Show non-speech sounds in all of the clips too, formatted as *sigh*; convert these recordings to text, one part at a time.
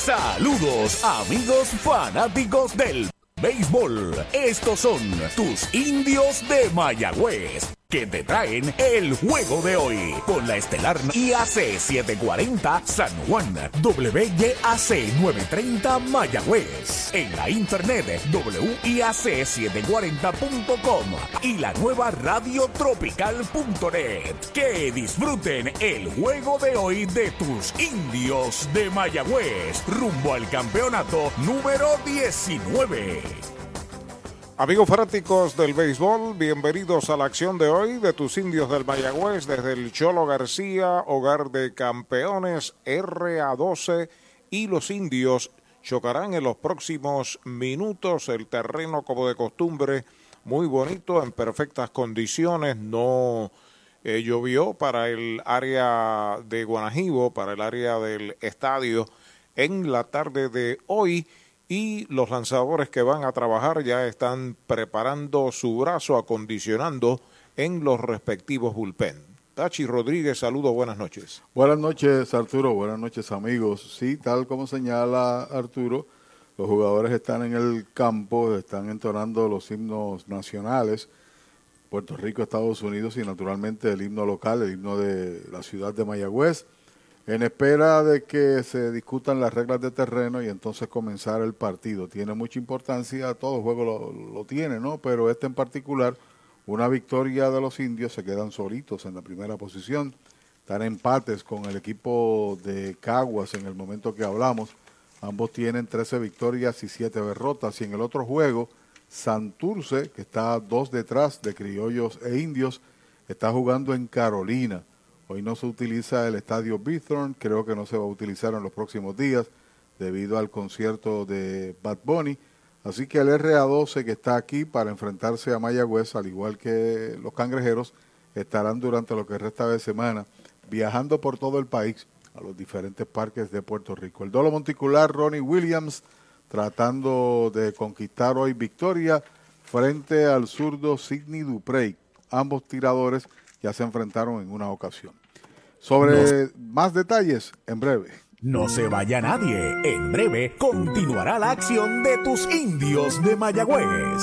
Saludos amigos fanáticos del béisbol. Estos son tus indios de Mayagüez que te traen el juego de hoy con la estelar IAC 740 San Juan, WYAC 930 Mayagüez, en la internet WIAC740.com y la nueva radiotropical.net. Que disfruten el juego de hoy de tus indios de Mayagüez rumbo al campeonato número 19. Amigos fanáticos del béisbol, bienvenidos a la acción de hoy de tus indios del Mayagüez desde el Cholo García, hogar de campeones RA12 y los indios chocarán en los próximos minutos el terreno como de costumbre, muy bonito, en perfectas condiciones, no eh, llovió para el área de Guanajibo, para el área del estadio en la tarde de hoy y los lanzadores que van a trabajar ya están preparando su brazo, acondicionando en los respectivos bullpen. Tachi Rodríguez, saludos, buenas noches. Buenas noches Arturo, buenas noches amigos. Sí, tal como señala Arturo, los jugadores están en el campo, están entonando los himnos nacionales, Puerto Rico, Estados Unidos y naturalmente el himno local, el himno de la ciudad de Mayagüez en espera de que se discutan las reglas de terreno y entonces comenzar el partido. Tiene mucha importancia, todo juego lo, tiene, ¿no? Pero este en particular, una victoria de los indios, se quedan solitos en la primera posición, están empates con el equipo de Caguas en el momento que hablamos. Ambos tienen 13 victorias y 7 derrotas. Y en el otro juego, Santurce, que está dos detrás de Criollos e Indios, está jugando en Carolina. Hoy no se utiliza el estadio Bithorn, creo que no se va a utilizar en los próximos días debido al concierto de Bad Bunny. Así que el RA12 que está aquí para enfrentarse a Mayagüez, al igual que los cangrejeros, estarán durante lo que resta de semana viajando por todo el país a los diferentes parques de Puerto Rico. El dolo monticular Ronnie Williams tratando de conquistar hoy victoria frente al zurdo Sidney Duprey. Ambos tiradores ya se enfrentaron en una ocasión. Sobre más detalles, en breve. No se vaya nadie. En breve continuará la acción de tus indios de Mayagüez.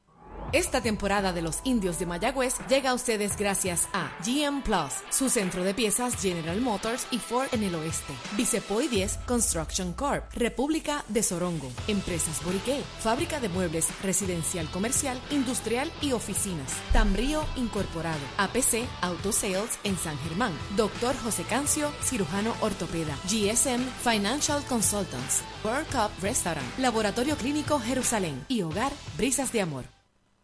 Esta temporada de los indios de Mayagüez llega a ustedes gracias a GM Plus, su centro de piezas General Motors y Ford en el oeste. Vicepoy 10 Construction Corp, República de Sorongo, Empresas Boriqué, Fábrica de Muebles Residencial Comercial, Industrial y Oficinas. Tambrío Incorporado, APC Auto Sales en San Germán. Doctor José Cancio, cirujano ortopeda. GSM Financial Consultants. World Cup Restaurant, Laboratorio Clínico Jerusalén y Hogar Brisas de Amor.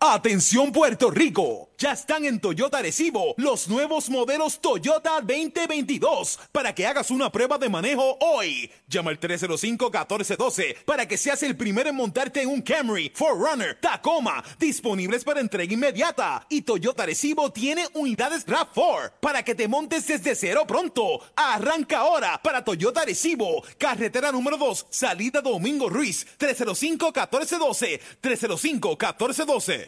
Atención Puerto Rico Ya están en Toyota Recibo los nuevos modelos Toyota 2022 para que hagas una prueba de manejo hoy. Llama al 305-1412 para que seas el primero en montarte en un Camry, Forerunner, Tacoma, disponibles para entrega inmediata. Y Toyota Recibo tiene unidades RAV4 para que te montes desde cero pronto. Arranca ahora para Toyota Recibo, carretera número 2, salida Domingo Ruiz, 305-1412, 305-1412.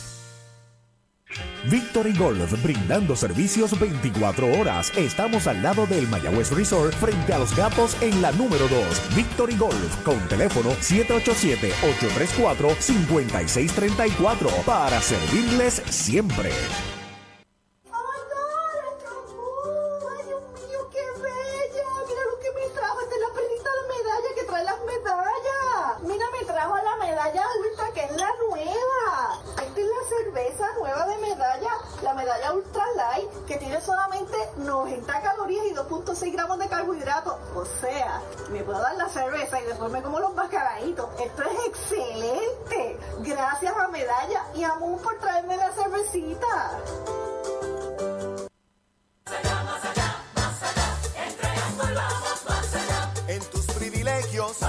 Victory Golf, brindando servicios 24 horas. Estamos al lado del Mayagüez Resort, frente a los gatos en la número 2. Victory Golf, con teléfono 787-834-5634, para servirles siempre. Mira, me trajo la medalla ultra, que es la nueva. Esta es la cerveza nueva de medalla, la medalla ultra light, que tiene solamente 90 calorías y 2.6 gramos de carbohidratos. O sea, me puedo dar la cerveza y después me como los mascaraditos. Esto es excelente. Gracias a Medalla y a Moon por traerme la cervecita. En tus privilegios,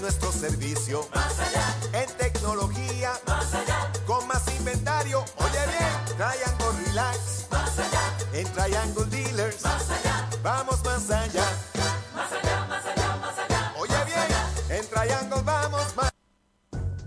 En nuestro servicio, más allá. En tecnología, más allá. Con más inventario, oye bien, Triangle Relax, más allá. En Triangle Dealers, más allá. Vamos más allá.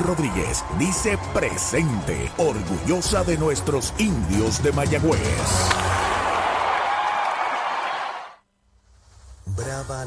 Rodríguez dice presente, orgullosa de nuestros indios de Mayagüez. Brava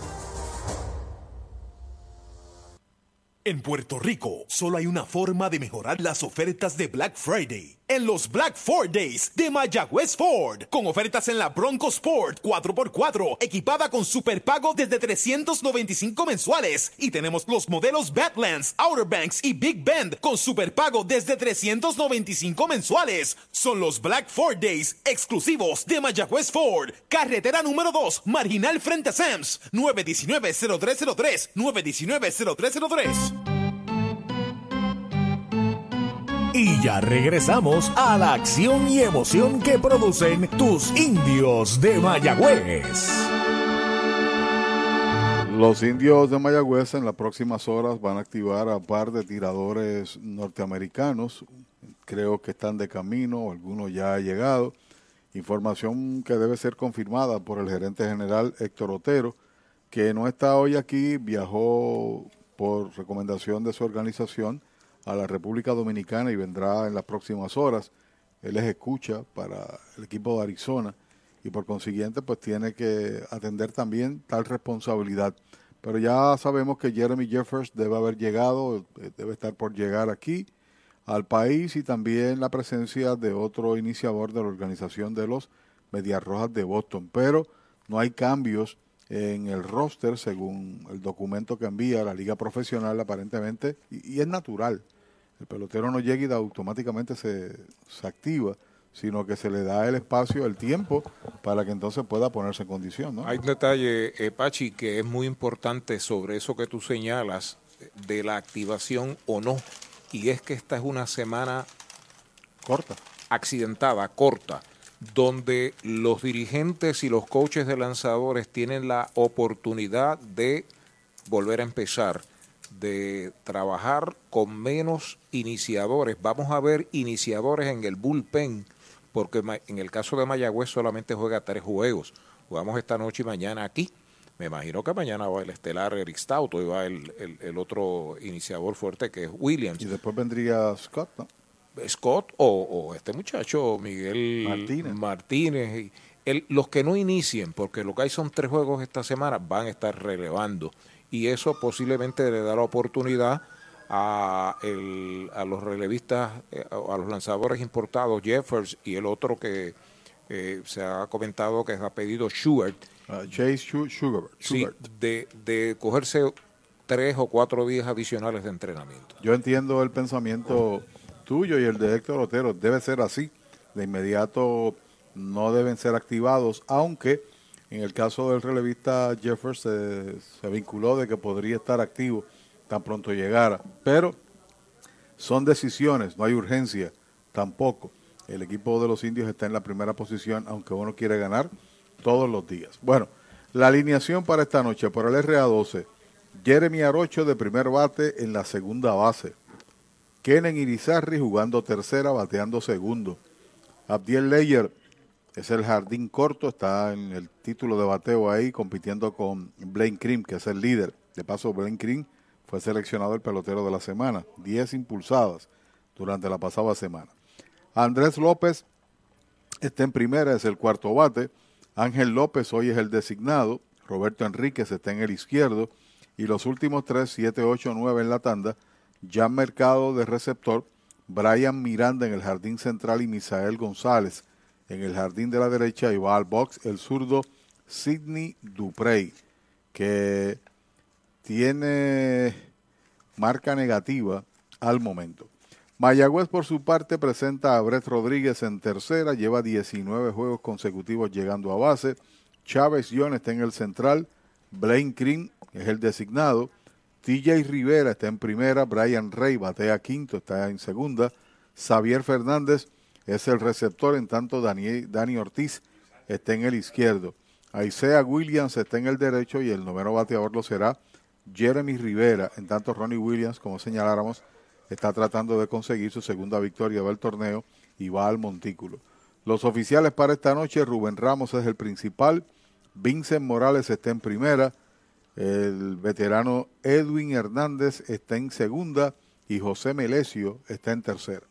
En Puerto Rico, solo hay una forma de mejorar las ofertas de Black Friday. En los Black Ford Days de Mayagüez Ford, con ofertas en la Bronco Sport 4x4, equipada con superpago desde 395 mensuales. Y tenemos los modelos Badlands, Outer Banks y Big Bend con superpago desde 395 mensuales. Son los Black Ford Days exclusivos de Mayagüez Ford. Carretera número 2, marginal frente a Sams, 919-0303, 919-0303. Y ya regresamos a la acción y emoción que producen tus indios de Mayagüez. Los indios de Mayagüez en las próximas horas van a activar a par de tiradores norteamericanos. Creo que están de camino, algunos ya han llegado. Información que debe ser confirmada por el gerente general Héctor Otero, que no está hoy aquí, viajó por recomendación de su organización a la República Dominicana y vendrá en las próximas horas. Él es escucha para el equipo de Arizona y por consiguiente pues tiene que atender también tal responsabilidad. Pero ya sabemos que Jeremy Jeffers debe haber llegado, eh, debe estar por llegar aquí al país y también la presencia de otro iniciador de la organización de los Medias Rojas de Boston. Pero no hay cambios en el roster según el documento que envía la liga profesional aparentemente y, y es natural. El pelotero no llega y automáticamente se, se activa. sino que se le da el espacio, el tiempo, para que entonces pueda ponerse en condición. ¿no? Hay un detalle, eh, Pachi, que es muy importante sobre eso que tú señalas de la activación o no, y es que esta es una semana corta, accidentada, corta, donde los dirigentes y los coaches de lanzadores tienen la oportunidad de volver a empezar, de trabajar con menos iniciadores. Vamos a ver iniciadores en el bullpen porque en el caso de Mayagüez solamente juega tres juegos. Jugamos esta noche y mañana aquí. Me imagino que mañana va el estelar Eric Stout, y va el, el, otro iniciador fuerte que es Williams. Y después vendría Scott, ¿no? Scott o, este muchacho Miguel Martínez. Martínez el, los que no inicien, porque lo que hay son tres juegos esta semana, van a estar relevando. Y eso posiblemente le da la oportunidad a, el, a los relevistas, eh, a los lanzadores importados, Jeffers y el otro que eh, se ha comentado que ha pedido Schubert. Uh, Chase Schubert. Sí, de, de cogerse tres o cuatro días adicionales de entrenamiento. Yo entiendo el pensamiento tuyo y el de Héctor Otero. Debe ser así. De inmediato no deben ser activados, aunque en el caso del relevista Jeffers se, se vinculó de que podría estar activo tan pronto llegara. Pero son decisiones, no hay urgencia tampoco. El equipo de los indios está en la primera posición, aunque uno quiere ganar todos los días. Bueno, la alineación para esta noche por el RA12. Jeremy Arocho de primer bate en la segunda base. Kenen Irizarri jugando tercera, bateando segundo. Abdiel Leyer es el jardín corto, está en el título de bateo ahí, compitiendo con Blaine Cream, que es el líder. De paso, Blaine Cream fue seleccionado el pelotero de la semana, 10 impulsadas durante la pasada semana. Andrés López está en primera, es el cuarto bate. Ángel López hoy es el designado. Roberto Enríquez está en el izquierdo. Y los últimos tres, 7, 8, 9 en la tanda. Jan Mercado de receptor. Brian Miranda en el jardín central y Misael González en el jardín de la derecha. Y va al box el zurdo Sidney Duprey, que tiene marca negativa al momento. Mayagüez por su parte presenta a Brett Rodríguez en tercera, lleva 19 juegos consecutivos llegando a base. Chávez John está en el central, Blaine Green es el designado, TJ Rivera está en primera, Brian Rey batea quinto, está en segunda, Xavier Fernández es el receptor, en tanto Dani, Ortiz está en el izquierdo. Aisea Williams está en el derecho y el noveno bateador lo será Jeremy Rivera, en tanto Ronnie Williams, como señaláramos, está tratando de conseguir su segunda victoria del torneo y va al montículo. Los oficiales para esta noche, Rubén Ramos es el principal, Vincent Morales está en primera, el veterano Edwin Hernández está en segunda y José Melesio está en tercera.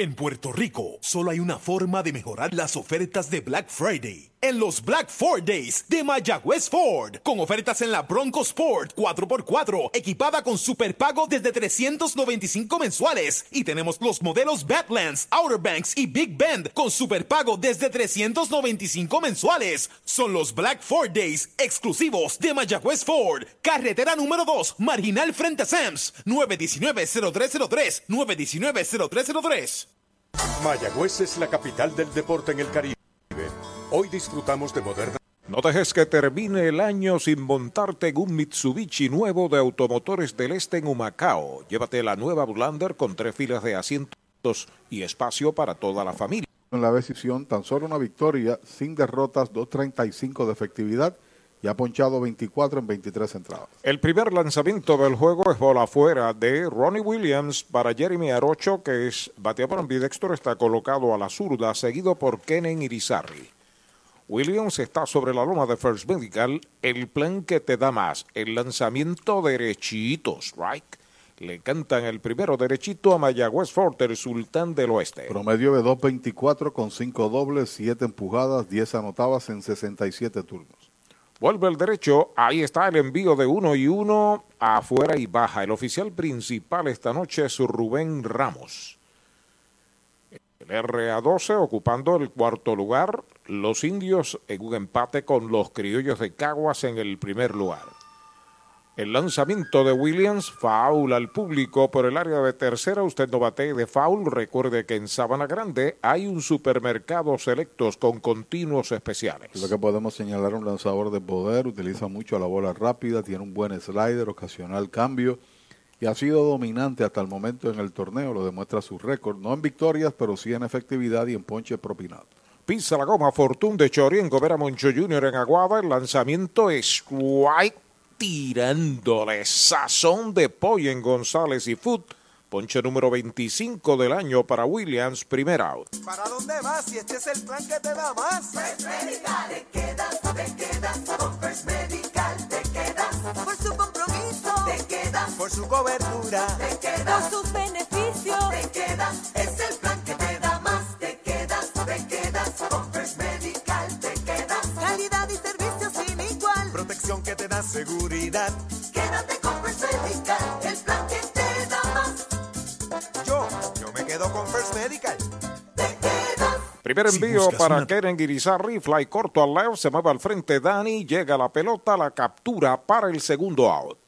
En Puerto Rico, solo hay una forma de mejorar las ofertas de Black Friday. En los Black Ford Days de Mayagüez Ford. Con ofertas en la Bronco Sport 4x4, equipada con superpago desde 395 mensuales. Y tenemos los modelos Badlands, Outer Banks y Big Bend con superpago desde 395 mensuales. Son los Black Ford Days exclusivos de Mayagüez Ford. Carretera número 2, marginal frente a Sams. 919-0303. 919-0303. Mayagüez es la capital del deporte en el Caribe. Hoy disfrutamos de moderna. No dejes que termine el año sin montarte en un Mitsubishi nuevo de Automotores del Este en Humacao. Llévate la nueva Blander con tres filas de asientos y espacio para toda la familia. En la decisión, tan solo una victoria, sin derrotas, 2.35 de efectividad y ha ponchado 24 en 23 entradas. El primer lanzamiento del juego es bola afuera de Ronnie Williams para Jeremy Arocho, que es bateador ambidextro, está colocado a la zurda, seguido por Kenen Irizarry. Williams está sobre la loma de First Medical, el plan que te da más, el lanzamiento derechito, strike. Le cantan el primero derechito a Mayagüez Fort, el sultán del oeste. Promedio de 2.24 con 5 dobles, 7 empujadas, 10 anotadas en 67 turnos. Vuelve el derecho, ahí está el envío de uno y uno, afuera y baja. El oficial principal esta noche es Rubén Ramos. El RA12 ocupando el cuarto lugar, los indios en un empate con los criollos de Caguas en el primer lugar. El lanzamiento de Williams, foul al público por el área de tercera. Usted no bate de foul. Recuerde que en Sabana Grande hay un supermercado selectos con continuos especiales. Lo que podemos señalar un lanzador de poder, utiliza mucho la bola rápida, tiene un buen slider, ocasional cambio y ha sido dominante hasta el momento en el torneo. Lo demuestra su récord, no en victorias, pero sí en efectividad y en ponche propinado. Pisa la goma Fortune de Chorien, Gobera Moncho Jr. en Aguada. El lanzamiento es White tirándole sazón de pollo en González y Food. Ponche número 25 del año para Williams, primer out. ¿Para dónde vas? Si este es el plan que te da más. First Medical, te quedas, te quedas. Con First Medical, te quedas. Por su quedas. Por su cobertura, te quedas. Por sus beneficios, te quedas. Es el plan que te da más. Te quedas, te quedas. Con First Medical, te quedas. Calidad y servicio sin igual. Protección que te da seguridad. Quédate con First Medical, el plan que te da más. Yo, yo me quedo con First Medical. Primer envío para Keren Guirizarri, fly corto al left, se mueve al frente Dani, llega la pelota, la captura para el segundo out.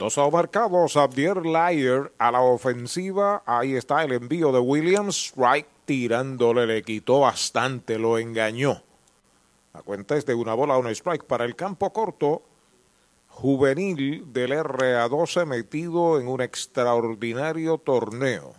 Dos marcados, Abdier Lyer a la ofensiva. Ahí está el envío de Williams. Strike tirándole, le quitó bastante, lo engañó. La cuenta es de una bola, un strike para el campo corto. Juvenil del RA12 metido en un extraordinario torneo.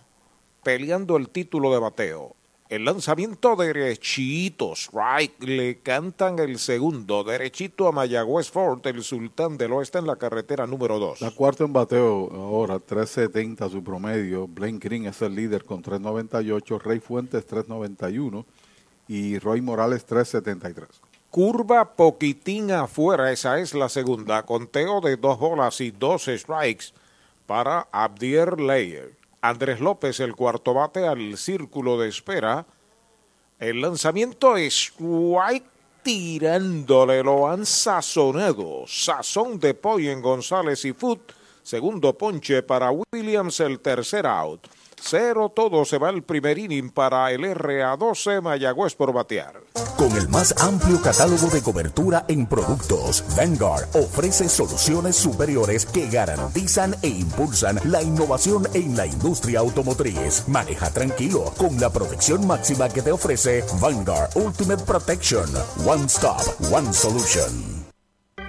Peleando el título de bateo. El lanzamiento derechito, strike, le cantan el segundo, derechito a Mayagüez Ford, el sultán del oeste en la carretera número 2. La cuarta en bateo ahora, 3.70 su promedio. Blaine Green es el líder con 3.98, Rey Fuentes 3.91 y Roy Morales 3.73. Curva poquitín afuera, esa es la segunda. Conteo de dos bolas y dos strikes para Abdier Leyer. Andrés López, el cuarto bate al círculo de espera. El lanzamiento es White tirándole, lo han sazonado. Sazón de pollo en González y Foot. Segundo ponche para Williams, el tercer out. Cero todo se va el primer inning para el RA12 Mayagüez por batear. Con el más amplio catálogo de cobertura en productos, Vanguard ofrece soluciones superiores que garantizan e impulsan la innovación en la industria automotriz. Maneja tranquilo con la protección máxima que te ofrece Vanguard Ultimate Protection. One Stop, One Solution.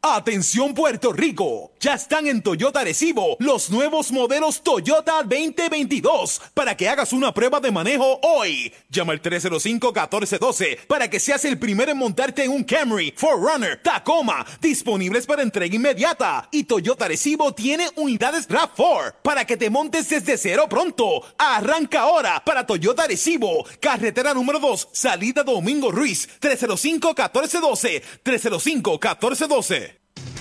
Atención Puerto Rico, ya están en Toyota Recibo los nuevos modelos Toyota 2022 para que hagas una prueba de manejo hoy. Llama al 305-1412 para que seas el primero en montarte en un Camry, Forerunner, Tacoma, disponibles para entrega inmediata. Y Toyota Recibo tiene unidades RAV4 para que te montes desde cero pronto. Arranca ahora para Toyota Recibo, carretera número 2, salida Domingo Ruiz, 305-1412, 305-1412.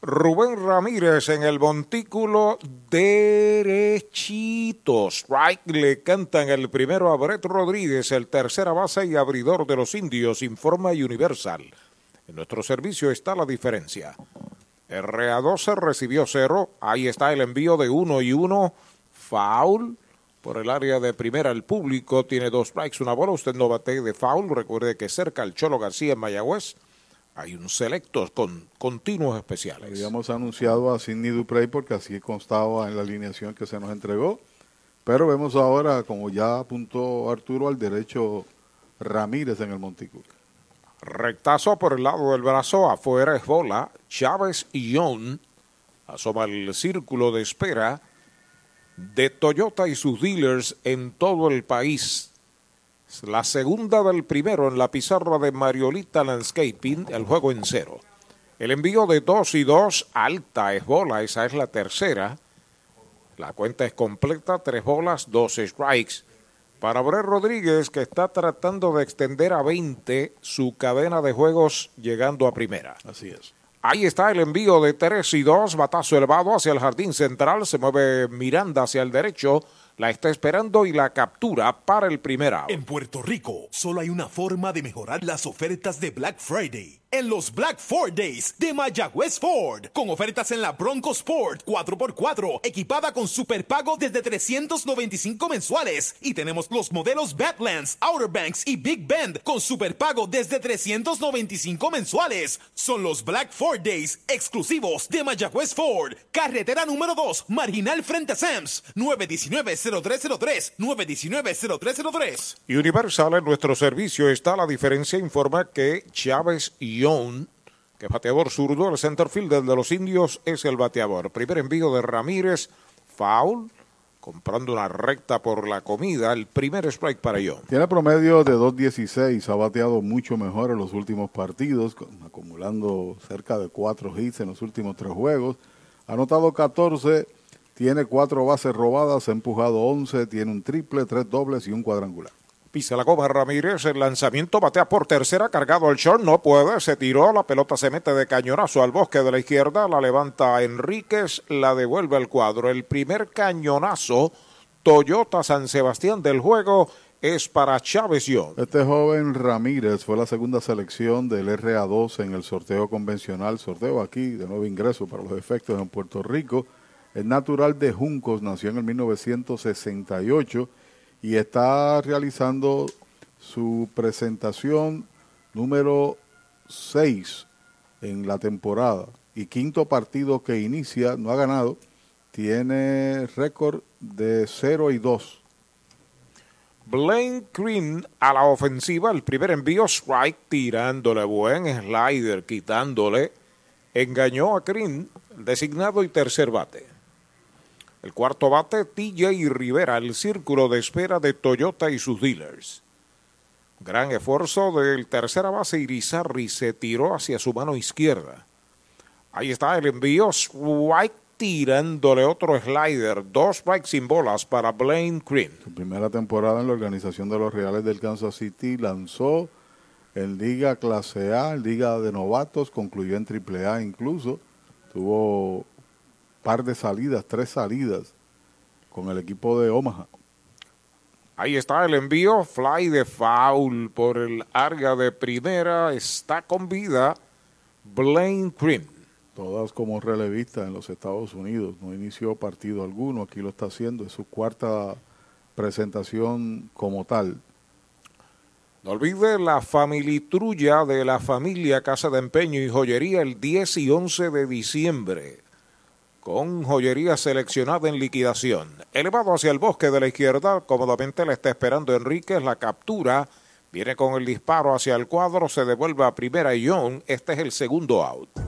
Rubén Ramírez en el montículo derechito. Strike le cantan el primero a Brett Rodríguez, el tercera base y abridor de los indios, informa Universal. En nuestro servicio está la diferencia. RA12 recibió cero. Ahí está el envío de uno y uno. Foul por el área de primera. El público tiene dos strikes, una bola. Usted no bate de foul. Recuerde que cerca el Cholo García en Mayagüez hay un selecto con continuos especiales. Habíamos anunciado a Sidney Duprey porque así constaba en la alineación que se nos entregó. Pero vemos ahora, como ya apuntó Arturo, al derecho Ramírez en el montículo. Rectazo por el lado del brazo, afuera es bola. Chávez y Young asoma el círculo de espera de Toyota y sus dealers en todo el país. La segunda del primero en la pizarra de Mariolita Landscaping, el juego en cero. El envío de 2 y 2, alta es bola, esa es la tercera. La cuenta es completa, tres bolas, dos strikes. Para Brett Rodríguez, que está tratando de extender a 20 su cadena de juegos llegando a primera. Así es. Ahí está el envío de 3 y 2, batazo elevado hacia el jardín central, se mueve Miranda hacia el derecho, la está esperando y la captura para el primer. En Puerto Rico, solo hay una forma de mejorar las ofertas de Black Friday. En los Black Ford Days de Mayagüez Ford, con ofertas en la Bronco Sport 4x4, equipada con superpago desde 395 mensuales. Y tenemos los modelos Badlands, Outer Banks y Big Bend con superpago desde 395 mensuales. Son los Black Ford Days exclusivos de Mayagüez Ford. Carretera número 2, marginal frente a Sams, 919-0303, 919-0303. Universal en nuestro servicio está la diferencia. Informa que Chávez Young, que bateador zurdo, el center fielder de los indios es el bateador. Primer envío de Ramírez, foul, comprando una recta por la comida. El primer strike para Young. Tiene promedio de 2.16, ha bateado mucho mejor en los últimos partidos, acumulando cerca de cuatro hits en los últimos tres juegos. Ha anotado 14, tiene cuatro bases robadas, ha empujado 11, tiene un triple, tres dobles y un cuadrangular. Pisa la goma Ramírez, el lanzamiento batea por tercera, cargado al short, no puede, se tiró, la pelota se mete de cañonazo al bosque de la izquierda, la levanta Enríquez, la devuelve al cuadro. El primer cañonazo, Toyota San Sebastián del juego, es para Chávez Young. Este joven Ramírez fue la segunda selección del RA2 en el sorteo convencional, sorteo aquí de nuevo ingreso para los efectos en Puerto Rico. Es natural de Juncos, nació en el 1968 y está realizando su presentación número 6 en la temporada y quinto partido que inicia, no ha ganado, tiene récord de 0 y 2. Blaine Green a la ofensiva, el primer envío strike tirándole buen slider, quitándole. Engañó a Green, designado y tercer bate. El cuarto bate, TJ Rivera, el círculo de espera de Toyota y sus dealers. Gran esfuerzo del tercera base Irizarri se tiró hacia su mano izquierda. Ahí está el envío, strike tirándole otro slider, dos strikes sin bolas para Blaine Green. Su primera temporada en la organización de los Reales del Kansas City lanzó en Liga Clase A, Liga de Novatos, concluyó en Triple A incluso. Tuvo par de salidas, tres salidas con el equipo de Omaha. Ahí está el envío, fly de foul por el área de primera, está con vida Blaine Green. Todas como relevista en los Estados Unidos. No inició partido alguno, aquí lo está haciendo, es su cuarta presentación como tal. No olvide la familitrulla de la familia Casa de Empeño y Joyería el 10 y 11 de diciembre. Con joyería seleccionada en liquidación. Elevado hacia el bosque de la izquierda, cómodamente le está esperando Enríquez la captura. Viene con el disparo hacia el cuadro, se devuelve a primera y Young. Este es el segundo out.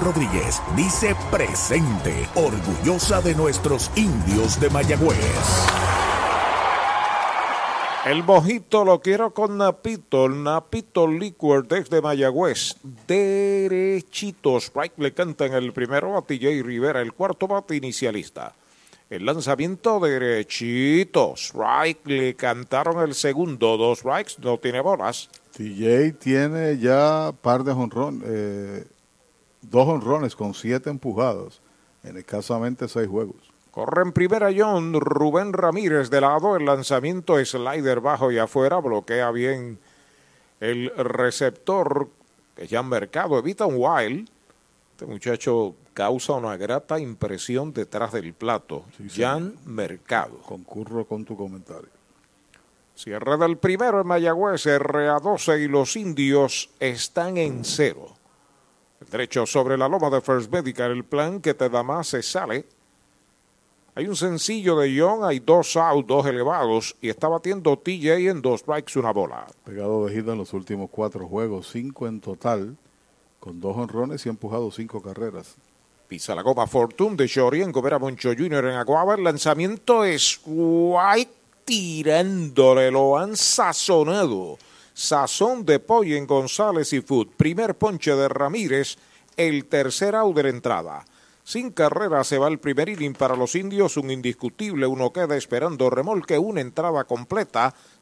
Rodríguez dice presente, orgullosa de nuestros indios de Mayagüez. El mojito lo quiero con Napito, el Napito Liquor desde Mayagüez. Derechito, strike le canta en el primero a TJ Rivera, el cuarto bate inicialista. El lanzamiento derechito, strike le cantaron el segundo, dos strikes, no tiene bolas. TJ tiene ya par de honrones, eh, dos honrones con siete empujadas en escasamente seis juegos. Corre en primera John Rubén Ramírez de lado, el lanzamiento slider bajo y afuera, bloquea bien el receptor que ya Mercado, evita un wild. Este muchacho causa una grata impresión detrás del plato. Jan Mercado. Concurro con tu comentario. Cierre del primero en Mayagüez, RA12 y los indios están en cero. Derecho sobre la loma de First Medical, el plan que te da más se sale. Hay un sencillo de Young, hay dos out, dos elevados, y está batiendo TJ en dos strikes, una bola. Pegado de hit en los últimos cuatro juegos, cinco en total, con dos honrones y ha empujado cinco carreras. Pisa la goma Fortune de Shori en Gobera Moncho Jr. en Aguaba. El lanzamiento es White tirándole, lo han sazonado. Sazón de pollo en González y Food. Primer ponche de Ramírez, el tercer out de entrada. Sin carrera se va el primer inning para los indios, un indiscutible, uno queda esperando remolque, una entrada completa,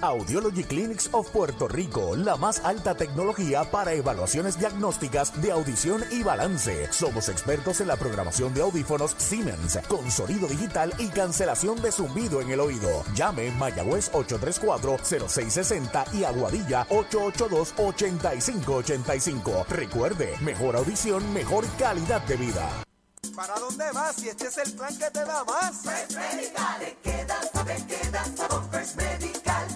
Audiology Clinics of Puerto Rico, la más alta tecnología para evaluaciones diagnósticas de audición y balance. Somos expertos en la programación de audífonos Siemens, con sonido digital y cancelación de zumbido en el oído. Llame Mayagüez 834-0660 y Aguadilla 882-8585. Recuerde, mejor audición, mejor calidad de vida. ¿Para dónde vas si este es el plan que te da más? First Medical, te quedas, te quedas. Con First Medical.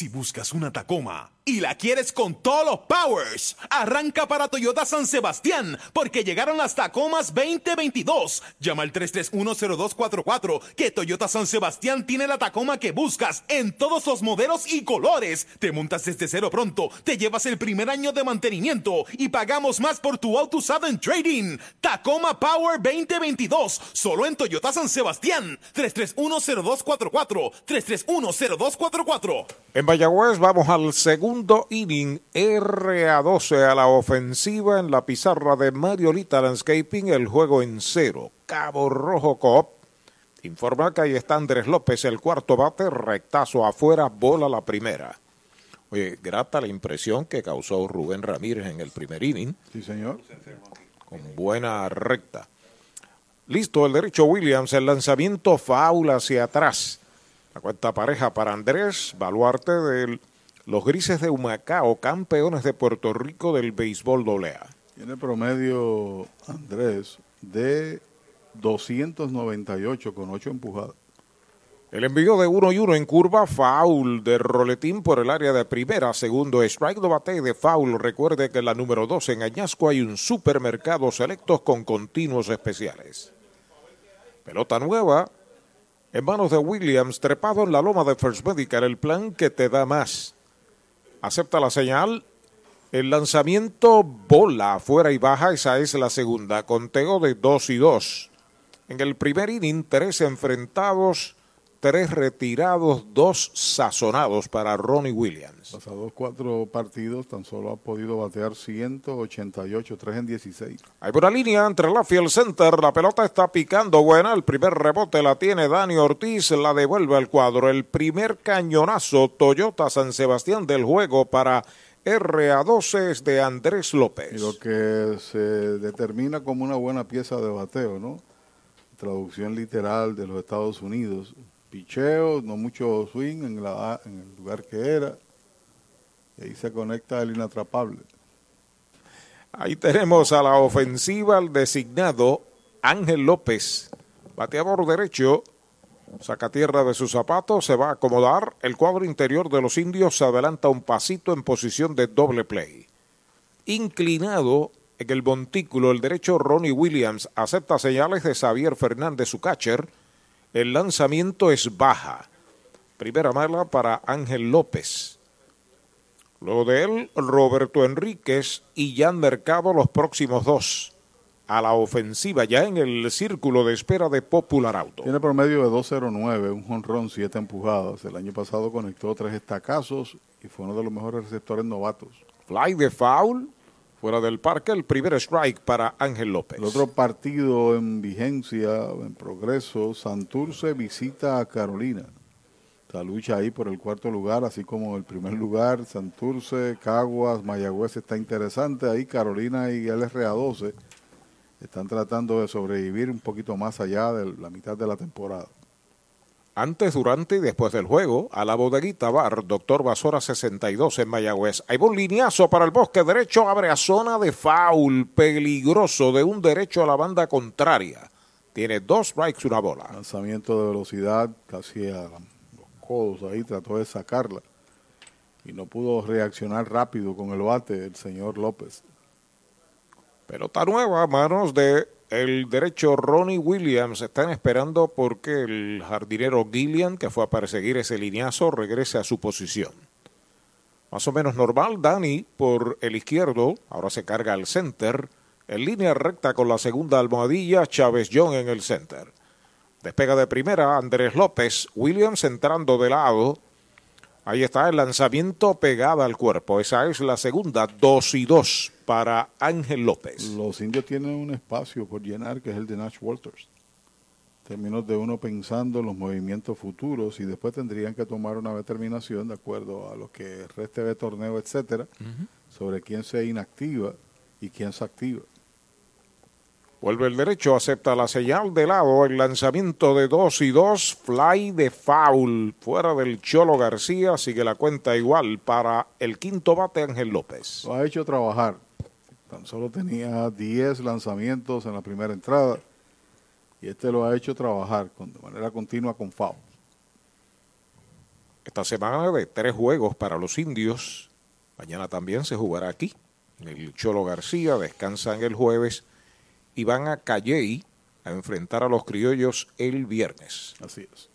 Si buscas una Tacoma y la quieres con todos los powers, arranca para Toyota San Sebastián, porque llegaron las Tacomas 2022. Llama al 3310244, que Toyota San Sebastián tiene la Tacoma que buscas en todos los modelos y colores. Te montas desde cero pronto, te llevas el primer año de mantenimiento y pagamos más por tu auto usado en trading. Tacoma Power 2022, solo en Toyota San Sebastián. 3310244, 3310244. En Mayagüez vamos al segundo inning RA12 a la ofensiva en la pizarra de Mariolita Landscaping, el juego en cero. Cabo Rojo Coop informa que ahí está Andrés López, el cuarto bate, rectazo afuera, bola la primera. Oye, grata la impresión que causó Rubén Ramírez en el primer inning. Sí, señor. Con buena recta. Listo, el derecho Williams, el lanzamiento faula hacia atrás. La cuenta pareja para Andrés, baluarte de los grises de Humacao, campeones de Puerto Rico del béisbol doblea. Tiene promedio Andrés de 298 con 8 empujadas. El envío de uno y uno en curva, foul de roletín por el área de primera, segundo strike de bate de foul. Recuerde que en la número 2 en Añasco hay un supermercado selectos con continuos especiales. Pelota nueva, en manos de Williams, trepado en la loma de First Medical, el plan que te da más. Acepta la señal. El lanzamiento bola afuera y baja, esa es la segunda. Conteo de 2 y 2. En el primer inning, tres enfrentados, tres retirados, dos sazonados para Ronnie Williams. Pasados cuatro partidos, tan solo ha podido batear 188, 3 en 16. Hay por la línea entre la Field Center, la pelota está picando buena, el primer rebote la tiene Dani Ortiz, la devuelve al cuadro, el primer cañonazo Toyota San Sebastián del juego para RA12 es de Andrés López. Y lo que se determina como una buena pieza de bateo, ¿no? Traducción literal de los Estados Unidos. Picheo, no mucho swing en, la, en el lugar que era. Y ahí se conecta el inatrapable. Ahí tenemos a la ofensiva al designado Ángel López, bateador derecho, saca tierra de sus zapatos, se va a acomodar, el cuadro interior de los indios se adelanta un pasito en posición de doble play. Inclinado en el montículo, el derecho Ronnie Williams acepta señales de Xavier Fernández, su catcher, el lanzamiento es baja. Primera mala para Ángel López. Luego de él, Roberto Enríquez y Jan Mercado los próximos dos. a la ofensiva ya en el círculo de espera de Popular Auto. Tiene promedio de 2.09, un jonrón, 7 empujadas. El año pasado conectó tres estacazos y fue uno de los mejores receptores novatos. Fly de foul, fuera del parque, el primer strike para Ángel López. El otro partido en vigencia, en progreso, Santurce visita a Carolina. La lucha ahí por el cuarto lugar, así como el primer lugar, Santurce, Caguas, Mayagüez está interesante. Ahí Carolina y el RA12 están tratando de sobrevivir un poquito más allá de la mitad de la temporada. Antes, durante y después del juego, a la bodeguita bar, Doctor Basora 62 en Mayagüez. Hay un lineazo para el bosque derecho, abre a zona de foul peligroso de un derecho a la banda contraria. Tiene dos strikes, una bola. Lanzamiento de velocidad casi a los codos ahí, trató de sacarla y no pudo reaccionar rápido con el bate el señor López. Pelota nueva a manos de el derecho Ronnie Williams. Están esperando porque el jardinero Gillian, que fue a perseguir ese lineazo, regrese a su posición. Más o menos normal, Dani por el izquierdo, ahora se carga al center. En línea recta con la segunda almohadilla, Chávez John en el center. Despega de primera, Andrés López, Williams entrando de lado. Ahí está el lanzamiento pegada al cuerpo. Esa es la segunda, dos y dos para Ángel López. Los indios tienen un espacio por llenar que es el de Nash Walters. Términos de uno pensando en los movimientos futuros y después tendrían que tomar una determinación de acuerdo a lo que reste de torneo, etcétera, sobre quién se inactiva y quién se activa. Vuelve el derecho, acepta la señal de lado, el lanzamiento de 2 y 2, fly de foul, fuera del Cholo García, sigue la cuenta igual para el quinto bate Ángel López. Lo ha hecho trabajar, tan solo tenía 10 lanzamientos en la primera entrada y este lo ha hecho trabajar con, de manera continua con foul. Esta semana de tres juegos para los indios, mañana también se jugará aquí. El Cholo García descansa en el jueves y van a Calley a enfrentar a los criollos el viernes. Así es.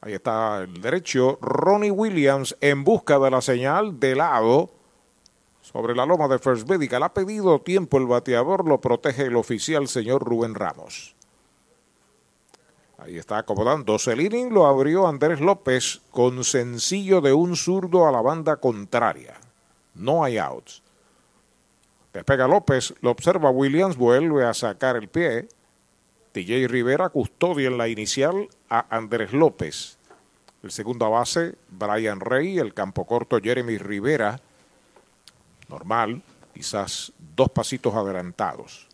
Ahí está el derecho. Ronnie Williams en busca de la señal de lado sobre la loma de First Medical. Ha pedido tiempo el bateador, lo protege el oficial señor Rubén Ramos. Ahí está acomodándose el lo abrió Andrés López con sencillo de un zurdo a la banda contraria. No hay outs. Despega López, lo observa Williams, vuelve a sacar el pie. TJ Rivera custodia en la inicial a Andrés López. El segundo base, Brian Rey, el campo corto Jeremy Rivera. Normal, quizás dos pasitos adelantados.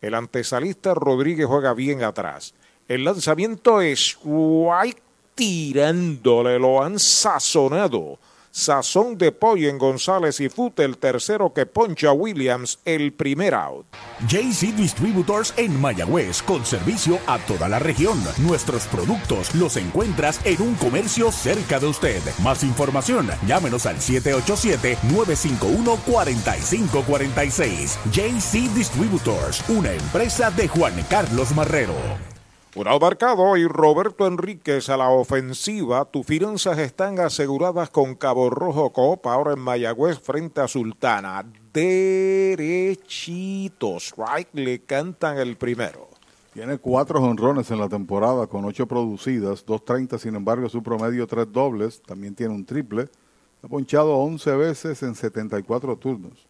El antesalista Rodríguez juega bien atrás. El lanzamiento es White tirándole, lo han sazonado. Sazón de pollo en González y Fute, el tercero que poncha Williams, el primer out. JC Distributors en Mayagüez, con servicio a toda la región. Nuestros productos los encuentras en un comercio cerca de usted. Más información, llámenos al 787-951-4546. JC Distributors, una empresa de Juan Carlos Marrero. Un abarcado y Roberto Enríquez a la ofensiva. Tus finanzas están aseguradas con Cabo Rojo Coop, ahora en Mayagüez frente a Sultana. Derechitos, right, le cantan el primero. Tiene cuatro jonrones en la temporada con ocho producidas, 2.30 sin embargo su promedio tres dobles, también tiene un triple. Ha ponchado 11 veces en 74 turnos.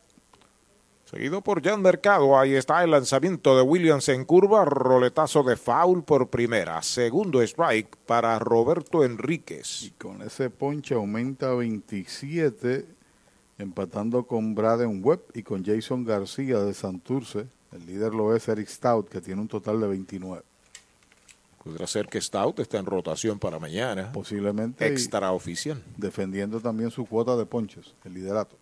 Seguido por Jan Mercado, ahí está el lanzamiento de Williams en curva, roletazo de foul por primera, segundo strike para Roberto Enríquez. Y con ese ponche aumenta 27, empatando con Braden Webb y con Jason García de Santurce. El líder lo es Eric Stout, que tiene un total de 29. Podría ser que Stout está en rotación para mañana. Posiblemente. Extra oficial. Defendiendo también su cuota de ponches, el liderato.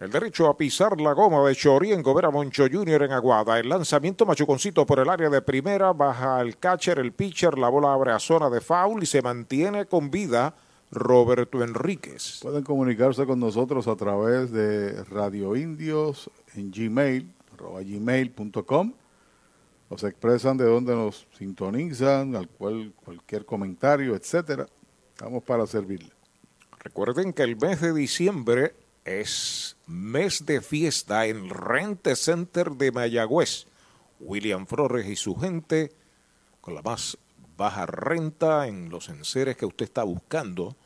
El derecho a pisar la goma de Choriengo, Vera Moncho Jr. en Aguada. El lanzamiento machuconcito por el área de primera. Baja el catcher, el pitcher. La bola abre a zona de foul y se mantiene con vida Roberto Enríquez. Pueden comunicarse con nosotros a través de Radio Indios en Gmail, arroba gmail.com. Nos expresan de dónde nos sintonizan, al cual cualquier comentario, etcétera. Estamos para servirle. Recuerden que el mes de diciembre es mes de fiesta en Rente Center de Mayagüez. William Flores y su gente con la más baja renta en los enseres que usted está buscando.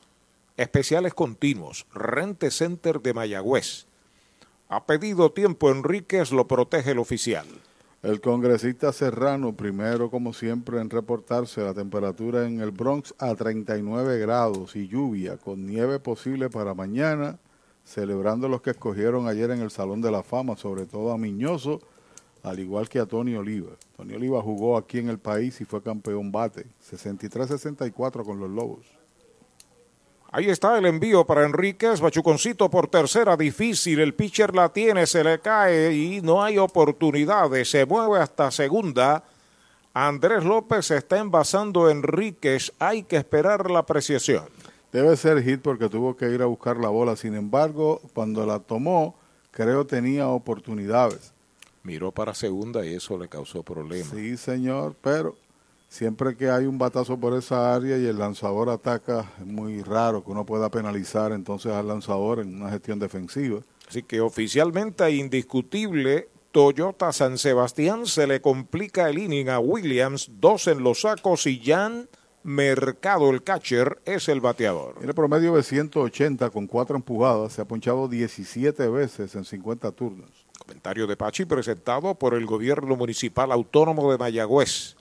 Especiales continuos. Rente Center de Mayagüez. Ha pedido tiempo Enríquez, lo protege el oficial. El congresista Serrano, primero como siempre en reportarse la temperatura en el Bronx a 39 grados y lluvia con nieve posible para mañana, celebrando los que escogieron ayer en el Salón de la Fama, sobre todo a Miñoso, al igual que a Tony Oliva. Tony Oliva jugó aquí en el país y fue campeón bate, 63-64 con los Lobos. Ahí está el envío para Enríquez, Bachuconcito por tercera, difícil, el pitcher la tiene, se le cae y no hay oportunidades, se mueve hasta segunda. Andrés López está envasando Enríquez, hay que esperar la apreciación. Debe ser hit porque tuvo que ir a buscar la bola, sin embargo, cuando la tomó, creo tenía oportunidades. Miró para segunda y eso le causó problemas. Sí, señor, pero siempre que hay un batazo por esa área y el lanzador ataca, es muy raro que uno pueda penalizar entonces al lanzador en una gestión defensiva. Así que oficialmente e indiscutible, Toyota San Sebastián se le complica el inning a Williams, dos en los sacos y Jan Mercado, el catcher, es el bateador. Tiene promedio de 180 con cuatro empujadas, se ha ponchado 17 veces en 50 turnos. Comentario de Pachi presentado por el gobierno municipal autónomo de Mayagüez.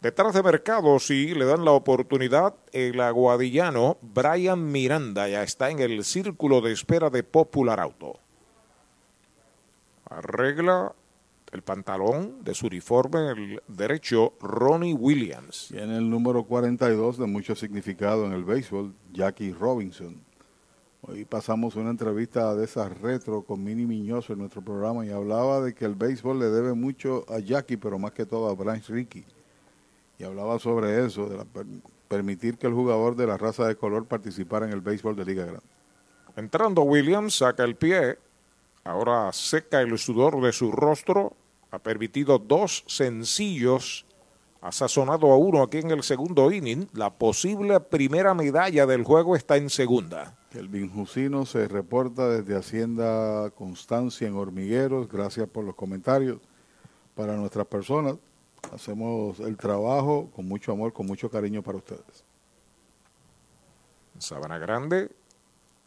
Detrás de Mercado, sí, le dan la oportunidad el aguadillano Brian Miranda, ya está en el círculo de espera de Popular Auto. Arregla el pantalón de su uniforme el derecho Ronnie Williams. Tiene el número 42 de mucho significado en el béisbol, Jackie Robinson. Hoy pasamos una entrevista de esas retro con Mini Miñoso en nuestro programa y hablaba de que el béisbol le debe mucho a Jackie, pero más que todo a Bryce Ricky. Y hablaba sobre eso, de la, permitir que el jugador de la raza de color participara en el béisbol de Liga Grande. Entrando Williams, saca el pie, ahora seca el sudor de su rostro, ha permitido dos sencillos, ha sazonado a uno aquí en el segundo inning, la posible primera medalla del juego está en segunda. El Binjusino se reporta desde Hacienda Constancia en Hormigueros. Gracias por los comentarios. Para nuestras personas, hacemos el trabajo con mucho amor, con mucho cariño para ustedes. Sabana Grande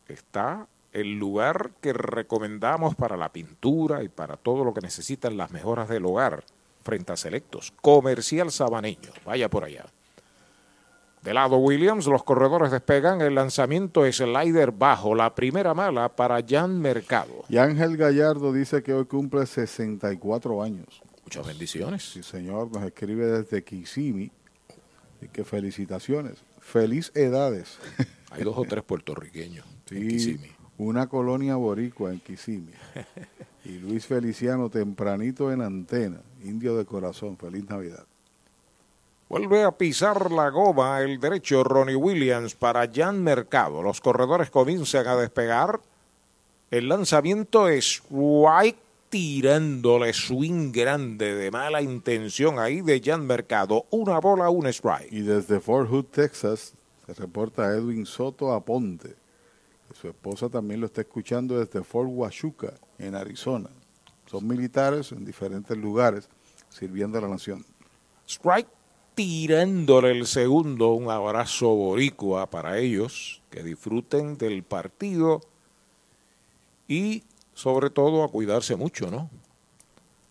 está el lugar que recomendamos para la pintura y para todo lo que necesitan las mejoras del hogar frente a Selectos. Comercial Sabaneño. Vaya por allá. De lado Williams, los corredores despegan. El lanzamiento es slider bajo. La primera mala para Jan Mercado. Y Ángel Gallardo dice que hoy cumple 64 años. Muchas bendiciones. Sí, señor. Nos escribe desde Kissimmee. Y que felicitaciones. Feliz edades. Hay dos o tres puertorriqueños sí, en Kissimmee. Una colonia boricua en Kissimmee. *laughs* y Luis Feliciano tempranito en antena. Indio de corazón. Feliz Navidad. Vuelve a pisar la goma el derecho Ronnie Williams para Jan Mercado. Los corredores comienzan a despegar. El lanzamiento es White tirándole swing grande de mala intención ahí de Jan Mercado. Una bola, un strike. Y desde Fort Hood, Texas, se reporta Edwin Soto Aponte. Su esposa también lo está escuchando desde Fort Huachuca, en Arizona. Son militares en diferentes lugares sirviendo a la nación. Strike tirándole el segundo. Un abrazo boricua para ellos. Que disfruten del partido. Y sobre todo a cuidarse mucho, ¿no?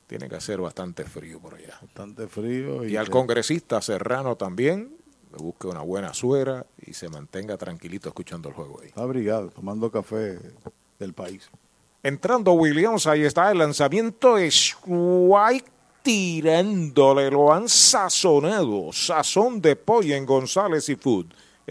Tiene que hacer bastante frío por allá. Bastante frío. Y, y al que... congresista Serrano también, que busque una buena suera y se mantenga tranquilito escuchando el juego ahí. Abrigado, tomando café del país. Entrando Williams, ahí está el lanzamiento es White tirándole, lo han sazonado, sazón de pollo en González y Food.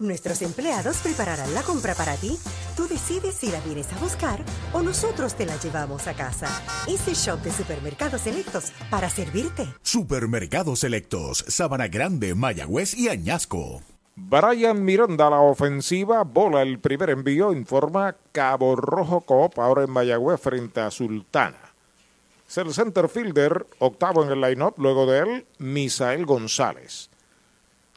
Nuestros empleados prepararán la compra para ti. Tú decides si la vienes a buscar o nosotros te la llevamos a casa. Este shop de supermercados selectos para servirte. Supermercados Selectos, Sabana Grande, Mayagüez y Añasco. Brian Miranda a la ofensiva, bola el primer envío, informa Cabo Rojo Coop, ahora en Mayagüez frente a Sultana. Es el center fielder, octavo en el line-up, luego de él, Misael González.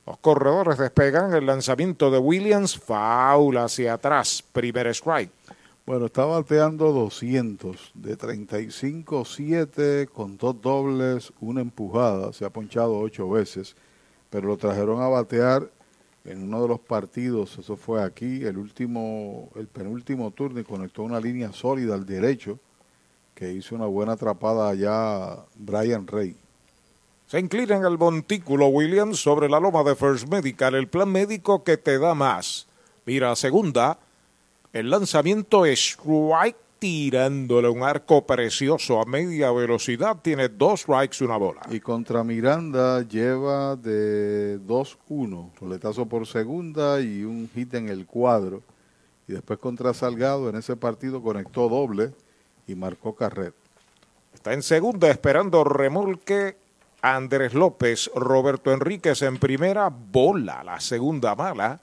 Los corredores despegan el lanzamiento de Williams, foul hacia atrás, primer strike. Bueno, está bateando 200 de 35-7 con dos dobles, una empujada. Se ha ponchado ocho veces, pero lo trajeron a batear en uno de los partidos. Eso fue aquí, el último, el penúltimo turno y conectó una línea sólida al derecho que hizo una buena atrapada allá Brian Rey. Se inclina en el montículo Williams sobre la loma de First Medical, el plan médico que te da más. Mira, segunda, el lanzamiento es strike tirándole un arco precioso a media velocidad. Tiene dos strikes, una bola. Y contra Miranda lleva de 2-1, roletazo por segunda y un hit en el cuadro. Y después contra Salgado en ese partido conectó doble y marcó carrera. Está en segunda esperando remolque Andrés López, Roberto Enríquez en primera, bola, la segunda mala.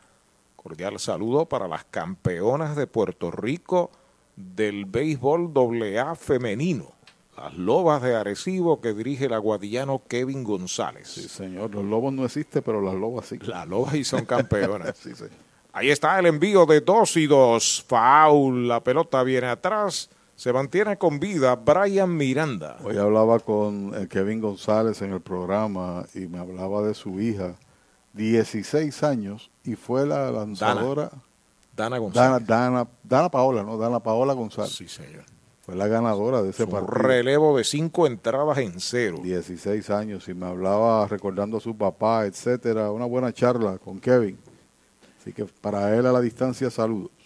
Cordial saludo para las campeonas de Puerto Rico del béisbol AA femenino. Las Lobas de Arecibo que dirige el aguadillano Kevin González. Sí, señor. Los Lobos no existen, pero las Lobas sí. Las Lobas y son campeonas. *laughs* sí. Ahí está el envío de dos y dos. Foul. La pelota viene atrás. Se mantiene con vida Brian Miranda. Hoy hablaba con el Kevin González en el programa y me hablaba de su hija, 16 años, y fue la lanzadora. Dana González. Dana, Dana, Dana Paola, ¿no? Dana Paola González. Sí, señor. Fue la ganadora de ese partido. relevo de cinco entradas en cero. 16 años y me hablaba recordando a su papá, etcétera. Una buena charla con Kevin. Así que para él a la distancia, saludos.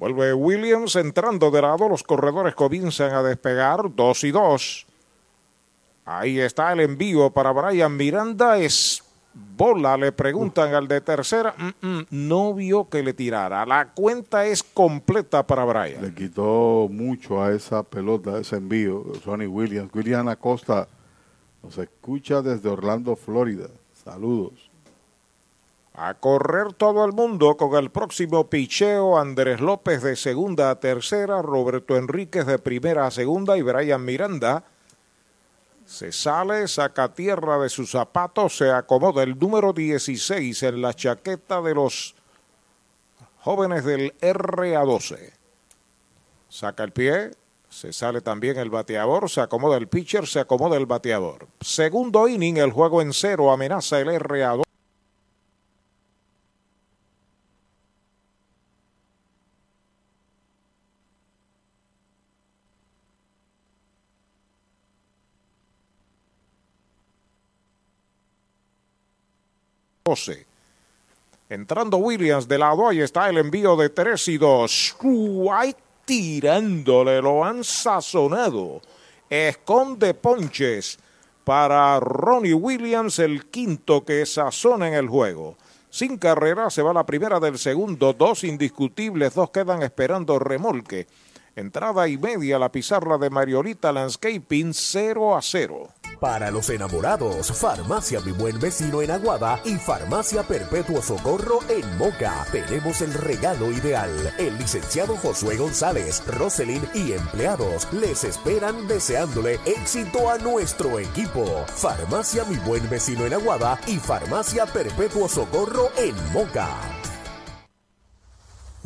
Vuelve Williams entrando de lado. Los corredores comienzan a despegar. Dos y dos. Ahí está el envío para Brian Miranda. Es bola. Le preguntan al de tercera. Mm, mm, no vio que le tirara. La cuenta es completa para Brian. Le quitó mucho a esa pelota, ese envío, Sonny Williams. William Acosta nos escucha desde Orlando, Florida. Saludos. A correr todo el mundo con el próximo picheo. Andrés López de segunda a tercera. Roberto Enríquez de primera a segunda. Y Brian Miranda se sale, saca tierra de sus zapatos. Se acomoda el número 16 en la chaqueta de los jóvenes del RA12. Saca el pie. Se sale también el bateador, se acomoda el pitcher, se acomoda el bateador. Segundo inning, el juego en cero, amenaza el RA12. Entrando Williams de lado, ahí está el envío de 3 y 2. White tirándole, lo han sazonado. Esconde ponches para Ronnie Williams, el quinto que sazona en el juego. Sin carrera se va la primera del segundo, dos indiscutibles, dos quedan esperando remolque. Entrada y media la pizarra de Mariolita Landscaping 0 a 0. Para los enamorados, Farmacia Mi Buen Vecino en Aguada y Farmacia Perpetuo Socorro en Moca. Tenemos el regalo ideal. El licenciado Josué González, Roselyn y empleados les esperan deseándole éxito a nuestro equipo. Farmacia Mi Buen Vecino en Aguada y Farmacia Perpetuo Socorro en Moca.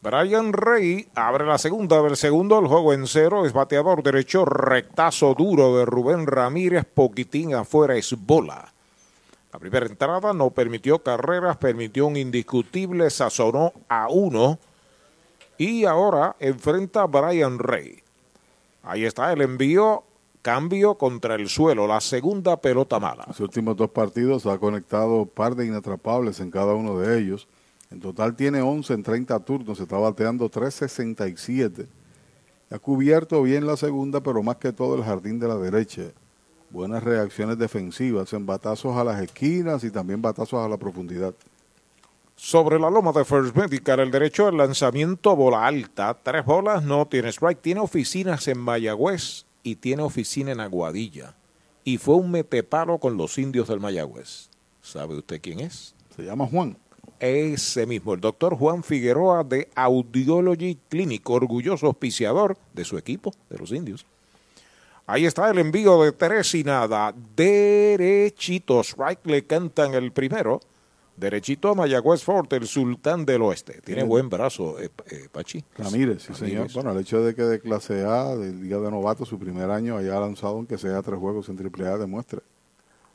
Brian Rey abre la segunda del segundo, el juego en cero, es bateador derecho, rectazo duro de Rubén Ramírez, poquitín afuera es bola. La primera entrada no permitió carreras, permitió un indiscutible, sazonó a uno y ahora enfrenta a Brian Rey. Ahí está el envío, cambio contra el suelo, la segunda pelota mala. Los últimos dos partidos ha conectado par de inatrapables en cada uno de ellos. En total tiene 11 en 30 turnos, está bateando 3.67. Ha cubierto bien la segunda, pero más que todo el jardín de la derecha. Buenas reacciones defensivas en batazos a las esquinas y también batazos a la profundidad. Sobre la loma de First Medical, el derecho al lanzamiento bola alta, tres bolas, no tiene strike. Tiene oficinas en Mayagüez y tiene oficina en Aguadilla. Y fue un metepalo con los indios del Mayagüez. ¿Sabe usted quién es? Se llama Juan. Ese mismo, el doctor Juan Figueroa de Audiology Clinic, orgulloso auspiciador de su equipo, de los indios. Ahí está el envío de tres y nada. Derechito, strike le cantan el primero. Derechito a Mayagüez Fort, el sultán del oeste. Tiene buen brazo, eh, eh, Pachi. Ramírez, sí, señor. Bueno, el hecho de que de clase A, del Día de Novato, su primer año, haya lanzado aunque sea tres juegos en AAA, demuestra.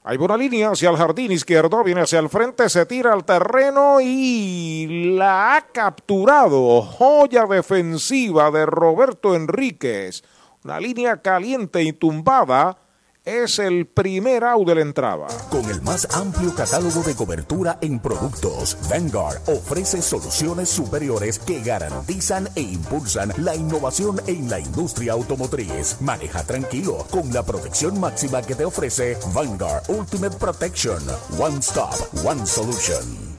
Hay buena línea hacia el jardín izquierdo, viene hacia el frente, se tira al terreno y la ha capturado. Joya defensiva de Roberto Enríquez. Una línea caliente y tumbada. Es el primer out de la entrada. Con el más amplio catálogo de cobertura en productos, Vanguard ofrece soluciones superiores que garantizan e impulsan la innovación en la industria automotriz. Maneja tranquilo con la protección máxima que te ofrece Vanguard Ultimate Protection. One Stop, One Solution.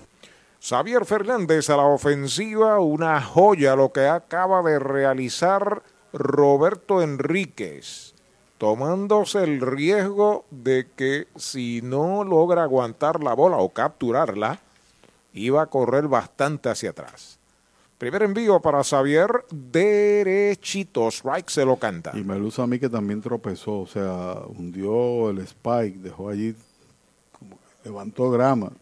Xavier Fernández a la ofensiva, una joya lo que acaba de realizar Roberto Enríquez tomándose el riesgo de que si no logra aguantar la bola o capturarla, iba a correr bastante hacia atrás. Primer envío para Xavier, derechito, strike se lo canta. Y me luce a mí que también tropezó, o sea, hundió el spike, dejó allí, como levantó grama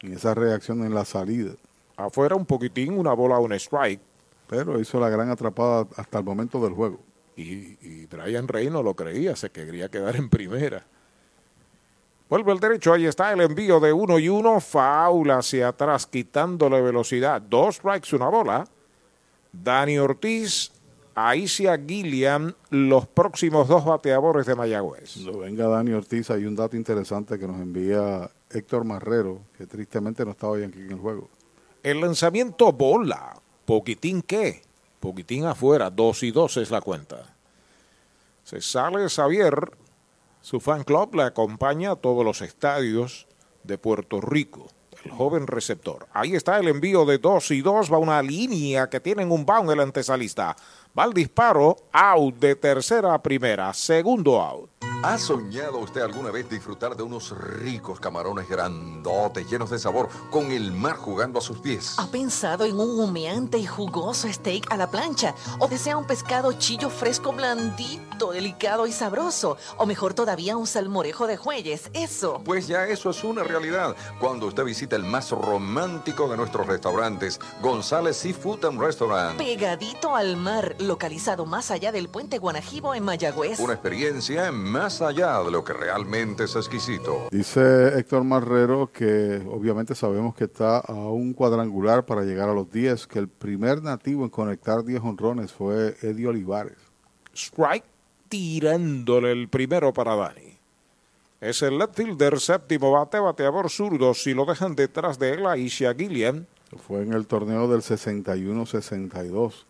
en esa reacción en la salida. Afuera un poquitín, una bola, un strike. Pero hizo la gran atrapada hasta el momento del juego. Y, y Brian Rey no lo creía, se quería quedar en primera. Vuelve el derecho, ahí está el envío de uno y uno, faula hacia atrás, quitándole velocidad. Dos strikes, una bola. Dani Ortiz, Aicia Gilliam, los próximos dos bateadores de Mayagüez. Cuando venga Dani Ortiz, hay un dato interesante que nos envía Héctor Marrero, que tristemente no estaba bien aquí en el juego. El lanzamiento bola, poquitín qué, poquitín afuera, dos y dos es la cuenta. Se sale Xavier, su fan club le acompaña a todos los estadios de Puerto Rico, el joven receptor. Ahí está el envío de dos y dos, va una línea que tienen un bound el antesalista. Va el disparo, out de tercera a primera, segundo out. ¿Ha soñado usted alguna vez disfrutar de unos ricos camarones grandotes, llenos de sabor, con el mar jugando a sus pies? ¿Ha pensado en un humeante y jugoso steak a la plancha? ¿O desea un pescado chillo fresco blandito, delicado y sabroso? ¿O mejor todavía un salmorejo de jueyes? Eso. Pues ya eso es una realidad. Cuando usted visita el más romántico de nuestros restaurantes, González Seafood and Restaurant. Pegadito al mar, localizado más allá del puente Guanajibo en Mayagüez. Una experiencia más allá de lo que realmente es exquisito. Dice Héctor Marrero que obviamente sabemos que está a un cuadrangular para llegar a los 10, que el primer nativo en conectar 10 honrones fue Eddie Olivares. Strike tirándole el primero para Dani. Es el left fielder séptimo bate, bateador zurdo. Si lo dejan detrás de él, Aisha Gillian. Fue en el torneo del 61-62.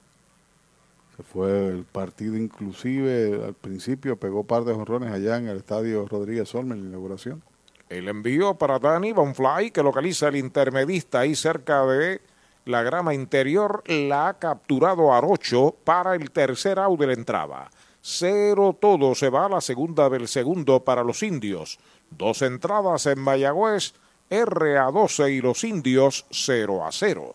Se fue el partido inclusive al principio, pegó par de honrones allá en el estadio Rodríguez Olmen en la inauguración. El envío para Danny Bonfly, que localiza el intermedista ahí cerca de la grama interior, la ha capturado Arocho para el tercer out de la entrada. Cero todo se va a la segunda del segundo para los indios. Dos entradas en Mayagüez, R a 12 y los indios 0 a 0.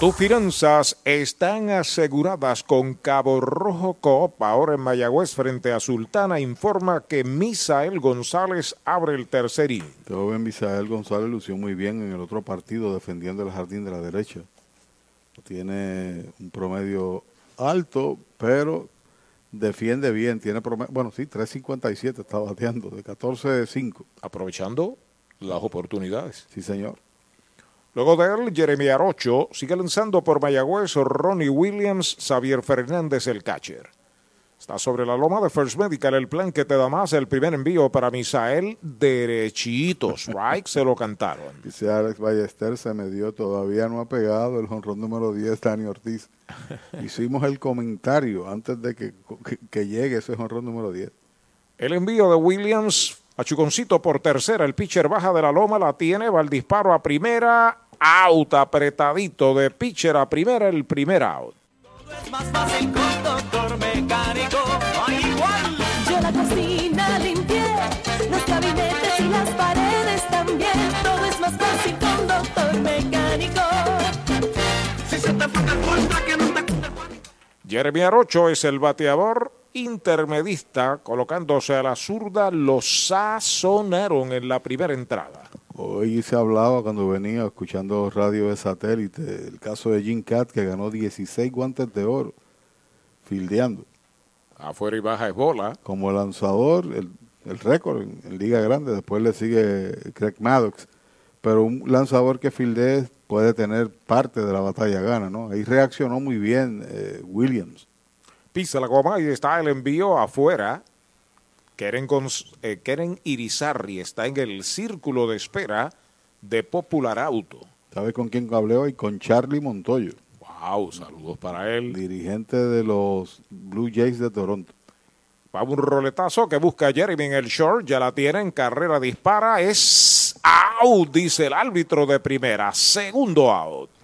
Tus finanzas están aseguradas con Cabo Rojo Coop. Ahora en Mayagüez, frente a Sultana, informa que Misael González abre el tercer inning. Joven Misael González lució muy bien en el otro partido defendiendo el jardín de la derecha. Tiene un promedio alto, pero defiende bien. Tiene promedio, bueno, sí, 3.57 está bateando, de 14-5. Aprovechando las oportunidades. Sí, señor. Luego de él, Jeremy Arocho sigue lanzando por Mayagüez, Ronnie Williams, Xavier Fernández, el catcher. Está sobre la loma de First Medical el plan que te da más. El primer envío para Misael, derechito. Strike *laughs* se lo cantaron. Dice Alex Ballester, se me dio, todavía no ha pegado el jonrón número 10, Dani Ortiz. *laughs* Hicimos el comentario antes de que, que, que llegue ese jonrón número 10. El envío de Williams a Chuconcito por tercera, el pitcher baja de la loma, la tiene, va el disparo a primera, out apretadito de pitcher a primera, el primer out. Es más fácil con doctor mecánico, no hay igual. Yo la cocina limpié, los gabinetes y las paredes también. Todo es más fácil con doctor mecánico. Si se te el puerta que no te Jeremy Arocho es el bateador intermedista, colocándose a la zurda, lo sazonaron en la primera entrada. Hoy se hablaba cuando venía escuchando radio de satélite, el caso de Jim Cat que ganó 16 guantes de oro, fildeando. Afuera y baja es bola. Como lanzador, el, el récord en, en, Liga Grande, después le sigue Craig Maddox, pero un lanzador que fildee puede tener parte de la batalla gana, ¿no? Ahí reaccionó muy bien eh, Williams. Pisa la goma y está el envío afuera. Keren, eh, Keren Irizarri está en el círculo de espera de Popular Auto. ¿Sabe con quién hablé hoy? Con Charlie Montoyo. Wow, saludos para él. Dirigente de los Blue Jays de Toronto. Va un roletazo que busca Jeremy en el short. Ya la tiene en carrera, dispara. Es out, dice el árbitro de primera. Segundo out.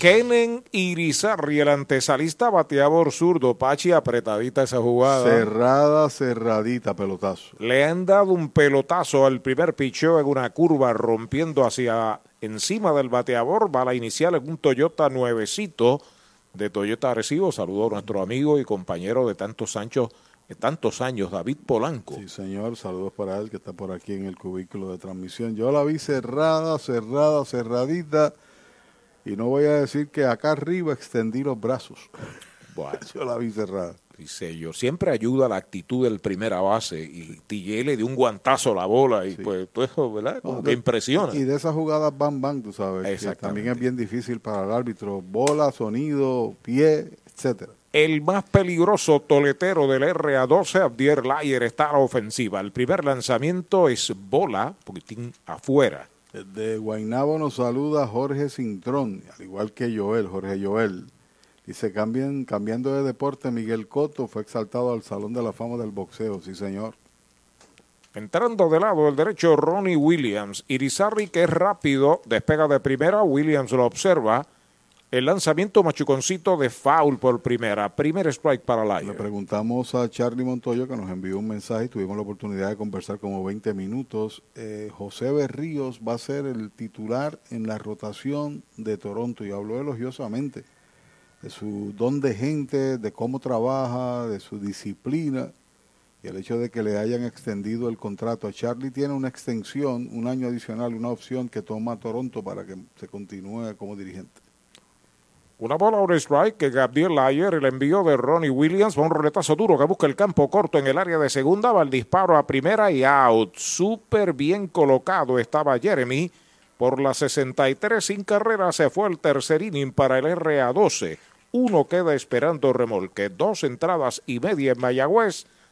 Kenen Irizarri, el antesalista bateador zurdo. Pachi, apretadita esa jugada. Cerrada, cerradita, pelotazo. Le han dado un pelotazo al primer picheo en una curva, rompiendo hacia encima del bateador. Va la inicial en un Toyota nuevecito de Toyota Arecibo. Saludo a nuestro amigo y compañero de tantos de tantos años, David Polanco. Sí, señor. Saludos para él que está por aquí en el cubículo de transmisión. Yo la vi cerrada, cerrada, cerradita. Y no voy a decir que acá arriba extendí los brazos. Bueno, *laughs* *laughs* yo la vi cerrada. Dice yo, siempre ayuda la actitud del primera base y Tille le dio un guantazo a la bola y pues todo eso, ¿verdad? Como No, que de- impresiona. Y de esas jugadas van, van, tú sabes. que también es bien difícil para el árbitro. Bola, sonido, pie, etcétera. El más peligroso toletero del RA12, Abdier Layer, está a la ofensiva. El primer lanzamiento es bola, poquitín afuera. Desde Guaynabo nos saluda Jorge Cintrón, al igual que Joel, Jorge Joel. Dice, cambien, cambiando de deporte, Miguel Cotto fue exaltado al Salón de la Fama del Boxeo, sí señor. Entrando de lado el derecho Ronnie Williams. Irizarri que es rápido, despega de primera, Williams lo observa. El lanzamiento machuconcito de foul por primera. Primer strike para Le Layer. preguntamos a Charlie Montoyo que nos envió un mensaje y tuvimos la oportunidad de conversar como 20 minutos. Eh, José Berríos va a ser el titular en la rotación de Toronto y habló elogiosamente de su don de gente, de cómo trabaja, de su disciplina y el hecho de que le hayan extendido el contrato. A Charlie tiene una extensión, un año adicional, una opción que toma Toronto para que se continúe como dirigente. Una bola un strike que Gabriel Layer, el envío de Ronnie Williams, va un roletazo duro que busca el campo corto en el área de segunda, va el disparo a primera y out. Súper bien colocado estaba Jeremy. Por la 63 sin carrera se fue el tercer inning para el RA12. Uno queda esperando remolque. Dos entradas y media en Mayagüez.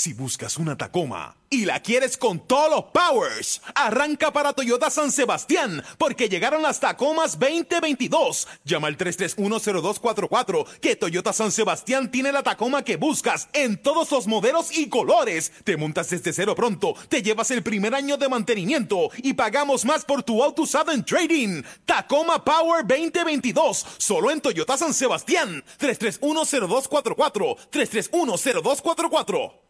Si buscas una Tacoma y la quieres con todos los powers, arranca para Toyota San Sebastián porque llegaron las Tacomas 2022. Llama al 3310244 que Toyota San Sebastián tiene la Tacoma que buscas en todos los modelos y colores. Te montas desde cero pronto, te llevas el primer año de mantenimiento y pagamos más por tu auto usado en trading. Tacoma Power 2022, solo en Toyota San Sebastián. 3310244 3310244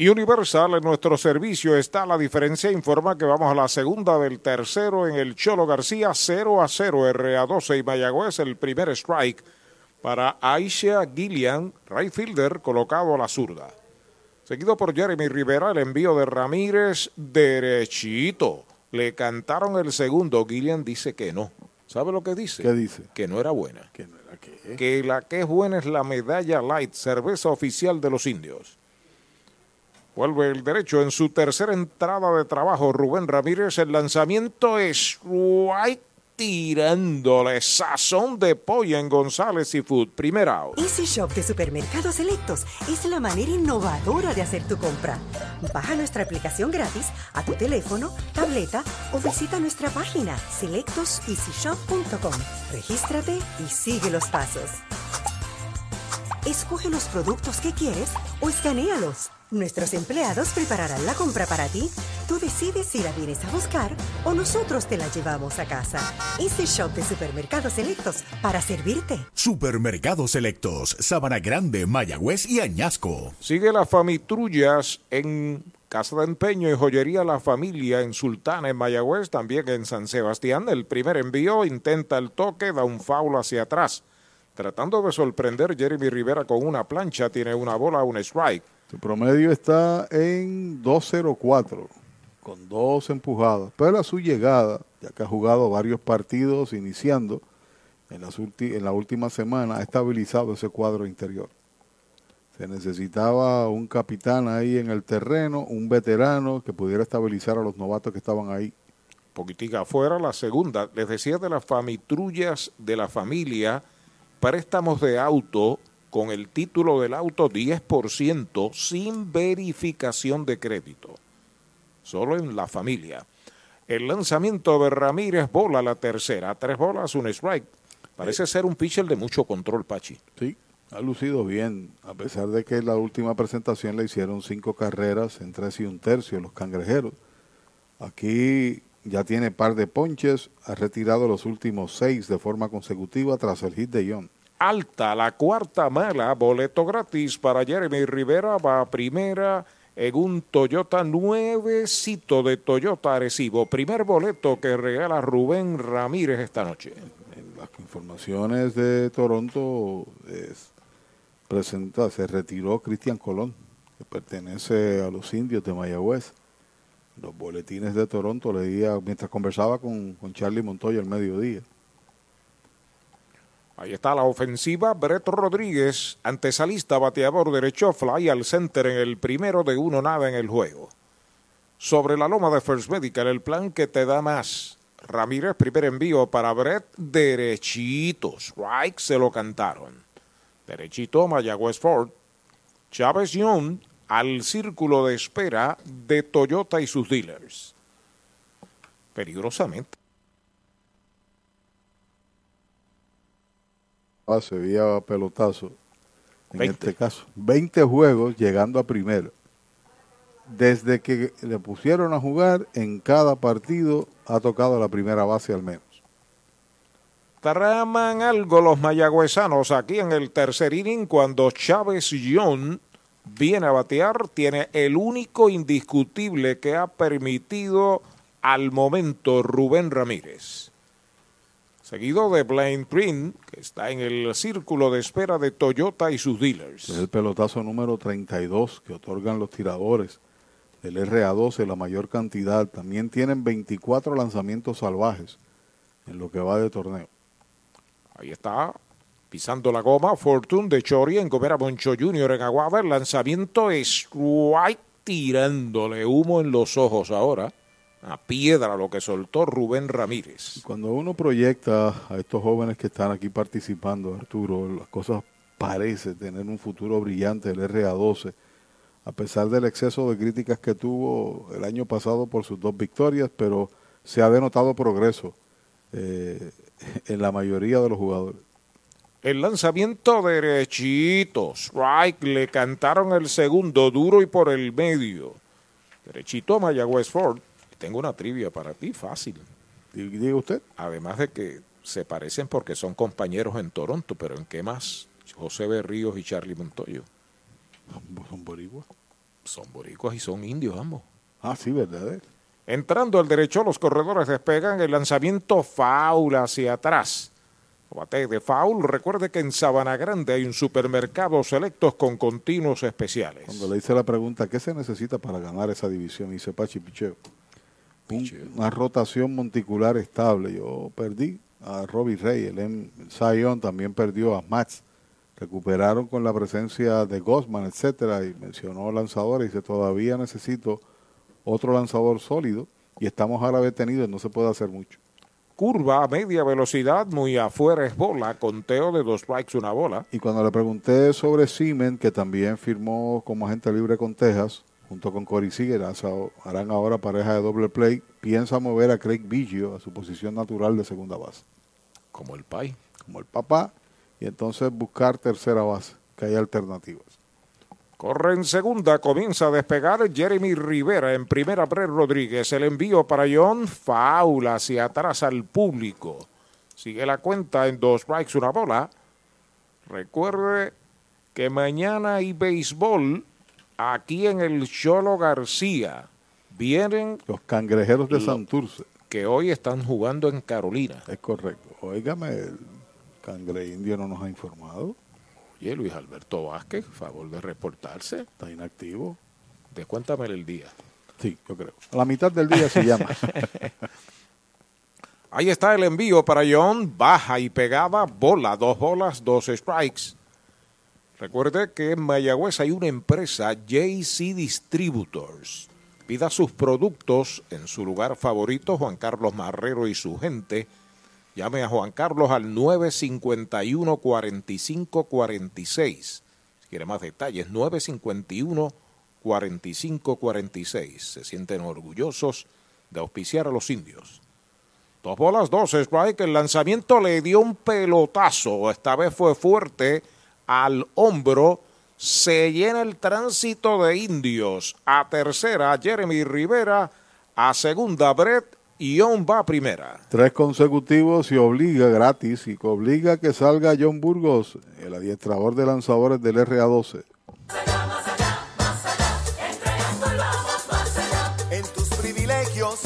Y Universal en nuestro servicio está la diferencia. Informa que vamos a la segunda del tercero en el Cholo García 0 a 0 RA12 y Mayagüez el primer strike para Aisha Gillian, right fielder colocado a la zurda. Seguido por Jeremy Rivera, el envío de Ramírez derechito. Le cantaron el segundo. Gillian dice que no. ¿Sabe lo que dice? ¿Qué dice? Que no era buena. Que no era qué. Que la que es buena es la medalla light, cerveza oficial de los indios. Vuelve el derecho en su tercera entrada de trabajo. Rubén Ramírez, el lanzamiento es right tirándole sazón de pollo en González y Food. Primera out. Easy Shop de Supermercados Selectos es la manera innovadora de hacer tu compra. Baja nuestra aplicación gratis a tu teléfono, tableta o visita nuestra página selectoseasyshop.com. Regístrate y sigue los pasos. Escoge los productos que quieres o escanealos. Nuestros empleados prepararán la compra para ti. Tú decides si la vienes a buscar o nosotros te la llevamos a casa. Easy Shop de Supermercados Selectos para servirte. Supermercados Selectos, Sabana Grande, Mayagüez y Añasco. Sigue las famitrullas en Casa de Empeño y Joyería La Familia en Sultana, en Mayagüez, también en San Sebastián. El primer envío intenta el toque, da un foul hacia atrás. Tratando de sorprender, Jeremy Rivera con una plancha, tiene una bola, un strike. Su promedio está en 2.04, con dos empujadas. Pero a su llegada, ya que ha jugado varios partidos iniciando, en, en la última semana ha estabilizado ese cuadro interior. Se necesitaba un capitán ahí en el terreno, un veterano que pudiera estabilizar a los novatos que estaban ahí. Poquitica afuera, la segunda, les decía de las famitrullas de la familia, préstamos de auto con el título del auto 10% sin verificación de crédito. Solo en la familia. El lanzamiento de Ramírez bola la tercera. Tres bolas, un strike. Parece ser un pitcher de mucho control, Pachi. Sí, ha lucido bien. A pesar de que en la última presentación le hicieron cinco carreras en tres y un tercio los cangrejeros. Aquí ya tiene par de ponches. Ha retirado los últimos seis de forma consecutiva tras el hit de John alta, la cuarta mala, boleto gratis para Jeremy Rivera, va a primera en un Toyota nuevecito de Toyota Arecibo. Primer boleto que regala Rubén Ramírez esta noche. Las informaciones de Toronto es, presenta, se retiró Cristian Colón, que pertenece a los indios de Mayagüez. Los boletines de Toronto leía mientras conversaba con, con Charlie Montoya al mediodía. Ahí está la ofensiva. Brett Rodríguez, antesalista, bateador derecho, fly al center en el primero de uno, nada en el juego. Sobre la loma de First Medical, el plan que te da más. Ramírez, primer envío para Brett, derechito. Strike se lo cantaron. Derechito, Mayagüez Ford. Chávez Young al círculo de espera de Toyota y sus dealers. Peligrosamente. Se veía pelotazo. En este caso, 20 juegos llegando a primero. Desde que le pusieron a jugar, en cada partido ha tocado la primera base al menos. Traman algo los mayagüezanos aquí en el tercer inning cuando Chávez John viene a batear. Tiene el único indiscutible que ha permitido al momento Rubén Ramírez seguido de Blaine Print, que está en el círculo de espera de Toyota y sus dealers. Es el pelotazo número 32 que otorgan los tiradores del RA12, la mayor cantidad. También tienen 24 lanzamientos salvajes en lo que va de torneo. Ahí está, pisando la goma, Fortune de Chori en Gomera Moncho Jr. en Aguada. El lanzamiento es white tirándole humo en los ojos ahora a piedra lo que soltó Rubén Ramírez. Cuando uno proyecta a estos jóvenes que están aquí participando, Arturo, las cosas parece tener un futuro brillante el RA12. a pesar del exceso de críticas que tuvo el año pasado por sus dos victorias, pero se ha denotado progreso eh, en la mayoría de los jugadores. El lanzamiento derechito. Strike. Le cantaron el segundo duro y por el medio. Derechito a Mayagüez Ford. Tengo una trivia para ti, fácil. Diga usted. Además de que se parecen porque son compañeros en Toronto, pero ¿en qué más? José Berríos y Charlie Montoyo. ¿Son boricuas? Son boricuas y son indios ambos. Ah, sí, ¿verdad? Entrando al derecho, los corredores despegan el lanzamiento foul hacia atrás. Bate de foul. Recuerde que en Sabana Grande hay un supermercado selectos con continuos especiales. Cuando le hice la pregunta, ¿qué se necesita para ganar esa división? Dice Pachi Picheo. Una rotación monticular estable. Yo perdí a Robbie Rey, el. Zion también perdió a Max. Recuperaron con la presencia de Gosman, etcétera, y mencionó lanzadores. Y dice, todavía necesito otro lanzador sólido y estamos ahora detenidos, no se puede hacer mucho. Curva a media velocidad, muy afuera es bola, conteo de dos strikes, una bola. Y cuando le pregunté sobre Siemens, que también firmó como agente libre con Texas, junto con Corey Seager, harán ahora pareja de doble play, piensa mover a Craig Biggio a su posición natural de segunda base. Como el pai. Como el papá, y entonces buscar tercera base, que hay alternativas. Corre en segunda, comienza a despegar Jeremy Rivera en primera, Brett Rodríguez. El envío para John, faula hacia atrás al público. Sigue la cuenta en dos strikes, una bola. Recuerde que mañana hay béisbol aquí en el Cholo García. Vienen los cangrejeros de Santurce. Que hoy están jugando en Carolina. Es correcto. Óigame, el cangre indio no nos ha informado. Oye, Luis Alberto Vázquez, favor de reportarse. Está inactivo. Descuéntame el día. Sí, yo creo. A la mitad del día se llama. *laughs* Ahí está el envío para John. Baja y pegaba. Bola, dos bolas, dos strikes. Recuerde que en Mayagüez hay una empresa, JC Distributors. Pida sus productos en su lugar favorito, Juan Carlos Marrero y su gente Llame a Juan Carlos al 951-4546. Si quiere más detalles, 951-4546. Se sienten orgullosos de auspiciar a los indios. Dos bolas, dos strike. El lanzamiento le dio un pelotazo. Esta vez fue fuerte al hombro. Se llena el tránsito de indios. A tercera, Jeremy Rivera. A segunda, Brett y John va a primera. Tres consecutivos y obliga gratis y obliga que salga John Burgos, el adiestrador de lanzadores del RA12. En tus privilegios,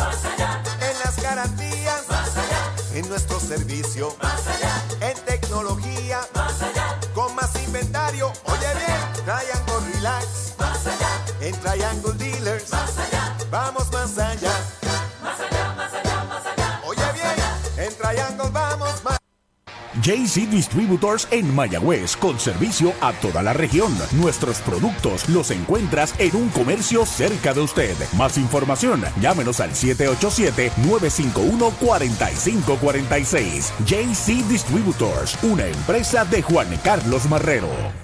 Triangle Relax, en Triangle Dealers, vamos más allá. JC Distributors en Mayagüez, con servicio a toda la región. Nuestros productos los encuentras en un comercio cerca de usted. Más información, llámenos al 787-951-4546. JC Distributors, una empresa de Juan Carlos Marrero.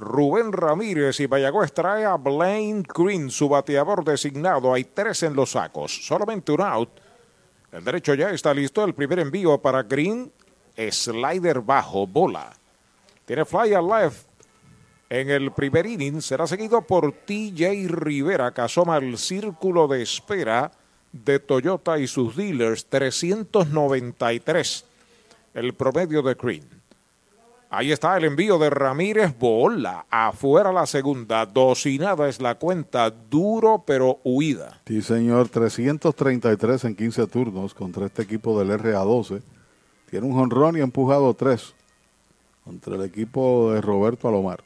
Rubén Ramírez y Mayagüez trae a Blaine Green, su bateador designado. Hay tres en los sacos, solamente un out. El derecho ya está listo. El primer envío para Green, slider bajo, bola. Tiene fly al left. En el primer inning será seguido por TJ Rivera, que asoma el círculo de espera de Toyota y sus dealers. 393 el promedio de Green. Ahí está el envío de Ramírez Bola. Afuera la segunda. Docinada es la cuenta. Duro pero huida. Sí, señor. 333 en 15 turnos contra este equipo del RA12. Tiene un jonrón y empujado tres contra el equipo de Roberto Alomar.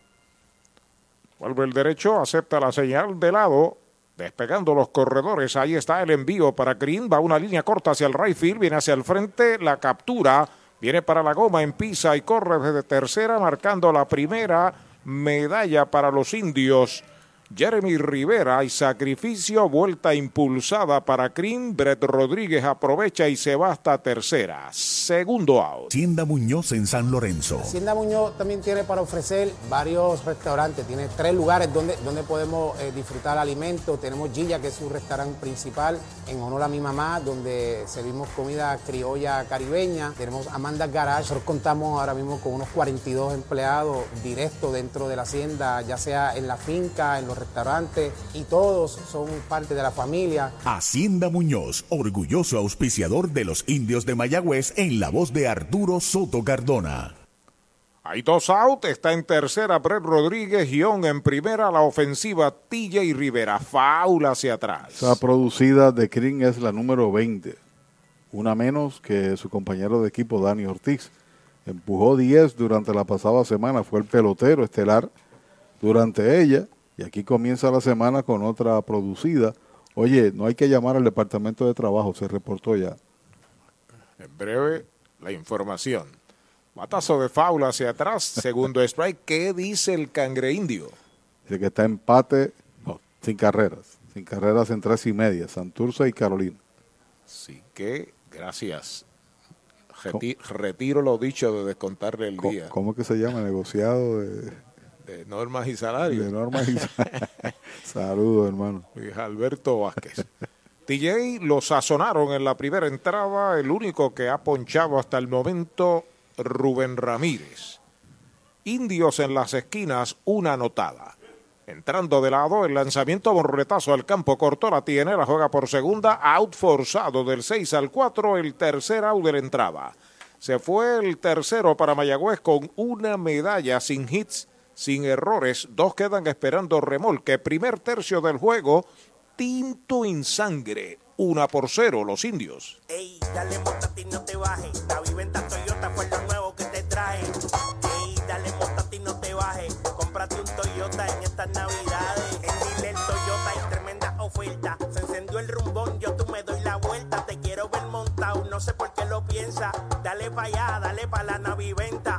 Vuelve el derecho. Acepta la señal de lado. Despegando los corredores, ahí está el envío para Green, va una línea corta hacia el right field, viene hacia el frente, la captura, viene para la goma en pisa y corre desde tercera, marcando la primera medalla para los indios. Jeremy Rivera y sacrificio, vuelta impulsada para Green, Brett Rodríguez aprovecha y se va hasta tercera. Segundo out. Hacienda Muñoz en San Lorenzo. Hacienda Muñoz también tiene para ofrecer varios restaurantes, tiene tres lugares donde, donde podemos eh, disfrutar alimentos. Tenemos Gilla, que es su restaurante principal, en honor a mi mamá, donde servimos comida criolla caribeña. Tenemos Amanda Garage, nosotros contamos ahora mismo con unos 42 empleados directos dentro de la hacienda, ya sea en la finca, en los restaurantes, y todos son parte de la familia. Hacienda Muñoz, orgulloso auspiciador de los indios de Mayagüez en la voz de Arturo Soto Cardona. Hay dos out, está en tercera Brett Rodríguez, guion en primera la ofensiva TJ Rivera, faula hacia atrás. Esa producida de Green es la número 20, una menos que su compañero de equipo Dani Ortiz. Empujó 10 durante la pasada semana, fue el pelotero estelar durante ella y aquí comienza la semana con otra producida. Oye, no hay que llamar al departamento de trabajo, se reportó ya. En breve, la información. Matazo de faula hacia atrás, *laughs* segundo strike. ¿Qué dice el cangre indio? Dice que está empate no, sin carreras, sin carreras en tres y media, Santurce y Carolina. Así que, gracias. Reti retiro lo dicho de descontarle el ¿Cómo, día. ¿Cómo que se llama? Negociado de, De normas y salarios. de normas y *laughs* Saludos, hermano. Luis Alberto Vázquez. *laughs* TJ lo sazonaron en la primera entrada, el único que ha ponchado hasta el momento, Rubén Ramírez. Indios en las esquinas, una anotada. Entrando de lado, el lanzamiento borretazo al campo corto la tiene, la juega por segunda, out forzado del 6 al 4, el tercer out de la entrada. Se fue el tercero para Mayagüez con una medalla sin hits, sin errores. Dos quedan esperando remolque. Primer tercio del juego, tinto en sangre. Una por cero, los indios. Ey, dale y no te bajes. La viventa Toyota fue lo nuevo que te trae. Ey, dale y no te bajes. Cómprate un Toyota en estas navidades. En Dile Toyota hay tremenda oferta. Se encendió el rumbón, yo tú me doy la vuelta. Te quiero ver montado, no sé por qué lo piensa. Dale pa' allá, dale pa' la naviventa.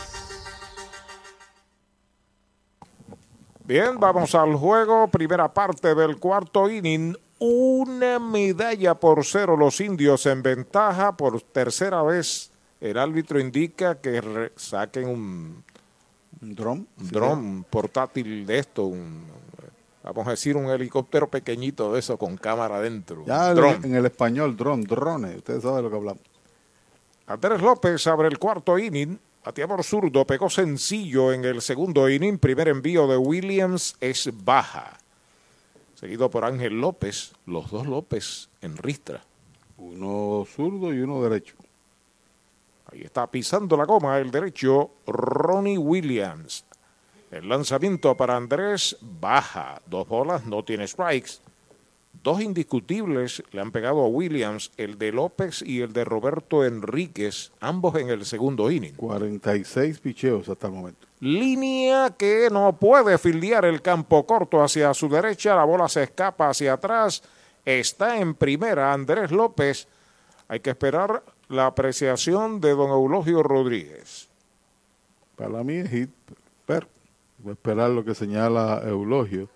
Bien, vamos al juego. Primera parte del cuarto inning. Una medalla por cero los indios en ventaja. Por tercera vez el árbitro indica que saquen un, un dron, un dron portátil de esto, un, vamos a decir un helicóptero pequeñito de eso con cámara adentro. Ya en- dron. en el español, dron, drones, ustedes saben lo que hablamos. Andrés López abre el cuarto inning. Bateador zurdo pegó sencillo en el segundo inning. Primer envío de Williams es baja. Seguido por Ángel López. Los dos López en ristra. Uno zurdo y uno derecho. Ahí está pisando la goma el derecho Ronnie Williams. El lanzamiento para Andrés baja. Dos bolas, no tiene strikes. Dos indiscutibles le han pegado a Williams, el de López y el de Roberto Enríquez, ambos en el segundo inning. 46 picheos hasta el momento. Línea que no puede fildear el campo corto hacia su derecha, la bola se escapa hacia atrás, está en primera Andrés López. Hay que esperar la apreciación de don Eulogio Rodríguez. Para mí es hit, pero voy a esperar lo que señala Eulogio.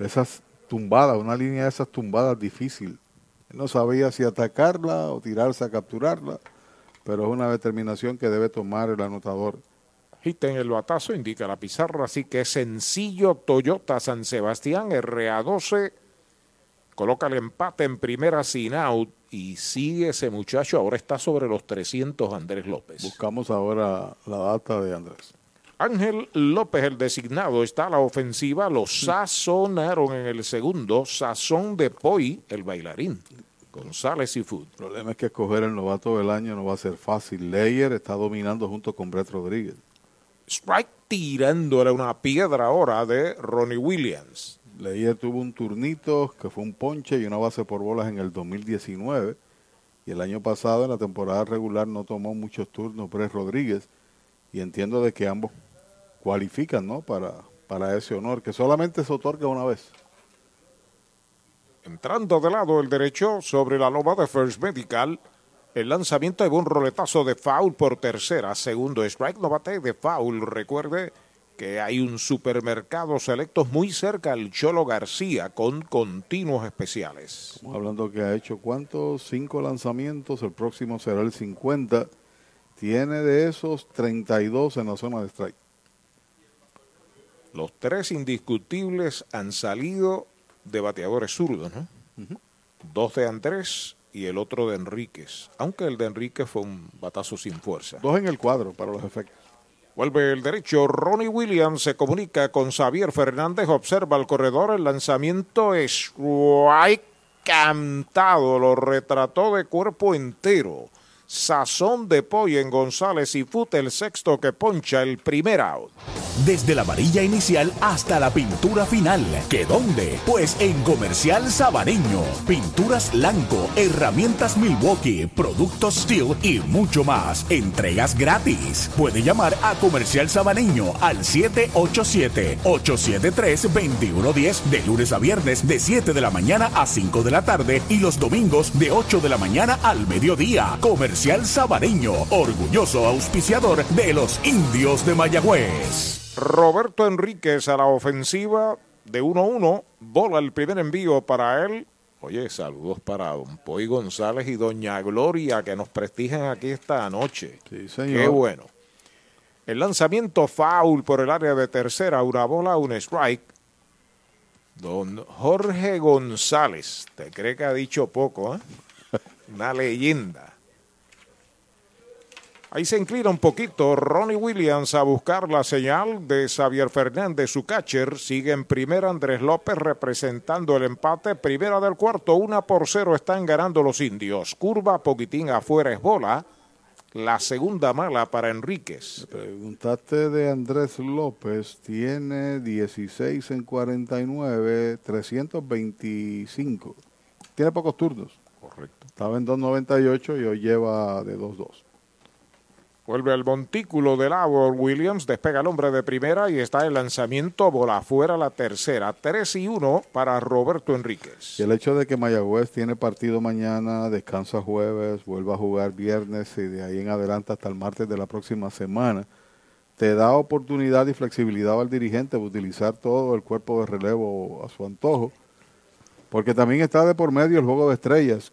Esas tumbadas, una línea de esas tumbadas difícil. Él no sabía si atacarla o tirarse a capturarla, pero es una determinación que debe tomar el anotador. Hit en el batazo, indica la pizarra, así que es sencillo Toyota San Sebastián, RA12, coloca el empate en primera sin out y sigue ese muchacho, ahora está sobre los 300 Andrés López. Buscamos ahora la data de Andrés. Ángel López, el designado, está a la ofensiva. Lo sazonaron en el segundo. Sazón de Poi, el bailarín. González y Food. El problema es que escoger el novato del año no va a ser fácil. Leyer está dominando junto con Brett Rodríguez. Strike tirándole una piedra ahora de Ronnie Williams. Leyer tuvo un turnito que fue un ponche y una base por bolas en el 2019. Y el año pasado, en la temporada regular, no tomó muchos turnos Brett Rodríguez. Y entiendo de que ambos cualifican ¿no? para, para ese honor, que solamente se otorga una vez. Entrando de lado el derecho sobre la loma de First Medical, el lanzamiento de un roletazo de foul por tercera, segundo strike, no bate de foul. Recuerde que hay un supermercado selectos muy cerca al Cholo García con continuos especiales. Estamos hablando que ha hecho cuántos, cinco lanzamientos, el próximo será el 50. Tiene de esos 32 en la zona de strike. Los tres indiscutibles han salido de bateadores zurdos, ¿no? Dos de Andrés y el otro de Enríquez. Aunque el de Enríquez fue un batazo sin fuerza. Dos en el cuadro para los efectos. Vuelve el derecho. Ronnie Williams se comunica con Xavier Fernández. Observa el corredor. El lanzamiento es cantado. Lo retrató de cuerpo entero. Sazón de pollo en González y Fute, el sexto que poncha el primer out. Desde la varilla inicial hasta la pintura final. ¿Que dónde? Pues en Comercial Sabaneño. Pinturas Blanco, herramientas Milwaukee, productos Steel y mucho más. Entregas gratis. Puede llamar a Comercial Sabaneño al 787-873-2110 de lunes a viernes de 7 de la mañana a 5 de la tarde y los domingos de 8 de la mañana al mediodía. Comercial Sabaneño, orgulloso auspiciador de los indios de Mayagüez. Roberto Enríquez a la ofensiva de 1-1. Bola el primer envío para él. Oye, saludos para don Poy González y doña Gloria que nos prestigian aquí esta noche. Sí, señor. Qué bueno. El lanzamiento foul por el área de tercera, una bola, un strike. Don Jorge González, te cree que ha dicho poco, ¿eh? Una leyenda. Ahí se inclina un poquito Ronnie Williams a buscar la señal de Xavier Fernández, su catcher. Sigue en primera Andrés López representando el empate. Primera del cuarto, una por cero están ganando los indios. Curva poquitín afuera es bola. La segunda mala para Enríquez. Preguntaste de Andrés López, tiene 16 en 49, 325. Tiene pocos turnos. Correcto. Estaba en 2.98 y hoy lleva de 2.2. Vuelve al montículo del lado Williams, despega el hombre de primera y está el lanzamiento, bola afuera la tercera. 3 y 1 para Roberto Enríquez. Y el hecho de que Mayagüez tiene partido mañana, descansa jueves, vuelve a jugar viernes y de ahí en adelante hasta el martes de la próxima semana, te da oportunidad y flexibilidad al dirigente de utilizar todo el cuerpo de relevo a su antojo, porque también está de por medio el juego de estrellas.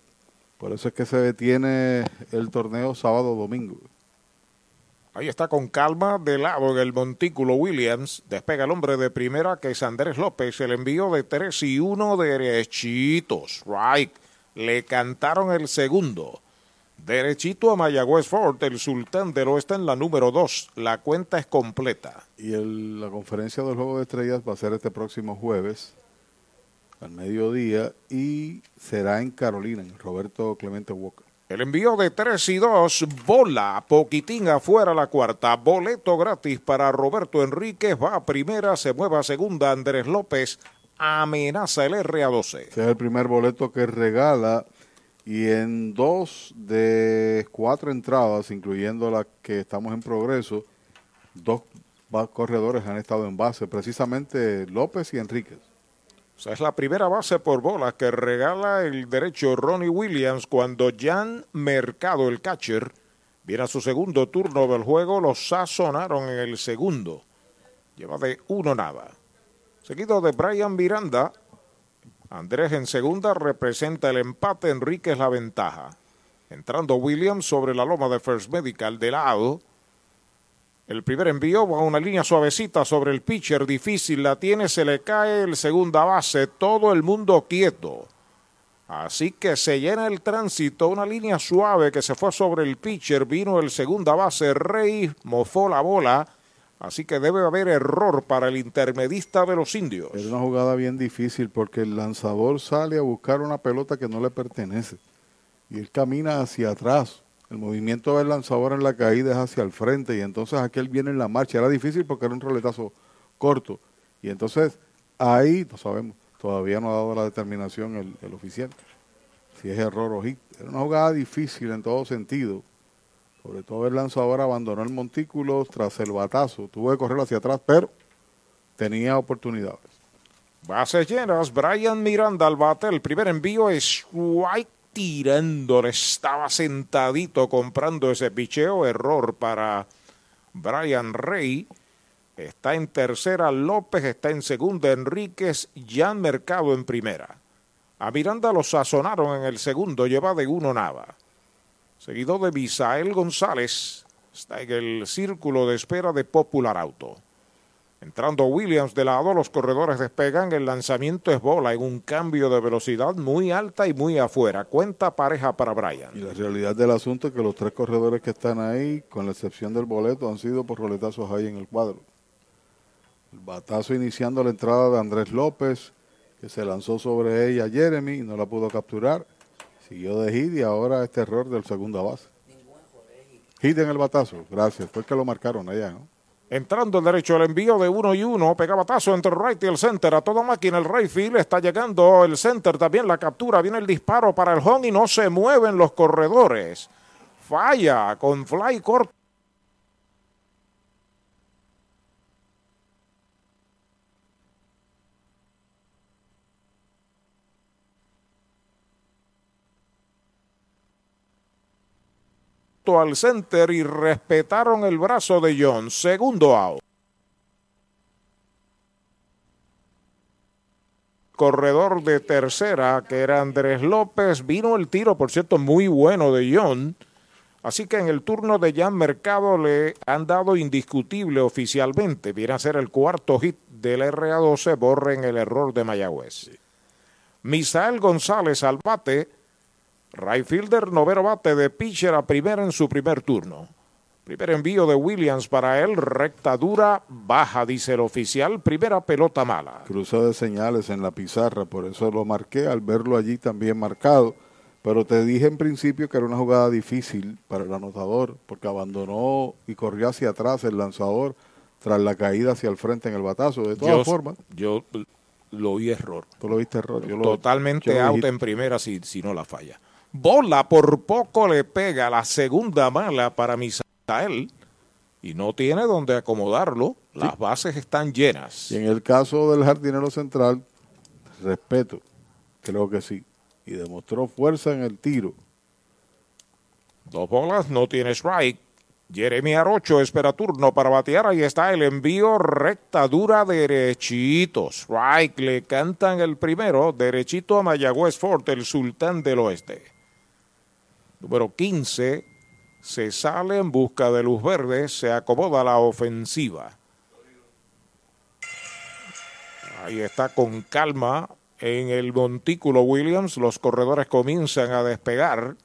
Por eso es que se detiene el torneo sábado-domingo. Ahí está con calma de lado en el montículo Williams. Despega el hombre de primera que es Andrés López. El envío de 3 y 1 derechitos. Right. Le cantaron el segundo. Derechito a Mayagüez Ford, el Sultán del Oeste en la número 2. La cuenta es completa. Y la conferencia del Juego de Estrellas va a ser este próximo jueves al mediodía y será en Carolina, en Roberto Clemente Walker. El envío de 3 y 2, bola, poquitín afuera la cuarta, boleto gratis para Roberto Enríquez, va a primera, se mueve a segunda, Andrés López, amenaza el RA12. Este es el primer boleto que regala y en dos de cuatro entradas, incluyendo la que estamos en progreso, dos corredores han estado en base, precisamente López y Enríquez. O sea, es la primera base por bola que regala el derecho Ronnie Williams cuando Jan Mercado, el catcher, viene a su segundo turno del juego, lo sazonaron en el segundo. Lleva de uno nada. Seguido de Brian Miranda, Andrés en segunda representa el empate, Enríquez la ventaja. Entrando Williams sobre la loma de First Medical de lado. El primer envío va a una línea suavecita sobre el pitcher, difícil, la tiene, se le cae el segunda base, todo el mundo quieto. Así que se llena el tránsito, una línea suave que se fue sobre el pitcher, vino el segunda base, Rey, mofó la bola, así que debe haber error para el intermedista de los indios. Es una jugada bien difícil porque el lanzador sale a buscar una pelota que no le pertenece y él camina hacia atrás. El movimiento del lanzador en la caída es hacia el frente y entonces aquel viene en la marcha. Era difícil porque era un roletazo corto y entonces ahí no sabemos, todavía no ha dado la determinación el, el oficial si es error o hit. Era una jugada difícil en todo sentido. Sobre todo el lanzador abandonó el montículo tras el batazo. Tuvo que correr hacia atrás, pero tenía oportunidades. Bases llenas, Brian Miranda al bate, el primer envío es White tirándole, estaba sentadito comprando ese picheo, error para Brian Rey. Está en tercera López, está en segunda Enríquez, Jan Mercado en primera. A Miranda lo sazonaron en el segundo, lleva de uno nada. Seguido de Misael González, está en el círculo de espera de Popular Auto. Entrando Williams de lado, los corredores despegan, el lanzamiento es bola en un cambio de velocidad muy alta y muy afuera. Cuenta pareja para Brian. Y la realidad del asunto es que los tres corredores que están ahí, con la excepción del boleto, han sido por roletazos ahí en el cuadro. El batazo iniciando la entrada de Andrés López, que se lanzó sobre ella Jeremy y no la pudo capturar. Siguió de hit y ahora este error del segunda base. Hit en el batazo, gracias. Fue que lo marcaron allá, ¿no? Entrando el derecho, el envío de uno y uno, pegaba tazo entre el right y el center, a toda máquina el right field, está llegando el center, también la captura, viene el disparo para el home y no se mueven los corredores. Falla con fly corto. Al center y respetaron el brazo de John. Segundo out. Corredor de tercera, que era Andrés López. Vino el tiro, por cierto, muy bueno de John. Así que en el turno de Jan Mercado le han dado indiscutible oficialmente. Viene a ser el cuarto hit del RA12. Borren el error de Mayagüez. Misael González al bate. Right fielder, noveno bate de pitcher a primera en su primer turno. Primer envío de Williams para él, recta dura, baja, dice el oficial, primera pelota mala. Cruzo de señales en la pizarra, por eso lo marqué al verlo allí también marcado. Pero te dije en principio que era una jugada difícil para el anotador, porque abandonó y corrió hacia atrás el lanzador tras la caída hacia el frente en el batazo. De todas Yo- formas, Yo lo vi error. tú lo viste error. Yo lo- Totalmente yo lo out en primera si, si no la falla. Bola por poco le pega la segunda mala para Misael y no tiene donde acomodarlo. Las bases están llenas. Y en el caso del jardinero central, respeto, creo que sí. Y demostró fuerza en el tiro. Dos bolas, no tiene strike. Jeremy Arocho espera turno para batear. Ahí está el envío recta dura derechito. Strike, le cantan el primero. Derechito a Mayagüez Fort, el sultán del oeste. Número 15 se sale en busca de luz verde. Se acomoda la ofensiva. Ahí está con calma en el montículo Williams. Los corredores comienzan a despegar.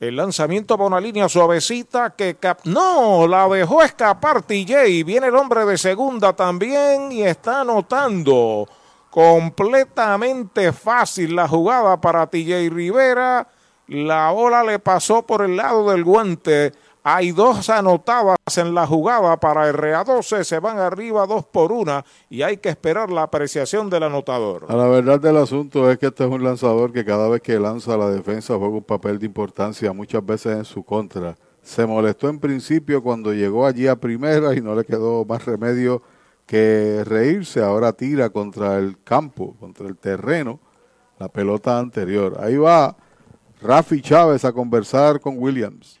El lanzamiento para una línea suavecita que no, la dejó escapar TJ. Viene el hombre de segunda también y está anotando. Completamente fácil la jugada para TJ Rivera. La bola le pasó por el lado del guante. Hay dos anotadas en la jugada para RA12. Se van arriba dos por una y hay que esperar la apreciación del anotador. La verdad del asunto es que este es un lanzador que cada vez que lanza la defensa juega un papel de importancia, muchas veces en su contra. Se molestó en principio cuando llegó allí a primera y no le quedó más remedio que reírse. Ahora tira contra el campo, contra el terreno, la pelota anterior. Ahí va Rafi Chávez a conversar con Williams.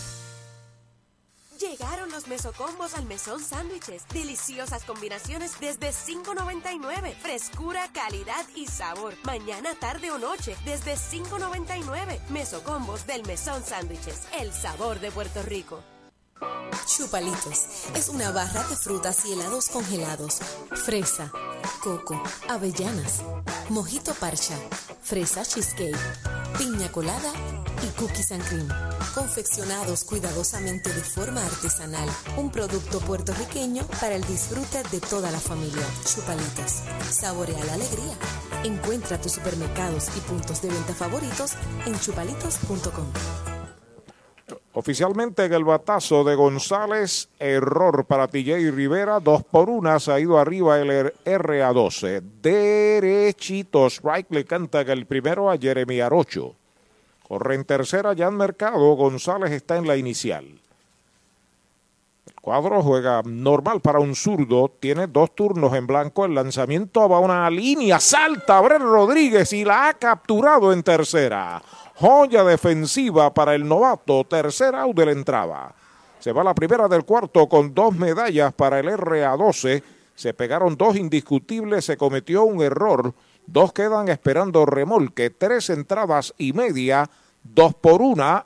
Llegaron los mesocombos al mesón sándwiches. Deliciosas combinaciones desde $5.99. Frescura, calidad y sabor. Mañana, tarde o noche desde $5.99. Mesocombos del mesón sándwiches. El sabor de Puerto Rico. Chupalitos es una barra de frutas y helados congelados. Fresa, coco, avellanas, mojito parcha, fresa cheesecake, piña colada y cookies and cream. Confeccionados cuidadosamente de forma artesanal. Un producto puertorriqueño para el disfrute de toda la familia. Chupalitos. Saborea la alegría. Encuentra tus supermercados y puntos de venta favoritos en chupalitos.com. Oficialmente en el batazo de González, error para TJ Rivera, dos por una, se ha ido arriba el RA12. Derechito, strike le canta el primero a Jeremy Arocho. Corre en tercera ya en mercado, González está en la inicial. El cuadro juega normal para un zurdo, tiene dos turnos en blanco, el lanzamiento va a una línea, salta Abrel Rodríguez y la ha capturado en tercera. Joya defensiva para el novato, tercera out de la entrada. Se va la primera del cuarto con dos medallas para el RA12. Se pegaron dos indiscutibles, se cometió un error. Dos quedan esperando remolque, tres entradas y media, dos por una,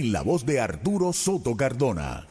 la voz de Arturo Soto Cardona.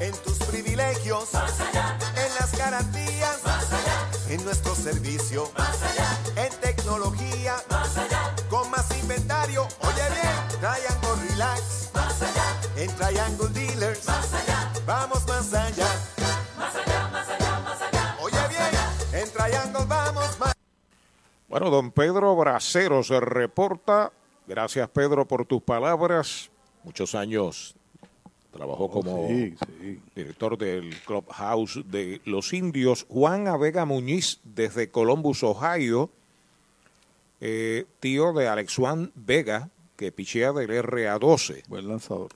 En tus privilegios, más allá. En las garantías, más allá. En nuestro servicio, más allá. En tecnología, más allá. Con más inventario, oye bien, Triangle Relax, más allá. En Triangle Dealers, más allá. Vamos más allá. Más allá, más allá, más allá. Oye bien, en Triangle vamos más Bueno, don Pedro Bracero se reporta. Gracias, Pedro, por tus palabras. Muchos años trabajó como sí, sí. director del Clubhouse de los Indios. Juan Avega Muñiz, desde Columbus, Ohio. eh, tío de Alex Juan Vega, que pichea del RA12. Buen lanzador.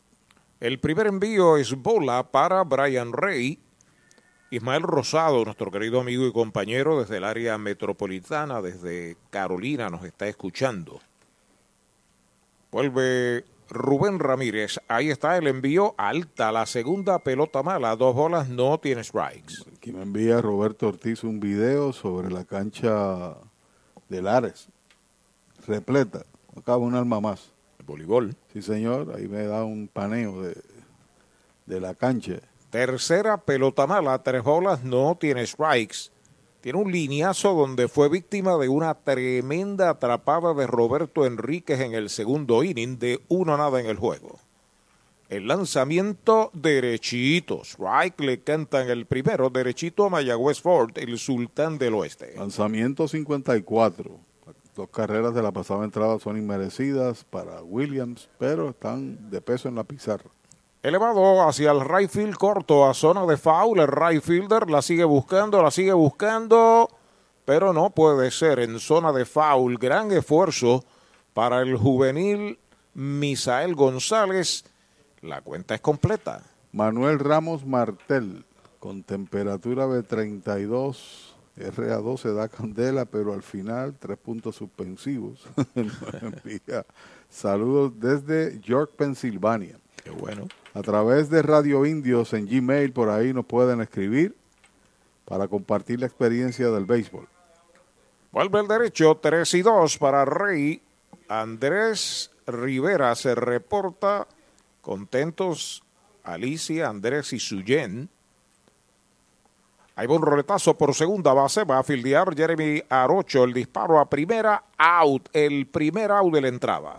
El primer envío es bola para Brian Rey. Ismael Rosado, nuestro querido amigo y compañero desde el área metropolitana, desde Carolina, nos está escuchando. Vuelve Rubén Ramírez. Ahí está el envío alta. La segunda pelota mala. Dos bolas, no tiene strikes. Aquí me envía Roberto Ortiz un video sobre la cancha de Lares. Repleta. Acaba un alma más. El voleibol. Sí, señor. Ahí me da un paneo de, de la cancha. Tercera pelota mala. Tres bolas, no tiene strikes. Tiene un lineazo donde fue víctima de una tremenda atrapada de Roberto Enríquez en el segundo inning de uno nada en el juego. El lanzamiento derechito. Strike le canta en el primero, derechito a Mayagüez Ford, el sultán del oeste. Lanzamiento 54. Dos carreras de la pasada entrada son inmerecidas para Williams, pero están de peso en la pizarra. Elevado hacia el right field corto a zona de foul. El right fielder la sigue buscando, la sigue buscando, pero no puede ser en zona de foul. Gran esfuerzo para el juvenil Misael González. La cuenta es completa. Manuel Ramos Martel, con temperatura de 32, RA2 se da candela, pero al final tres puntos suspensivos. *laughs* Saludos desde York, Pensilvania. Qué bueno. A través de Radio Indios en Gmail, por ahí nos pueden escribir para compartir la experiencia del béisbol. Vuelve el derecho, 3 y 2 para Rey. Andrés Rivera se reporta. Contentos Alicia, Andrés y Suyen. Hay un roletazo por segunda base. Va a fildear Jeremy Arocho. El disparo a primera, out. El primer out de la entrada.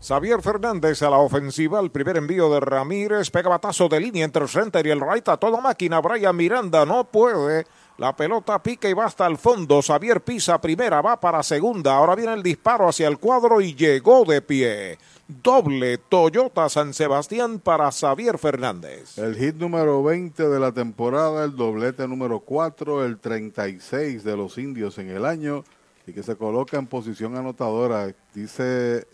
Xavier Fernández a la ofensiva, el primer envío de Ramírez, pega batazo de línea entre el center y el right a toda máquina, Brian Miranda no puede, la pelota pica y va hasta el fondo, Xavier pisa primera, va para segunda, ahora viene el disparo hacia el cuadro y llegó de pie. Doble Toyota San Sebastián para Xavier Fernández. El hit número 20 de la temporada, el doblete número 4, el 36 de los indios en el año y que se coloca en posición anotadora, dice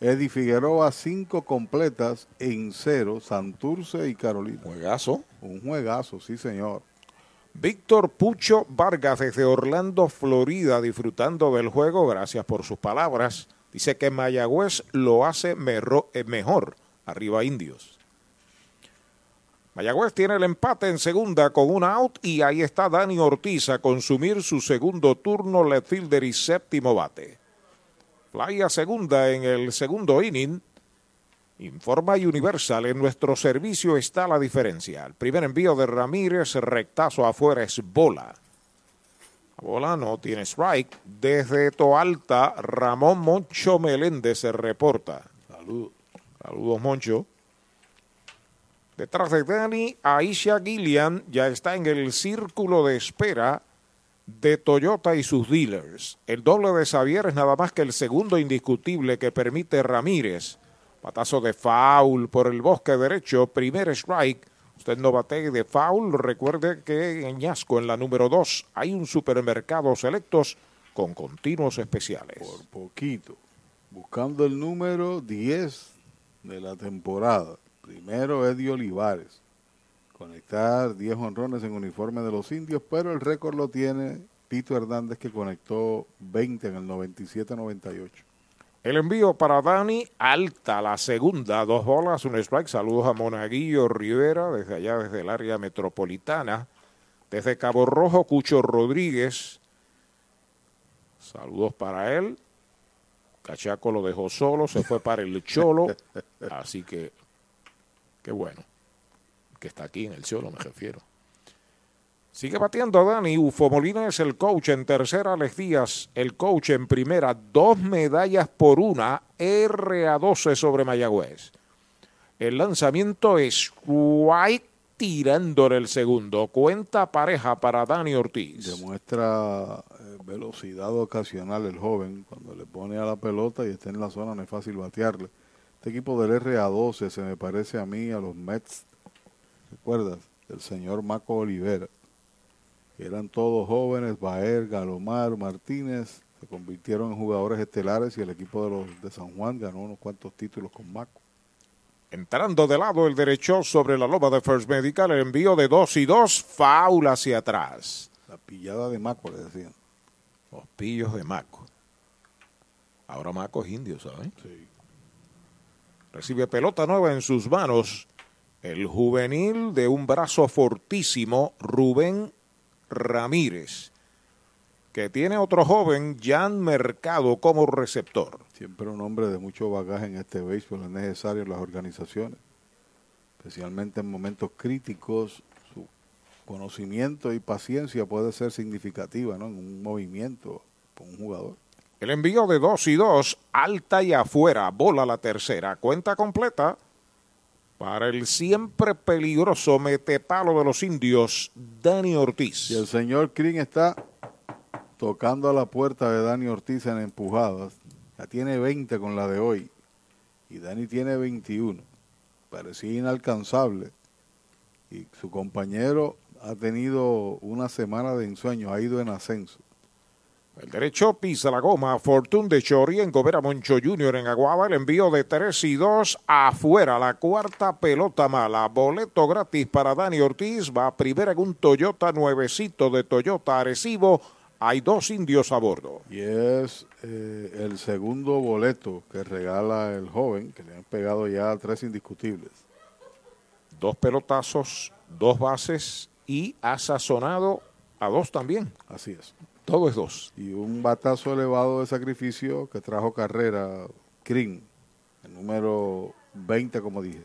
Eddie Figueroa, cinco completas en cero, Santurce y Carolina. Juegazo. Un juegazo, sí, señor. Víctor Pucho Vargas desde Orlando, Florida, disfrutando del juego. Gracias por sus palabras. Dice que Mayagüez lo hace mejor. Arriba Indios. Mayagüez tiene el empate en segunda con un out y ahí está Dani Ortiz a consumir su segundo turno, left fielder y séptimo bate. Fly a segunda en el segundo inning. Informa Universal, en nuestro servicio está la diferencia. El primer envío de Ramírez, rectazo afuera es bola. La bola no tiene strike. Desde Toalta, Ramón Moncho Meléndez se reporta. Saludos. Saludos, Moncho. Detrás de Dani, Aisha Gillian ya está en el círculo de espera de Toyota y sus dealers. El doble de Xavier es nada más que el segundo indiscutible que permite Ramírez. Patazo de foul por el bosque derecho, primer strike. Usted no bate de foul. Recuerde que en Ñasco, en la número 2, hay un supermercado selectos con continuos especiales. Por poquito. Buscando el número 10 de la temporada. Primero Eddie Olivares conectar 10 honrones en uniforme de los indios, pero el récord lo tiene Tito Hernández que conectó 20 en el 97-98. El envío para Dani, alta la segunda, dos bolas, un strike. Saludos a Monaguillo Rivera, desde allá, desde el área metropolitana. Desde Cabo Rojo, Cucho Rodríguez. Saludos para él. Cachaco lo dejó solo, se fue para el Cholo. *laughs* Así que, qué bueno que está aquí en el cielo, me refiero. Sigue batiendo Dani. Ufo Molina es el coach en tercera. Alex Díaz, el coach en primera. Dos medallas por una. RA12 sobre Mayagüez. El lanzamiento es White tirándole el segundo. Cuenta pareja para Dani Ortiz. Demuestra eh, velocidad ocasional el joven cuando le pone a la pelota y está en la zona no es fácil batearle. Este equipo del RA12 se me parece a mí a los Mets, ¿recuerdas? Del señor Maco Olivera. Eran todos jóvenes, Baer, Galomar, Martínez, se convirtieron en jugadores estelares y el equipo de los de San Juan ganó unos cuantos títulos con Maco. Entrando de lado el derecho sobre la loba de First Medical, el envío de dos y dos, faula hacia atrás. La pillada de Maco, le decían. Los pillos de Maco. Ahora Maco es indio, ¿saben? Sí. Recibe pelota nueva en sus manos. El juvenil de un brazo fortísimo, Rubén Ramírez, que tiene otro joven, Jan Mercado, como receptor. Siempre un hombre de mucho bagaje en este béisbol es necesario en las organizaciones, especialmente en momentos críticos. Su conocimiento y paciencia puede ser significativa ¿no? en un movimiento con un jugador. El envío de dos y dos, alta y afuera, bola la tercera, cuenta completa para el siempre peligroso metepalo de los indios, Dani Ortiz. Y el señor Kring está tocando a la puerta de Dani Ortiz en empujadas. Ya tiene 20 con la de hoy. Y Dani tiene 21. Parecía inalcanzable. Y su compañero ha tenido una semana de ensueño, ha ido en ascenso. El derecho pisa la goma. Fortune de Chori en Gobera Moncho Jr. en Aguaba. El envío de 3 y 2 afuera. La cuarta pelota mala. Boleto gratis para Dani Ortiz. Va primera en un Toyota nuevecito de Toyota Arecibo. Hay dos indios a bordo. Y es eh, el segundo boleto que regala el joven, que le han pegado ya tres indiscutibles. Dos pelotazos, dos bases y ha sazonado a dos también. Así es. Todo es dos. Y un batazo elevado de sacrificio que trajo carrera Kring, el número 20, como dije.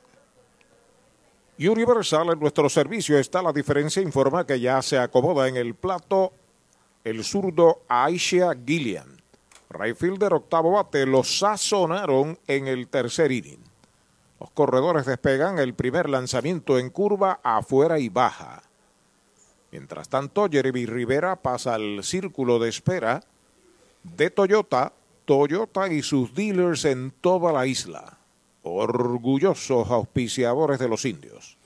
Universal en nuestro servicio está la diferencia. Informa que ya se acomoda en el plato el zurdo Aisha Gillian. Rayfielder octavo bate lo sazonaron en el tercer inning. Los corredores despegan el primer lanzamiento en curva afuera y baja. Mientras tanto, Jeremy Rivera pasa al círculo de espera de Toyota, Toyota y sus dealers en toda la isla. Orgullosos auspiciadores de los indios.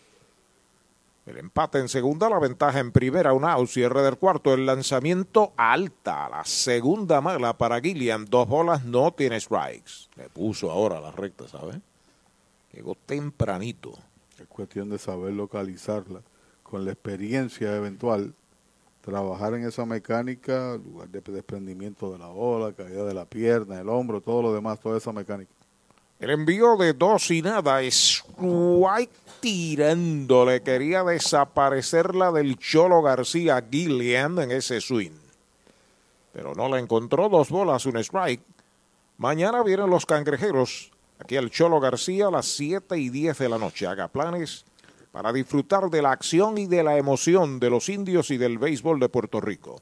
El empate en segunda, la ventaja en primera, un out, cierre del cuarto, el lanzamiento alta, la segunda mala para Gilliam, dos bolas, no tiene strikes. Le puso ahora la recta, ¿sabes? Llegó tempranito. Es cuestión de saber localizarla con la experiencia eventual, trabajar en esa mecánica, lugar de desprendimiento de la bola, caída de la pierna, el hombro, todo lo demás, toda esa mecánica. El envío de dos y nada es White tirándole. Quería desaparecerla del Cholo García Gilliam en ese swing. Pero no la encontró. Dos bolas, un strike. Mañana vienen los cangrejeros. Aquí el Cholo García a las 7 y 10 de la noche. Haga planes para disfrutar de la acción y de la emoción de los indios y del béisbol de Puerto Rico.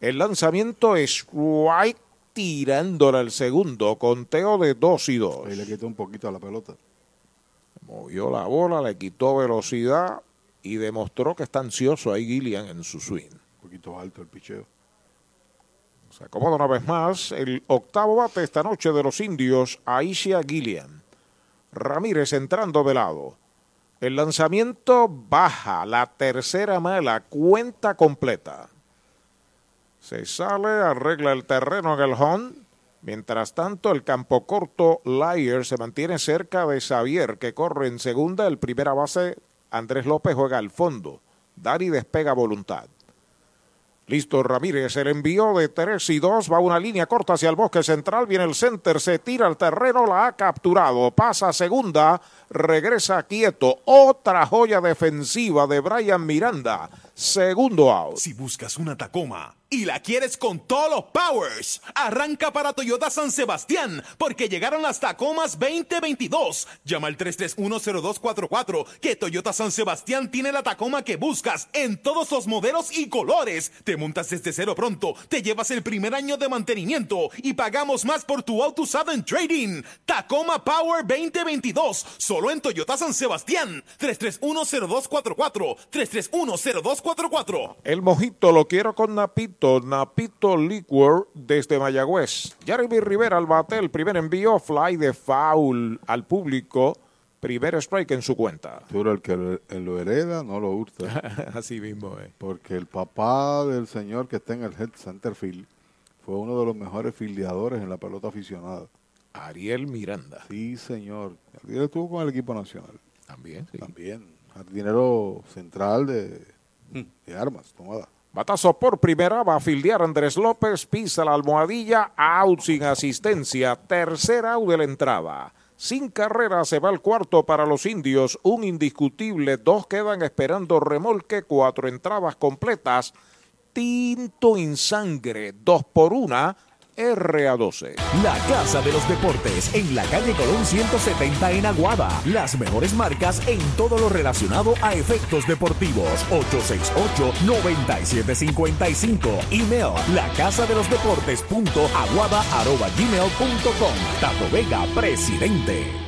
El lanzamiento es White tirándole al segundo, conteo de 2 y 2. Ahí le quitó un poquito a la pelota. Movió la bola, le quitó velocidad y demostró que está ansioso ahí Gillian en su swing. Un poquito alto el picheo. Se acomoda una vez más el octavo bate esta noche de los indios, Aisha Gillian. Ramírez entrando de lado. El lanzamiento baja, la tercera mala, cuenta completa. Se sale, arregla el terreno en el home. Mientras tanto, el campo corto, Lyer, se mantiene cerca de Xavier, que corre en segunda. El primera base, Andrés López, juega al fondo. Dari despega voluntad. Listo Ramírez, el envío de 3 y 2, va una línea corta hacia el bosque central, viene el center, se tira al terreno, la ha capturado, pasa a segunda, regresa quieto, otra joya defensiva de Brian Miranda, segundo out. Si buscas una Tacoma y la quieres con todos los powers, arranca para Toyota San Sebastián porque llegaron las Tacomas 2022. Llama al 3310244 que Toyota San Sebastián tiene la Tacoma que buscas en todos los modelos y colores. Te montas desde cero pronto, te llevas el primer año de mantenimiento y pagamos más por tu auto usado en trading. Tacoma Power 2022, solo en Toyota San Sebastián. 3310244 3310244. El mojito lo quiero con Napito, Napito Liquor desde Mayagüez. Jeremy Rivera al bate, el primer envío, fly de foul al público. Primer strike en su cuenta. Pero el que lo- hereda no lo hurta. *laughs* Así mismo es. Porque el papá del señor que está en el head center field fue uno de los mejores fildeadores en la pelota aficionada. Ariel Miranda. Sí, señor. Ariel estuvo con el equipo nacional. También, sí. También. Jardinero central de, de armas, tomada. Batazo por primera, va a fildear Andrés López, pisa la almohadilla, out sin asistencia, tercera out de la entrada. Sin carrera se va el cuarto para los indios, un indiscutible, dos quedan esperando remolque, cuatro entradas completas, tinto en sangre, dos por una, RA12. La Casa de los Deportes en la calle Colón 170 en Aguada. Las mejores marcas en todo lo relacionado a efectos deportivos. 868-9755. Email la casa de los deportes punto aguada arroba gmail punto com. Tato Vega, presidente.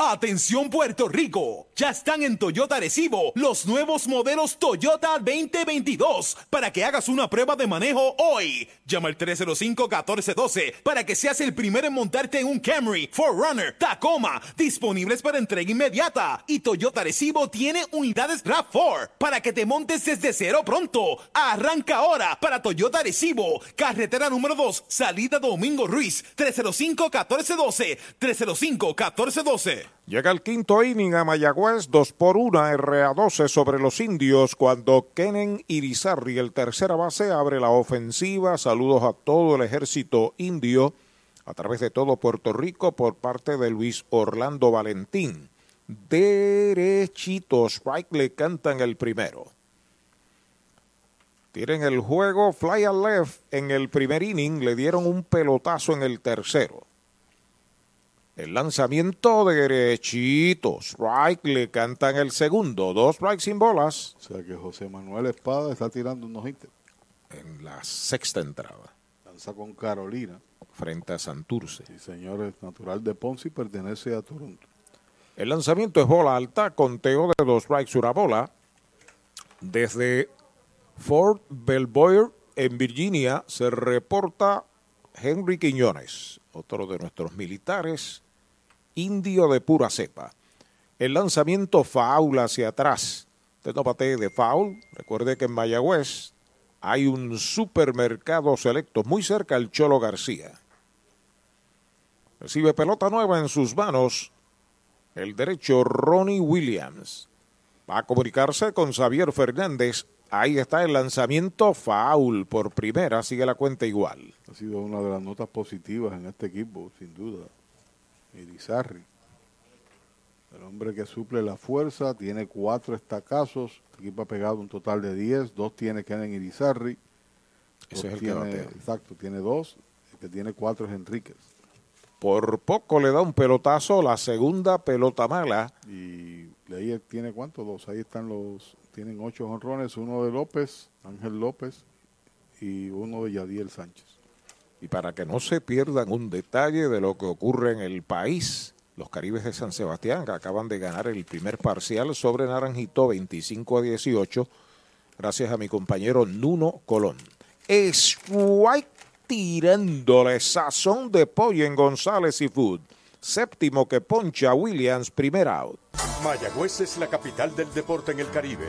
Atención Puerto Rico, ya están en Toyota Arecibo los nuevos modelos Toyota 2022 para que hagas una prueba de manejo hoy. Llama al 305-1412 para que seas el primero en montarte en un Camry, Forerunner, Tacoma, disponibles para entrega inmediata. Y Toyota Arecibo tiene unidades RAV4 para que te montes desde cero pronto. Arranca ahora para Toyota Arecibo, carretera número 2, salida Domingo Ruiz, 305-1412, 305-1412. Llega el quinto inning a Mayagüez, 2 por 1 RA12 sobre los indios cuando Kenen Irizarri, el tercera base, abre la ofensiva. Saludos a todo el ejército indio a través de todo Puerto Rico por parte de Luis Orlando Valentín. Derechitos, strike le cantan el primero. Tienen el juego fly al left en el primer inning, le dieron un pelotazo en el tercero. El lanzamiento de derechito. Strike le cantan el segundo. Dos strikes sin bolas. O sea que José Manuel Espada está tirando unos hits. En la sexta entrada. Lanza con Carolina. Frente a Santurce. Sí, señor, es natural de Ponce y pertenece a Toronto. El lanzamiento es bola alta. Conteo de dos strikes, una bola. Desde Fort Belvoir, en Virginia, se reporta Henry Quiñones, otro de nuestros militares, indio de pura cepa. El lanzamiento faul hacia atrás. Usted no patee de foul. Recuerde que en Mayagüez hay un supermercado selecto muy cerca al Cholo García. Recibe pelota nueva en sus manos el derecho Ronnie Williams. Va a comunicarse con Xavier Fernández. Ahí está el lanzamiento foul por primera. Sigue la cuenta igual. Ha sido una de las notas positivas en este equipo, sin duda. Irizarri. El hombre que suple la fuerza, tiene cuatro estacazos. El equipo ha pegado un total de diez. Dos tiene Kenen Irizarri. Ese es el que tiene, batea. Exacto, tiene dos. que tiene cuatro es Enríquez. Por poco le da un pelotazo, la segunda pelota mala. Y ahí tiene cuántos, dos. Ahí están los, tienen ocho honrones, uno de López, Ángel López y uno de Yadiel Sánchez. Y para que no se pierdan un detalle de lo que ocurre en el país, los Caribes de San Sebastián acaban de ganar el primer parcial sobre Naranjito 25 a 18, gracias a mi compañero Nuno Colón. White tirándole sazón de pollo en González y Food. Séptimo que poncha Williams, primer out. Mayagüez es la capital del deporte en el Caribe.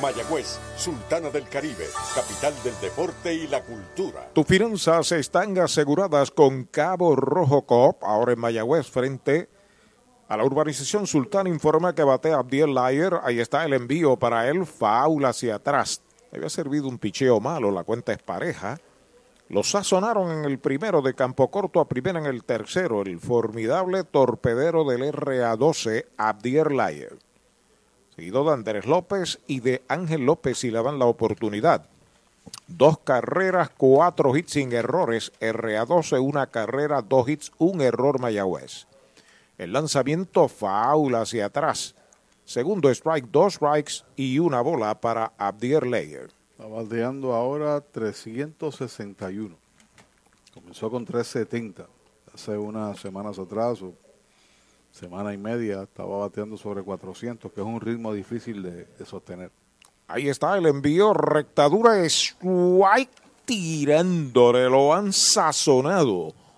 Mayagüez, Sultana del Caribe, capital del deporte y la cultura. Tus finanzas están aseguradas con Cabo Rojo Coop, ahora en Mayagüez, frente a la urbanización Sultana. Informa que batea Abdiel Layer. Ahí está el envío para él, faula hacia atrás. Había servido un picheo malo, la cuenta es pareja. Lo sazonaron en el primero de campo corto a primera en el tercero, el formidable torpedero del RA12, Abdier Layer. Seguido de Andrés López y de Ángel López y le dan la oportunidad. Dos carreras, cuatro hits sin errores. RA12, una carrera, dos hits, un error Mayagüez. El lanzamiento faula hacia atrás. Segundo strike, dos strikes y una bola para Abdier Layer. Está baldeando ahora 361. Comenzó con 370 hace unas semanas atrás semana y media estaba bateando sobre 400, que es un ritmo difícil de, sostener. Ahí está el envío, rectadura White tirándole, lo han sazonado.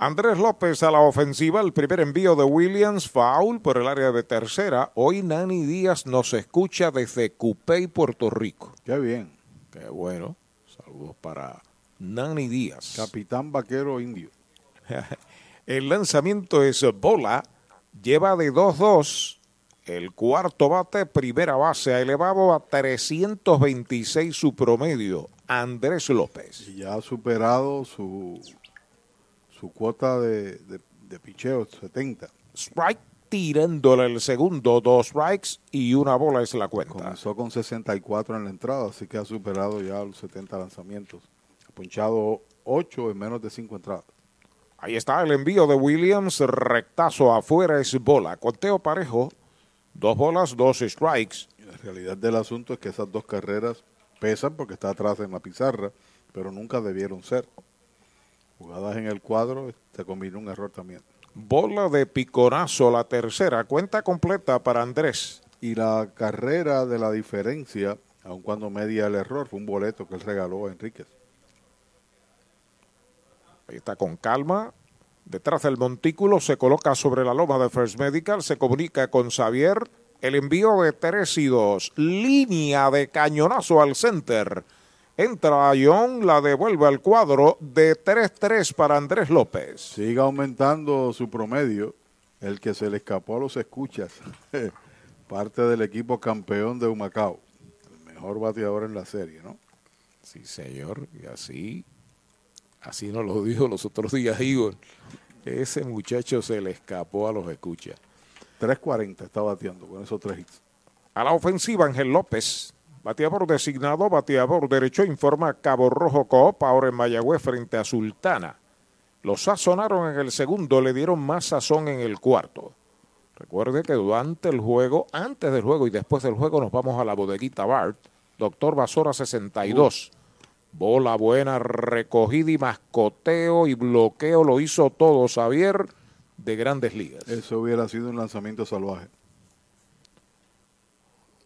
Andrés López a la ofensiva, el primer envío de Williams, foul por el área de tercera. Hoy Nani Díaz nos escucha desde Cupey, Puerto Rico. Qué bien. Qué bueno. Saludos para Nani Díaz. Capitán Vaquero Indio. *laughs* el lanzamiento es bola, lleva de 2-2. El cuarto bate, primera base, ha elevado a 326 su promedio. Andrés López. Y ya ha superado su su cuota de, de, de picheo, 70. Strike tirándole el segundo, dos strikes y una bola es la cuenta. Comenzó con 64 en la entrada, así que ha superado ya los 70 lanzamientos. Ha punchado 8 en menos de 5 entradas. Ahí está el envío de Williams, rectazo afuera es bola. Conteo parejo, dos bolas, dos strikes. La realidad del asunto es que esas dos carreras pesan porque está atrás en la pizarra, pero nunca debieron ser jugadas en el cuadro, se combinó un error también. Bola de piconazo, la tercera, cuenta completa para Andrés. Y la carrera de la diferencia, aun cuando media el error, fue un boleto que él regaló a Enríquez. Ahí está con calma. Detrás del montículo se coloca sobre la loma de First Medical, se comunica con Xavier. El envío de 3 y 2. Línea de cañonazo al center. Entra John, la devuelve al cuadro de 3-3 para Andrés López. Sigue aumentando su promedio. El que se le escapó a los escuchas. *laughs* Parte del equipo campeón de Humacao. El mejor bateador en la serie, ¿no? Sí, señor. Y así, así nos lo dijo los otros días Igor. Ese muchacho se le escapó a los escuchas. 3.40 está bateando con esos tres hits. A la ofensiva, Ángel López. Bateador designado, bateador derecho, informa Cabo Rojo Coop, ahora en Mayagüez frente a Sultana. Los sazonaron en el segundo, le dieron más sazón en el cuarto. Recuerde que durante el juego, antes del juego y después del juego nos vamos a la bodeguita Bart. Doctor Basora 62. Bola buena, recogida y mascoteo y bloqueo lo hizo todo Xavier de grandes ligas. Eso hubiera sido un lanzamiento salvaje.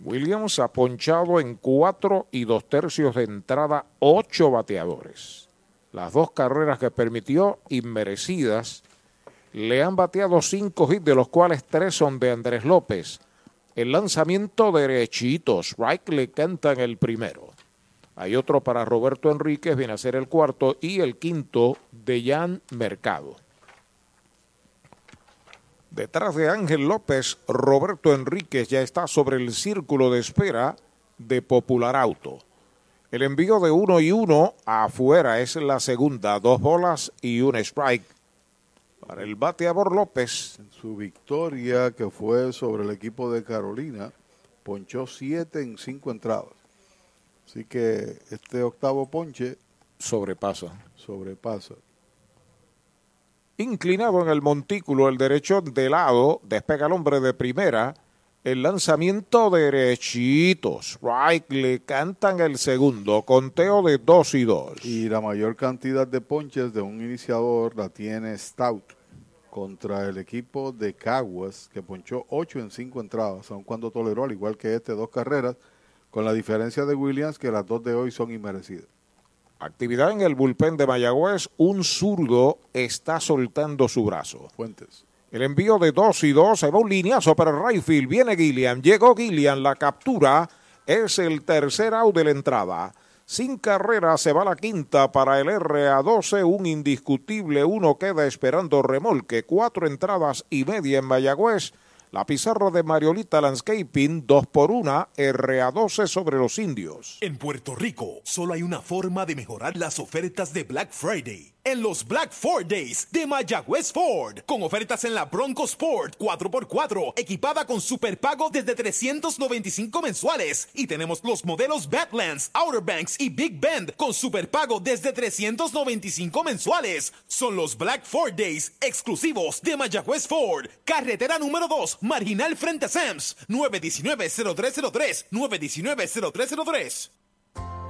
Williams ha ponchado en cuatro y dos tercios de entrada ocho bateadores. Las dos carreras que permitió inmerecidas le han bateado cinco hits, de los cuales tres son de Andrés López. El lanzamiento derechito, strike le cantan el primero. Hay otro para Roberto Enríquez, viene a ser el cuarto, y el quinto de Jan Mercado. Detrás de Ángel López, Roberto Enríquez ya está sobre el círculo de espera de Popular Auto. El envío de uno y uno afuera es la segunda, dos bolas y un strike para el bateador López. En su victoria que fue sobre el equipo de Carolina, ponchó siete en cinco entradas. Así que este octavo ponche sobrepasa. Sobrepasa. Inclinado en el montículo, el derecho de lado, despega el hombre de primera. El lanzamiento derechito. Strike le cantan el segundo. Conteo de dos y dos. Y la mayor cantidad de ponches de un iniciador la tiene Stout contra el equipo de Caguas, que ponchó ocho en cinco entradas, aun cuando toleró, al igual que este, dos carreras, con la diferencia de Williams, que las dos de hoy son inmerecidas. Actividad en el bullpen de Mayagüez. Un zurdo está soltando su brazo. Fuentes. El envío de dos y dos. Se va un lineazo para el Rayfield. Viene Gillian. Llegó Gillian. La captura es el tercer out de la entrada. Sin carrera se va la quinta para el RA12. Un indiscutible. Uno queda esperando remolque. Cuatro entradas y media en Mayagüez. La pizarra de Mariolita Landscaping, 2 por 1, RA12 sobre los indios. En Puerto Rico, solo hay una forma de mejorar las ofertas de Black Friday. En los Black Ford Days de Mayagüez Ford, con ofertas en la Bronco Sport 4x4, equipada con superpago desde 395 mensuales. Y tenemos los modelos Badlands, Outer Banks y Big Bend con superpago desde 395 mensuales. Son los Black Ford Days exclusivos de Mayagüez Ford. Carretera número 2, marginal frente a Sams, 919-0303, 919-0303.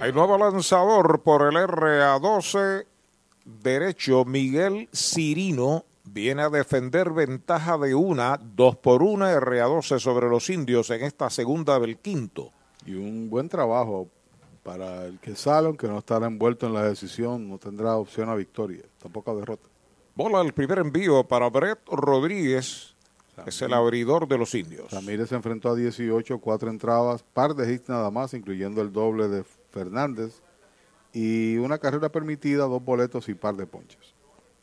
Hay nuevo lanzador por el RA12 derecho. Miguel Cirino viene a defender ventaja de una, dos por una, RA12 sobre los indios en esta segunda del quinto. Y un buen trabajo para el que sale, aunque no estará envuelto en la decisión, no tendrá opción a victoria, tampoco a derrota. Bola el primer envío para Brett Rodríguez, que es el abridor de los indios. Ramírez se enfrentó a 18, cuatro entradas, par de hits nada más, incluyendo el doble de Fernández y una carrera permitida, dos boletos y par de ponches.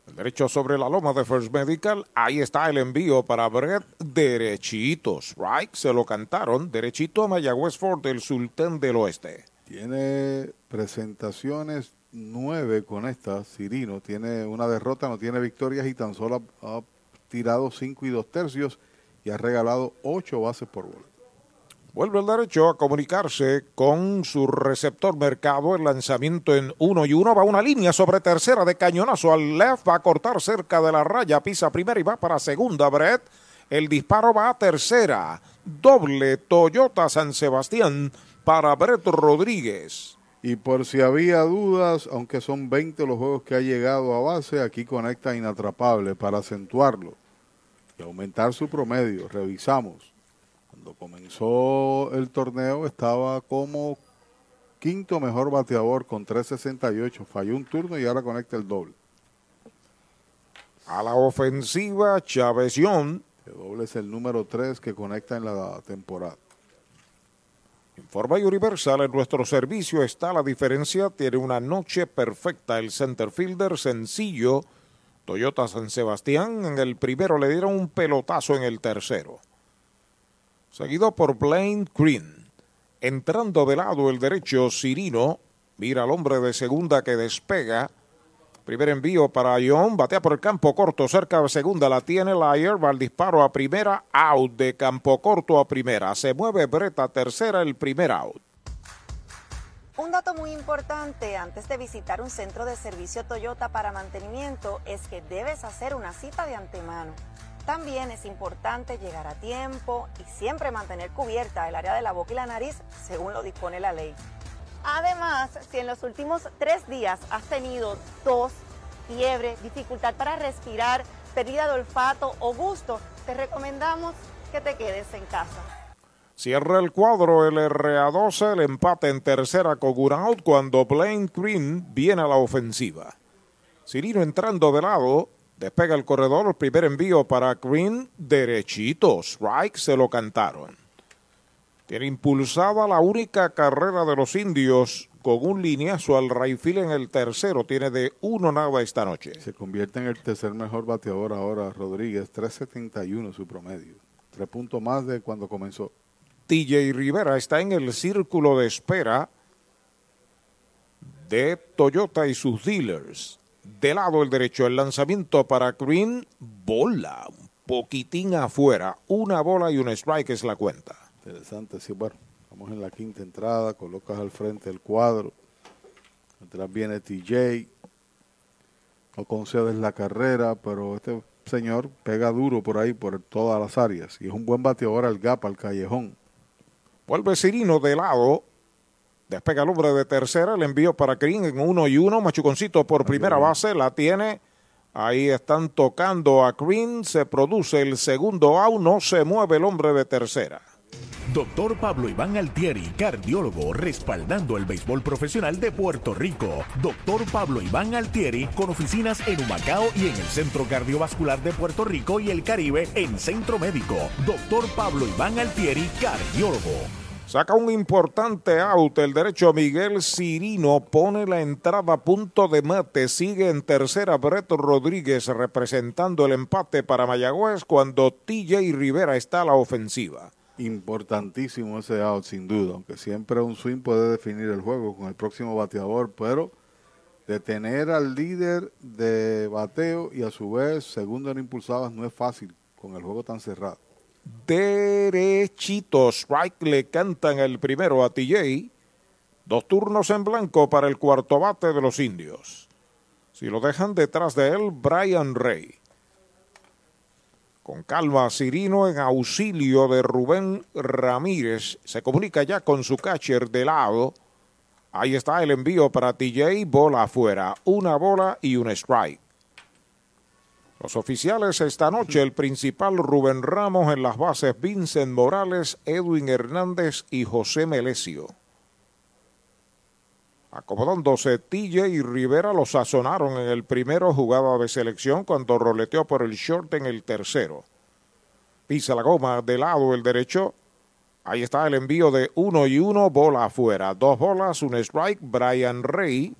El derecho sobre la loma de First Medical. Ahí está el envío para Brett. Derechitos. Right. Se lo cantaron. Derechito a Mayagüez Ford, el Sultán del Oeste. Tiene presentaciones nueve con esta. Cirino tiene una derrota, no tiene victorias y tan solo ha, ha tirado cinco y dos tercios. y ha regalado ocho bases por bola. Vuelve el derecho a comunicarse con su receptor mercado. El lanzamiento en uno y uno va una línea sobre tercera de cañonazo al left. Va a cortar cerca de la raya. Pisa primera y va para segunda. Brett. El disparo va a tercera. Doble Toyota San Sebastián para Brett Rodríguez. Y por si había dudas, aunque son 20 los juegos que ha llegado a base, aquí conecta inatrapable para acentuarlo y aumentar su promedio. Revisamos. Cuando comenzó el torneo estaba como quinto mejor bateador con 3.68. Falló un turno y ahora conecta el doble. A la ofensiva, Chávez Young. El doble es el número 3 que conecta en la temporada. Informa Universal, en nuestro servicio está la diferencia. Tiene una noche perfecta el center fielder, sencillo. Toyota San Sebastián en el primero le dieron un pelotazo en el tercero. Seguido por Blaine Green. Entrando de lado el derecho, Cirino. Mira al hombre de segunda que despega. Primer envío para John, batea por el campo corto, cerca de segunda, la tiene Lyer, va al disparo a primera, out de campo corto a primera. Se mueve Breta tercera, el primer out. Un dato muy importante antes de visitar un centro de servicio Toyota para mantenimiento es que debes hacer una cita de antemano. También es importante llegar a tiempo y siempre mantener cubierta el área de la boca y la nariz según lo dispone la ley. Además, si en los últimos tres días has tenido tos, fiebre, dificultad para respirar, pérdida de olfato o gusto, te recomendamos que te quedes en casa. Cierra el cuadro el RA12, el empate en tercera con un out cuando Blaine Green viene a la ofensiva. Cirino entrando de lado, despega el corredor, el primer envío para Green, derechito, strike, se lo cantaron. Tiene impulsada la única carrera de los indios con un lineazo al Rayfield en el tercero. Tiene de uno nada esta noche. Se convierte en el tercer mejor bateador ahora Rodríguez, 3.71 su promedio. Tres puntos más de cuando comenzó. TJ Rivera está en el círculo de espera de Toyota y sus dealers. De lado el derecho, el lanzamiento para Green, bola, un poquitín afuera. Una bola y un strike es la cuenta. Interesante, sí, bueno, vamos en la quinta entrada, colocas al frente el cuadro, atrás viene TJ, no concedes la carrera, pero este señor pega duro por ahí, por todas las áreas, y es un buen bateador al gap, al callejón. Vuelve Cirino de lado, despega el hombre de tercera, el envío para Green en uno y uno, Machuconcito por primera base, la tiene... Ahí están tocando a Green, se produce el segundo out, no se mueve el hombre de tercera. Doctor Pablo Iván Altieri, cardiólogo, respaldando el béisbol profesional de Puerto Rico. Doctor Pablo Iván Altieri, con oficinas en Humacao y en el Centro Cardiovascular de Puerto Rico y el Caribe en Centro Médico. Doctor Pablo Iván Altieri, cardiólogo. Saca un importante out. El derecho Miguel Cirino pone la entrada a punto de mate. Sigue en tercera Breto Rodríguez representando el empate para Mayagüez cuando TJ Rivera está a la ofensiva. Importantísimo ese out, sin duda, aunque siempre un swing puede definir el juego con el próximo bateador, pero detener al líder de bateo y a su vez segundo en impulsadas no es fácil con el juego tan cerrado. Derechito, strike le cantan el primero a TJ. Dos turnos en blanco para el cuarto bate de los indios. Si lo dejan detrás de él, Brian Rey. Con calma, Cirino en auxilio de Rubén Ramírez. Se comunica ya con su catcher de lado. Ahí está el envío para TJ. Bola afuera. Una bola y un strike. Los oficiales esta noche, el principal Rubén Ramos en las bases, Vincent Morales, Edwin Hernández y José Melesio. Acomodándose TJ y Rivera lo sazonaron en el primero jugada de selección cuando roleteó por el short en el tercero. Pisa la goma de lado el derecho. Ahí está el envío de uno y uno, bola afuera. Dos bolas, un strike. Brian Rey.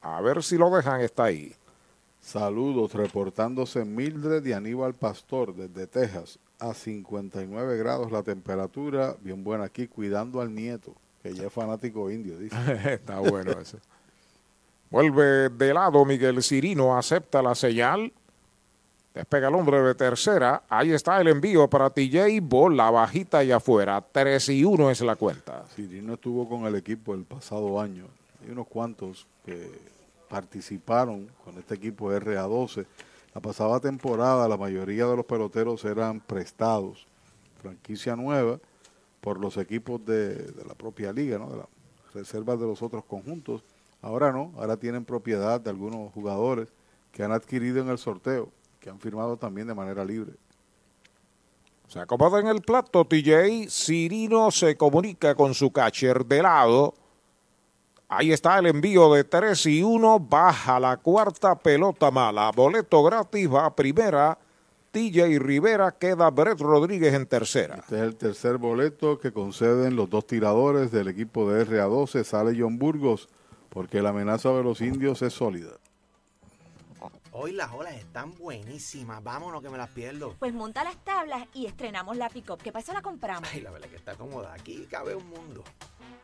A ver si lo dejan, está ahí. Saludos, reportándose Mildred y Aníbal Pastor desde Texas. A 59 grados la temperatura, bien buena aquí, cuidando al nieto, que ya es fanático indio, dice. *laughs* Está bueno eso. Vuelve de lado Miguel Cirino, acepta la señal. Despega el hombre de tercera. Ahí está el envío para TJ. Bola bajita y afuera. 3 y 1 es la cuenta. Cirino estuvo con el equipo el pasado año. Hay unos cuantos que participaron con este equipo RA12. La pasada temporada la mayoría de los peloteros eran prestados. Franquicia nueva por los equipos de, la propia liga, ¿no? de las reservas de los otros conjuntos. Ahora no, ahora tienen propiedad de algunos jugadores que han adquirido en el sorteo, que han firmado también de manera libre. Se acomoda en el plato TJ. Cirino se comunica con su catcher de lado. Ahí está el envío de 3 y 1. Baja la cuarta pelota mala. Boleto gratis va a primera. TJ Rivera queda Brett Rodríguez en tercera. Este es el tercer boleto que conceden los dos tiradores del equipo de RA12. Sale John Burgos porque la amenaza de los indios es sólida. Hoy las olas están buenísimas. Vámonos que me las pierdo. Pues monta las tablas y estrenamos la pick-up. ¿Qué pasa? La compramos. Ay, la verdad que está cómoda. Aquí cabe un mundo.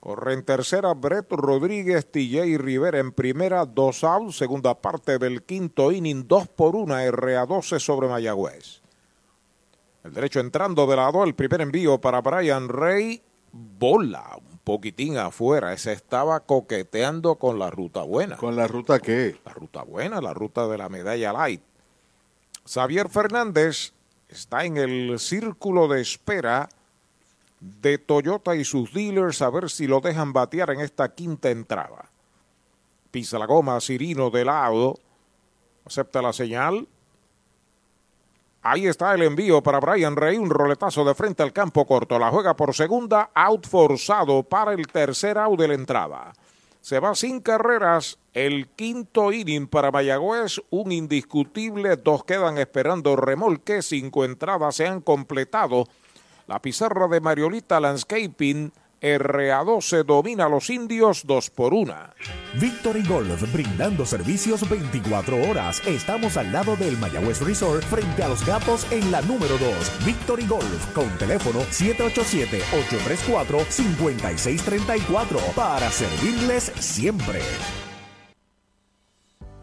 Corre en tercera Brett Rodríguez, TJ Rivera en primera, dos out, segunda parte del quinto inning, dos por una, RA12 sobre Mayagüez. El derecho entrando de lado, el primer envío para Brian Rey, bola, un poquitín afuera, ese estaba coqueteando con la ruta buena. ¿Con la ruta qué? La ruta buena, la ruta de la medalla light. Xavier Fernández está en el círculo de espera de Toyota y sus dealers a ver si lo dejan batear en esta quinta entrada. Pisa la goma, Cirino de lado, acepta la señal. Ahí está el envío para Brian Rey, un roletazo de frente al campo corto. La juega por segunda, out forzado para el tercer out de la entrada. Se va sin carreras el quinto inning para Mayagüez, un indiscutible, dos quedan esperando remolque, cinco entradas se han completado la pizarra de Mariolita Landscaping RA12 domina a los indios 2 por 1. Victory Golf, brindando servicios 24 horas. Estamos al lado del Mayagüez Resort, frente a los gatos en la número 2. Victory Golf, con teléfono 787-834-5634, para servirles siempre.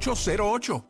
408-8808.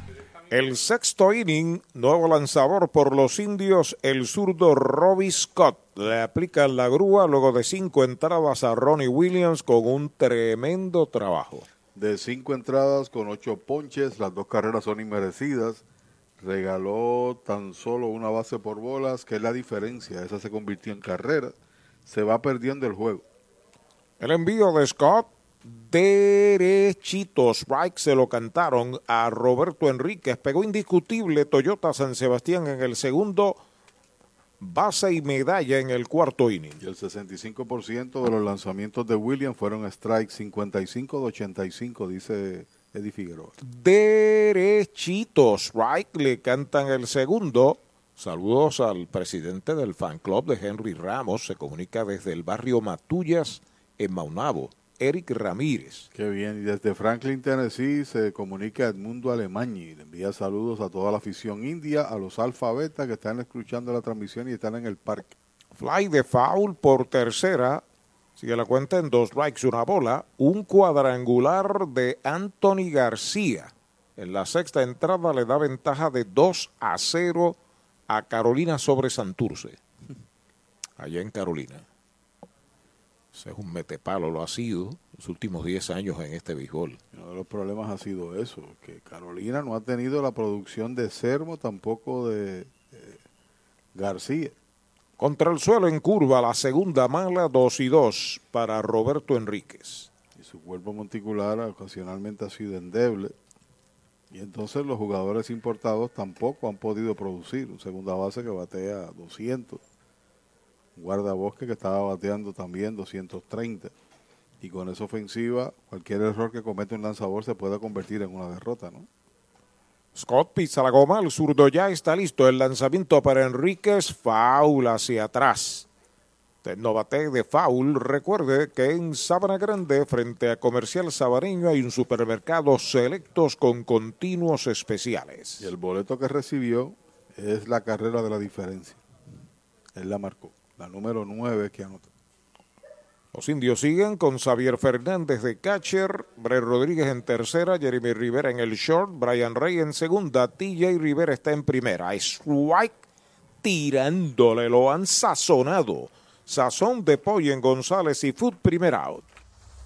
El sexto inning, nuevo lanzador por los indios, el zurdo Robbie Scott. Le aplica la grúa luego de cinco entradas a Ronnie Williams con un tremendo trabajo. De cinco entradas con ocho ponches, las dos carreras son inmerecidas. Regaló tan solo una base por bolas, que es la diferencia. Esa se convirtió en carrera. Se va perdiendo el juego. El envío de Scott derechito. Strike se lo cantaron a Roberto Enríquez. Pegó indiscutible Toyota San Sebastián en el segundo. Base y medalla en el cuarto inning. Y el 65% de los lanzamientos de Williams fueron strike 55 de 85, dice Eddie Figueroa. Derechito. Strike le cantan el segundo. Saludos al presidente del fan club de Henry Ramos. Se comunica desde el barrio Matullas en Maunabo. Eric Ramírez. Qué bien. Y desde Franklin, Tennessee, se comunica Edmundo Alemañi. Le envía saludos a toda la afición india, a los alfabetas que están escuchando la transmisión y están en el parque. Fly de foul por tercera. Sigue la cuenta en dos strikes, una bola. Un cuadrangular de Anthony García. En la sexta entrada le da ventaja de 2 a 0 a Carolina sobre Santurce. *laughs* Allá en Carolina. Es un metepalo, lo ha sido los últimos 10 años en este béisbol. Uno de los problemas ha sido eso, que Carolina no ha tenido la producción de Sermo, tampoco de eh, García. Contra el suelo en curva, la segunda mala, 2 y 2 para Roberto Enríquez. Y su cuerpo monticular ocasionalmente ha sido endeble. Y entonces los jugadores importados tampoco han podido producir. Un segunda base que batea 200 guardabosque que estaba bateando también 230. Y con esa ofensiva, cualquier error que comete un lanzador se puede convertir en una derrota, ¿no? Scott pisa la goma, el zurdo ya está listo. El lanzamiento para Enríquez, foul hacia atrás. No bate de foul. Recuerde que en Sabana Grande, frente a Comercial Sabareño, hay un supermercado selectos con continuos especiales. Y el boleto que recibió es la carrera de la diferencia. Él la marcó la número 9 que anotó. Los indios siguen con Xavier Fernández de catcher, Brett Rodríguez en tercera, Jeremy Rivera en el short, Brian Rey en segunda, TJ Rivera está en primera. Strike tirándole, lo han sazonado. Sazón de pollo en González y Food Primer Out.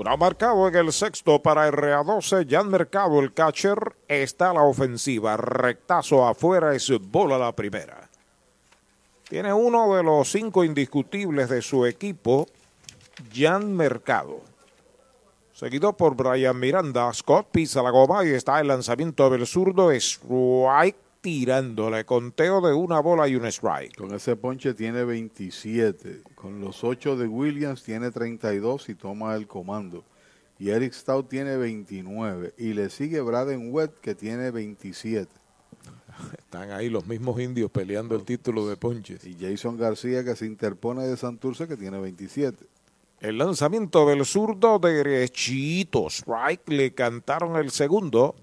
Una marcado en el sexto para RA12, ya han mercado el catcher, está la ofensiva, rectazo afuera, es bola la primera. Tiene uno de los cinco indiscutibles de su equipo, Jan Mercado. Seguido por Brian Miranda, Scott pisa la goma y está el lanzamiento del zurdo, strike tirándole, conteo de una bola y un strike. Con ese ponche tiene 27, con los 8 de Williams tiene 32 y toma el comando. Y Eric Stout tiene 29 y le sigue Braden Webb que tiene 27. Están ahí los mismos indios peleando el título de ponches. Y Jason García que se interpone de Santurce que tiene 27. El lanzamiento del zurdo derechito, strike, le cantaron el segundo.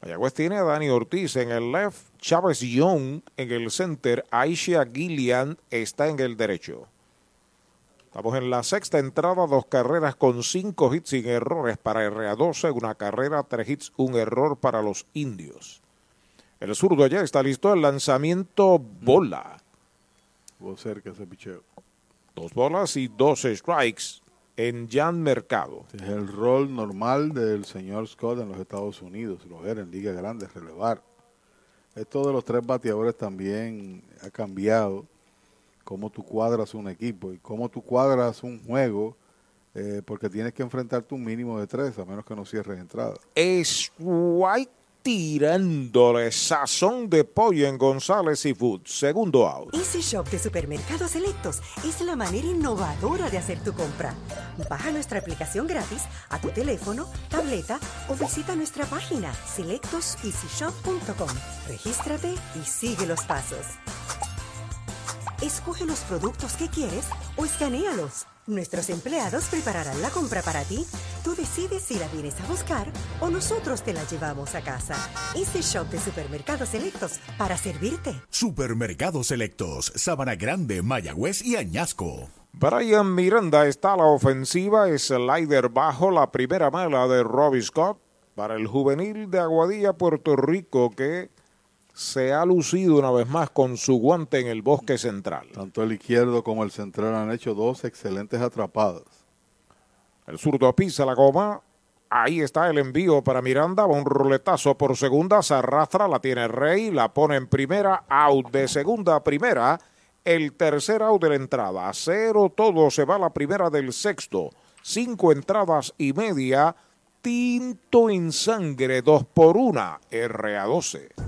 Mayagüez tiene a Dani Ortiz en el left, Chávez Young en el center, Aisha Gillian está en el derecho. Estamos en la sexta entrada, dos carreras con cinco hits sin errores para RA12, una carrera, tres hits, un error para los indios. El zurdo ya está listo, el lanzamiento bola. Estuvo cerca ese picheo. Dos bolas y dos strikes en Jan Mercado. Es el rol normal del señor Scott en los Estados Unidos, lo era en Liga Grande, relevar. Esto de los tres bateadores también ha cambiado cómo tú cuadras un equipo y cómo tú cuadras un juego, eh, porque tienes que enfrentarte un mínimo de tres, a menos que no cierres entrada. Strike tirándole sazón de pollo en González y Food. Segundo out. Easy Shop de Supermercados Selectos es la manera innovadora de hacer tu compra. Baja nuestra aplicación gratis a tu teléfono, tableta o visita nuestra página selectoseasyshop.com. Regístrate y sigue los pasos. Escoge los productos que quieres o escanealos. Nuestros empleados prepararán la compra para ti. Tú decides si la vienes a buscar o nosotros te la llevamos a casa. Easy Shop de Supermercados Selectos para servirte. Supermercados Selectos, Sabana Grande, Mayagüez y Añasco. Brian Miranda está a la ofensiva, slider bajo la primera mala de Robbie Scott para el juvenil de Aguadilla, Puerto Rico, que se ha lucido una vez más con su guante en el bosque central. Tanto el izquierdo como el central han hecho dos excelentes atrapadas. El zurdo pisa la goma. Ahí está el envío para Miranda. Va un roletazo por segunda. Se arrastra. La tiene Rey. La pone en primera. Out de segunda a primera. El tercer out de la entrada. Cero todo. Se va la primera del sexto. Cinco entradas y media. Tinto en sangre. Dos por una. RA12.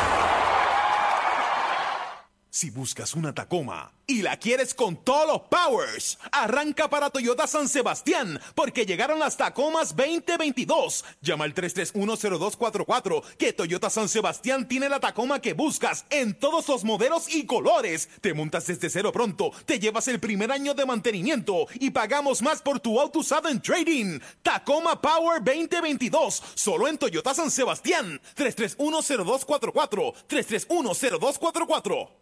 Si buscas una Tacoma y la quieres con todos los powers, arranca para Toyota San Sebastián, porque llegaron las Tacomas 2022. Llama al 3310244, que Toyota San Sebastián tiene la Tacoma que buscas en todos los modelos y colores. Te montas desde cero pronto, te llevas el primer año de mantenimiento y pagamos más por tu auto usado en trading. Tacoma Power 2022, solo en Toyota San Sebastián. 3310244, 3310244.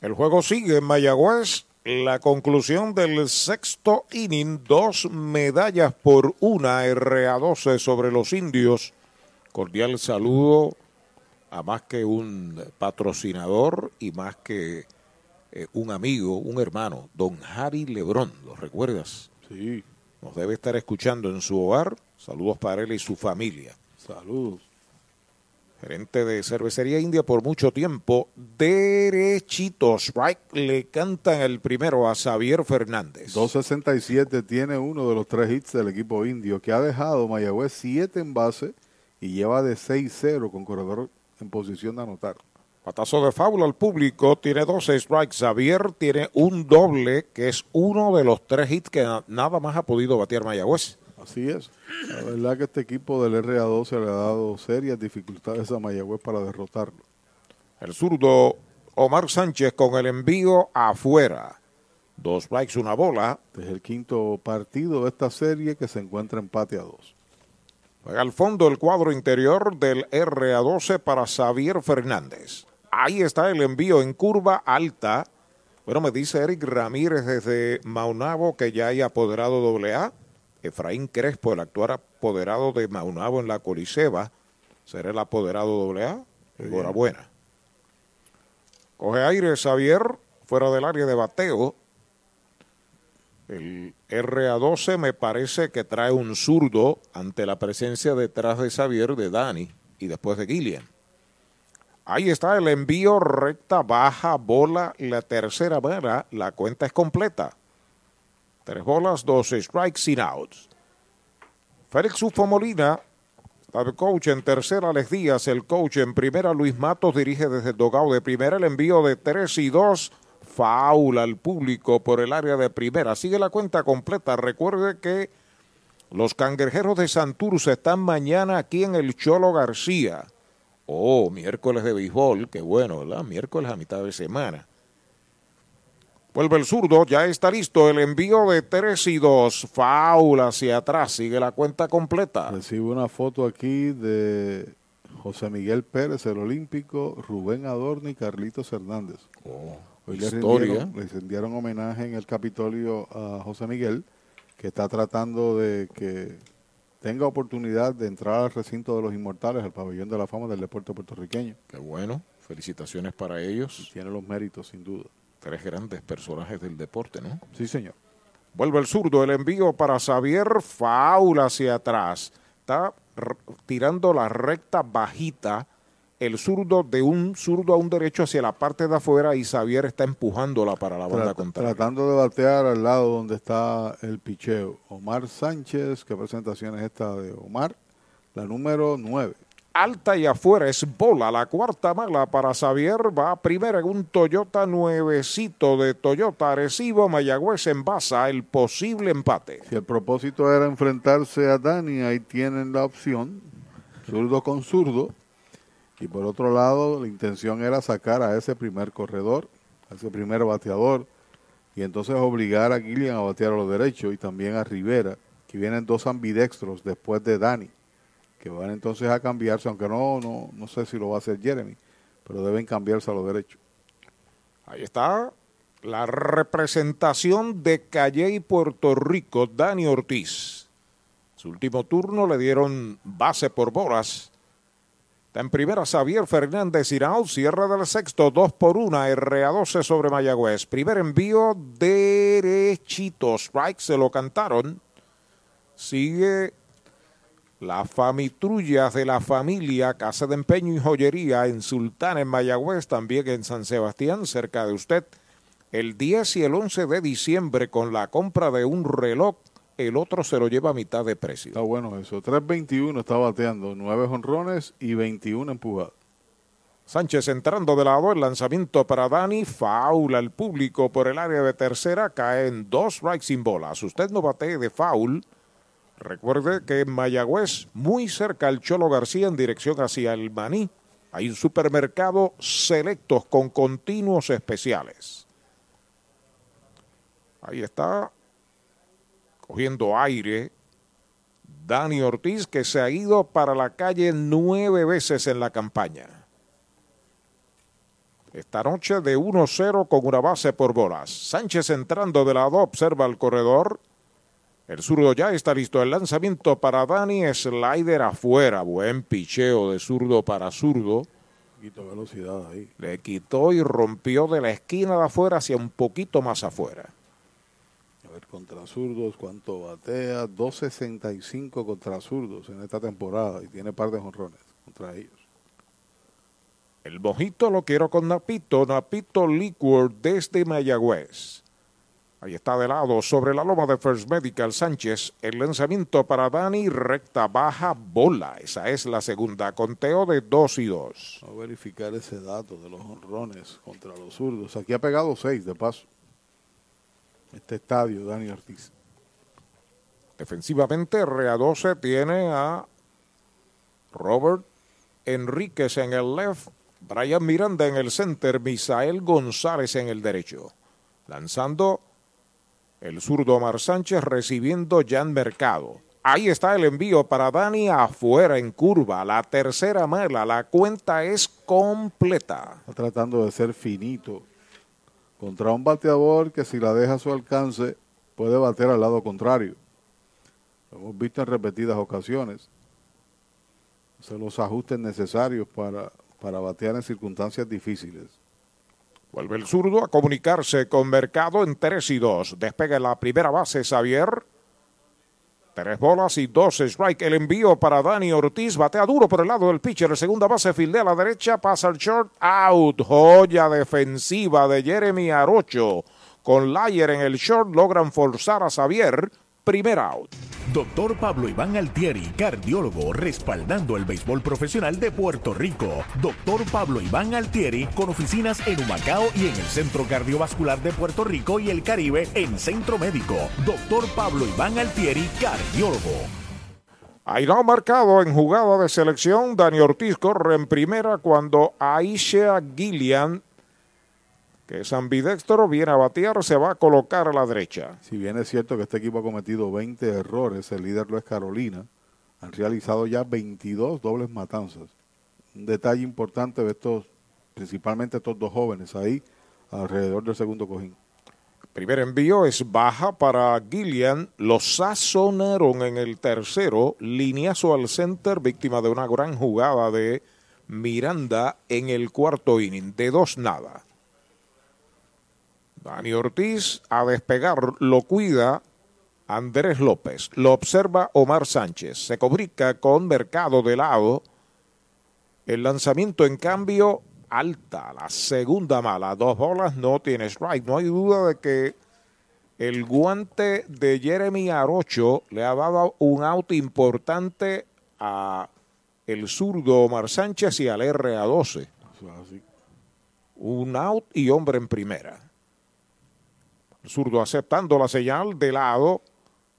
El juego sigue en Mayagüez. La conclusión del sexto inning, dos medallas por una RA12 sobre los indios. Cordial saludo a más que un patrocinador y más que eh, un amigo, un hermano, don Harry Lebrón. ¿Lo recuerdas? Sí. Nos debe estar escuchando en su hogar. Saludos para él y su familia. Saludos. Gerente de Cervecería India por mucho tiempo. Derechitos. Strike le cantan el primero a Xavier Fernández. 267 tiene uno de los tres hits del equipo indio que ha dejado Mayagüez 7 en base y lleva de 6-0 con corredor en posición de anotar. Patazo de fábula al público, tiene 12 strikes. Xavier tiene un doble, que es uno de los tres hits que na- nada más ha podido batear Mayagüez. Así es. La verdad que este equipo del RA12 le ha dado serias dificultades a Mayagüez para derrotarlo. El zurdo Omar Sánchez con el envío afuera. Dos strikes, una bola. Este es el quinto partido de esta serie que se encuentra empate a dos. Al fondo el cuadro interior del RA12 para Xavier Fernández. Ahí está el envío en curva alta. Bueno, me dice Eric Ramírez desde Maunabo que ya hay apoderado doble A. Efraín Crespo, el actual apoderado de Maunabo en la Coliseba, será el apoderado doble A. Enhorabuena. Coge aire Xavier, fuera del área de bateo. El RA12 me parece que trae un zurdo ante la presencia detrás de Xavier de Dani y después de Gillian. Ahí está el envío recta, baja, bola, la tercera bola, la cuenta es completa. Tres bolas, dos strikes sin outs. Félix Ufo Molina, el coach en tercera, Alex Díaz, el coach en primera, Luis Matos dirige desde el de primera el envío de tres y dos faula al público por el área de primera. Sigue la cuenta completa. Recuerde que los cangrejeros de Santurce están mañana aquí en el Cholo García. Oh, miércoles de béisbol, qué bueno, ¿verdad? Miércoles a mitad de semana. Vuelve el zurdo, ya está listo el envío de 3 y 2. Faula hacia atrás, sigue la cuenta completa. Recibo una foto aquí de José Miguel Pérez, el olímpico, Rubén Adorno y Carlitos Hernández. Hoy le rindieron, le rindieron homenaje en el Capitolio a José Miguel, que está tratando de que tenga oportunidad de entrar al recinto de los inmortales, al pabellón de la fama del deporte puertorriqueño. Qué bueno, felicitaciones para ellos. Tiene los méritos, sin duda. Tres grandes personajes del deporte, ¿no? Sí, señor. Vuelve el zurdo, el envío para Xavier Faula hacia atrás. Está tirando la recta bajita. El zurdo de un zurdo a un derecho hacia la parte de afuera y Xavier está empujándola para la banda Tra- contraria. tratando de batear al lado donde está el picheo. Omar Sánchez, ¿qué presentación es esta de Omar? La número 9. Alta y afuera es bola. La cuarta mala para Xavier va primera en un Toyota nuevecito de Toyota Arecibo. Mayagüez envasa el posible empate. Si el propósito era enfrentarse a Dani, ahí tienen la opción, zurdo con zurdo. Y por otro lado, la intención era sacar a ese primer corredor, a ese primer bateador, y entonces obligar a Gillian a batear a los derechos y también a Rivera, que vienen dos ambidextros después de Dani, que van entonces a cambiarse, aunque no, no, no sé si lo va a hacer Jeremy, pero deben cambiarse a los derechos. Ahí está la representación de Calle y Puerto Rico, Dani Ortiz. Su último turno le dieron base por bolas. Está en primera Xavier Fernández Irao, cierre del sexto, dos por una, RA12 sobre Mayagüez. Primer envío derechito, strike, se lo cantaron. Sigue la famitrulla de la familia Casa de Empeño y Joyería en Sultán, en Mayagüez, también en San Sebastián, cerca de usted. El 10 y el 11 de diciembre con la compra de un reloj, el otro se lo lleva a mitad de precio. Está bueno eso. 3.21 está bateando, 9 honrones y 21 empujadas. Sánchez entrando de lado, el lanzamiento para Dani, faula al público por el área de tercera, caen dos strikes sin bolas. Usted no batee de foul. Recuerde que en Mayagüez, muy cerca al Cholo García en dirección hacia el Maní, hay un supermercado selectos con continuos especiales. Ahí está, cogiendo aire, Dani Ortiz, que se ha ido para la calle nueve veces en la campaña. Esta noche de 1-0 con una base por bolas. Sánchez entrando de lado, observa el corredor. El zurdo ya está listo. El lanzamiento para Dani, slider afuera. Buen picheo de zurdo para zurdo. Quito velocidad ahí. Le quitó y rompió de la esquina de afuera hacia un poquito más afuera. A ver, contra zurdos, ¿cuánto batea? 2.65 contra zurdos en esta temporada y tiene par de jonrones contra ellos. El mojito lo quiero con Napito, Napito Liquor desde Mayagüez. Ahí está de lado, sobre la loma de First Medical Sánchez. El lanzamiento para Dani, recta baja, bola. Esa es la segunda. Conteo de 2 y 2. Vamos a verificar ese dato de los honrones contra los zurdos. Aquí ha pegado 6 de paso. Este estadio, Dani Ortiz. Defensivamente, RA12 tiene a Robert Enríquez en el left, Brian Miranda en el center, Misael González en el derecho. Lanzando el zurdo Omar Sánchez recibiendo Jan Mercado. Ahí está el envío para Dani afuera en curva. La tercera mala. La cuenta es completa. Está tratando de ser finito contra un bateador que si la deja a su alcance puede bater al lado contrario. Lo hemos visto en repetidas ocasiones. Hacer los ajustes necesarios para, para batear en circunstancias difíciles. Vuelve el zurdo a comunicarse con Mercado en 3 y 2. Despega la primera base Xavier. Tres bolas y dos strike. El envío para Dani Ortiz. Batea duro por el lado del pitcher. Segunda base, fildea a la derecha. Pasa el short. Out. Joya defensiva de Jeremy Arocho. Con Layer en el short logran forzar a Xavier. Primer out. Doctor Pablo Iván Altieri, cardiólogo, respaldando el béisbol profesional de Puerto Rico. Doctor Pablo Iván Altieri, con oficinas en Humacao y en el Centro Cardiovascular de Puerto Rico y el Caribe en Centro Médico. Doctor Pablo Iván Altieri, cardiólogo. Airao marcado en jugada de selección. Dani Ortiz corre en primera cuando Aisha Gillian, que es ambidextro, viene a batear, se va a colocar a la derecha. Si bien es cierto que este equipo ha cometido 20 errores, el líder lo es Carolina. Han realizado ya 22 dobles matanzas. Un detalle importante de estos, principalmente estos dos jóvenes ahí, alrededor del segundo cojín. Primer envío es baja para Gillian. Lo sazonaron en el tercero. Lineazo al center, víctima de una gran jugada de Miranda en el cuarto inning. De dos nada. Dani Ortiz a despegar lo cuida Andrés López. Lo observa Omar Sánchez. Se comunica con Mercado de lado. El lanzamiento en cambio alta, la segunda mala, dos bolas, no tiene strike. No hay duda de que el guante de Jeremy Arocho le ha dado un out importante a el zurdo Omar Sánchez y al RA12. Un out y hombre en primera. El zurdo aceptando la señal de lado.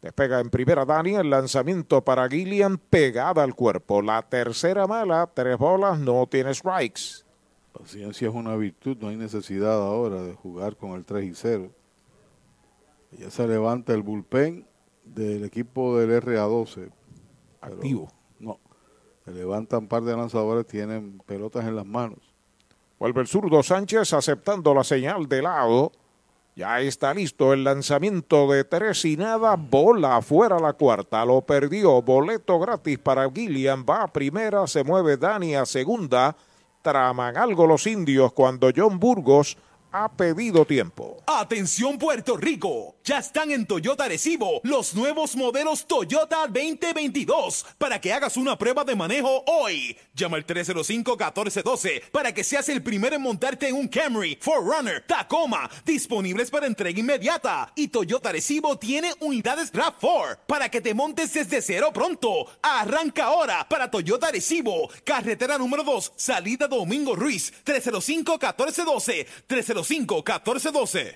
Despega en primera Dani, el lanzamiento para Gillian pegada al cuerpo. La tercera mala, tres bolas, no tiene strikes. Paciencia es una virtud, no hay necesidad ahora de jugar con el 3 y 0. Ya se levanta el bullpen del equipo del RA12. Activo. No, se levantan un par de lanzadores, tienen pelotas en las manos. Vuelve el zurdo Sánchez aceptando la señal de lado. Ya está listo el lanzamiento de tres y nada. Bola afuera la cuarta. Lo perdió. Boleto gratis para Gillian. Va a primera. Se mueve Dani a segunda. Traman algo los indios cuando John Burgos ha pedido tiempo. Atención Puerto Rico, ya están en Toyota Recibo los nuevos modelos Toyota 2022 para que hagas una prueba de manejo hoy. Llama al 305-1412 para que seas el primero en montarte en un Camry, Forerunner, Tacoma, disponibles para entrega inmediata. Y Toyota Recibo tiene unidades RAV4 para que te montes desde cero pronto. Arranca ahora para Toyota Recibo, carretera número 2, salida Domingo Ruiz, 305-1412, 305-1412.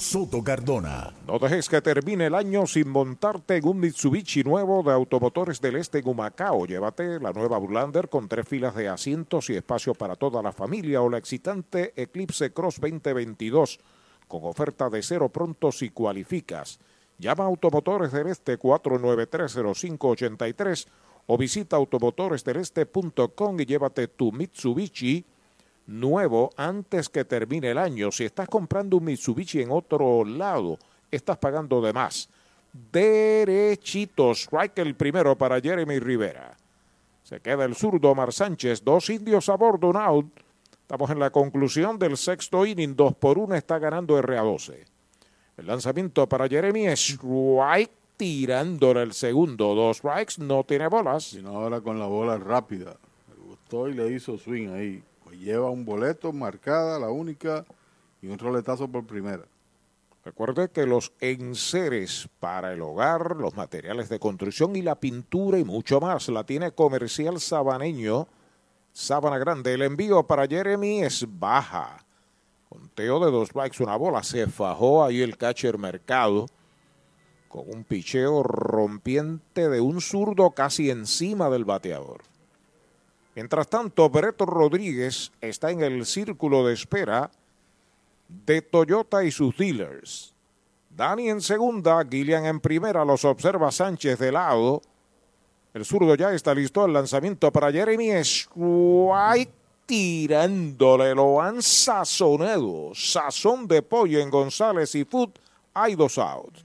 Soto Cardona. No dejes que termine el año sin montarte en un Mitsubishi nuevo de Automotores del Este en Humacao. Llévate la nueva Burlander con tres filas de asientos y espacio para toda la familia o la excitante Eclipse Cross 2022 con oferta de cero pronto si cualificas. Llama a Automotores del Este 4930583 o visita automotoresdeleste.com y llévate tu Mitsubishi nuevo antes que termine el año. Si estás comprando un Mitsubishi en otro lado, estás pagando de más. Derechito, strike el primero para Jeremy Rivera. Se queda el zurdo Omar Sánchez, dos indios a bordo, un out. Estamos en la conclusión del sexto inning, dos por uno está ganando RA12. El lanzamiento para Jeremy es strike tirándole el segundo, dos strikes, no tiene bolas. Sino ahora con la bola rápida. Me gustó y le hizo swing ahí. Lleva un boleto, marcada, la única, y un roletazo por primera. Recuerde que los enseres para el hogar, los materiales de construcción y la pintura y mucho más la tiene Comercial Sabaneño, Sabana Grande. El envío para Jeremy es baja. Conteo de dos bikes, una bola. Se fajó ahí el catcher Mercado con un picheo rompiente de un zurdo casi encima del bateador. Mientras tanto, Breto Rodríguez está en el círculo de espera de Toyota y sus dealers. Dani en segunda, Gillian en primera, los observa Sánchez de lado. El zurdo ya está listo, el lanzamiento para Jeremy White tirándole, lo han sazonado. Sazón de pollo en González y Food, hay dos outs.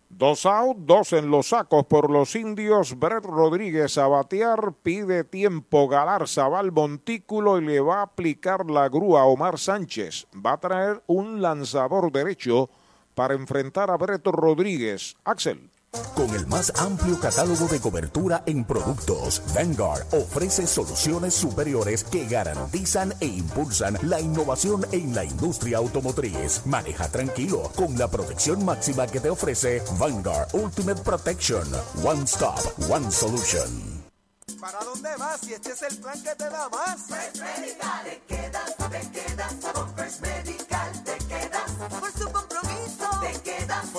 Dos out, dos en los sacos por los indios. Brett Rodríguez a batear, pide tiempo. Galarza va al montículo y le va a aplicar la grúa a Omar Sánchez. Va a traer un lanzador derecho para enfrentar a Brett Rodríguez. Axel. Con el más amplio catálogo de cobertura en productos, Vanguard ofrece soluciones superiores que garantizan e impulsan la innovación en la industria automotriz. Maneja tranquilo con la protección máxima que te ofrece Vanguard Ultimate Protection. One Stop, One Solution. ¿Para dónde vas si este es el plan que te da más? First Medical, te quedas, te quedas. Con First Medical te quedas. Por su.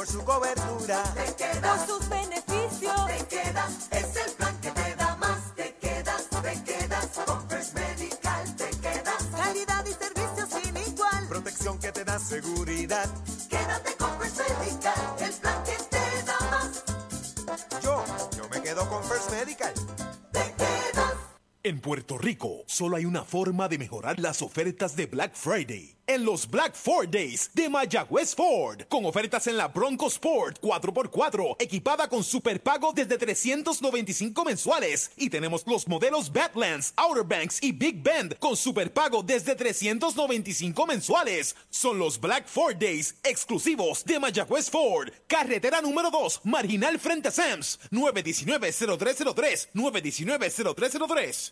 Por su cobertura, te quedas. Por sus beneficios, te quedas. Es el plan que te da más. Te quedas, te quedas. Con First Medical te quedas. Calidad y servicio sin igual. protección que te da seguridad. En Puerto Rico, solo hay una forma de mejorar las ofertas de Black Friday. En los Black Ford Days de Mayagüez Ford. Con ofertas en la Bronco Sport 4x4, equipada con superpago desde 395 mensuales. Y tenemos los modelos Badlands, Outer Banks y Big Bend con superpago desde 395 mensuales. Son los Black Ford Days exclusivos de Mayagüez Ford. Carretera número 2, marginal frente a Sams. 919-0303. 919-0303.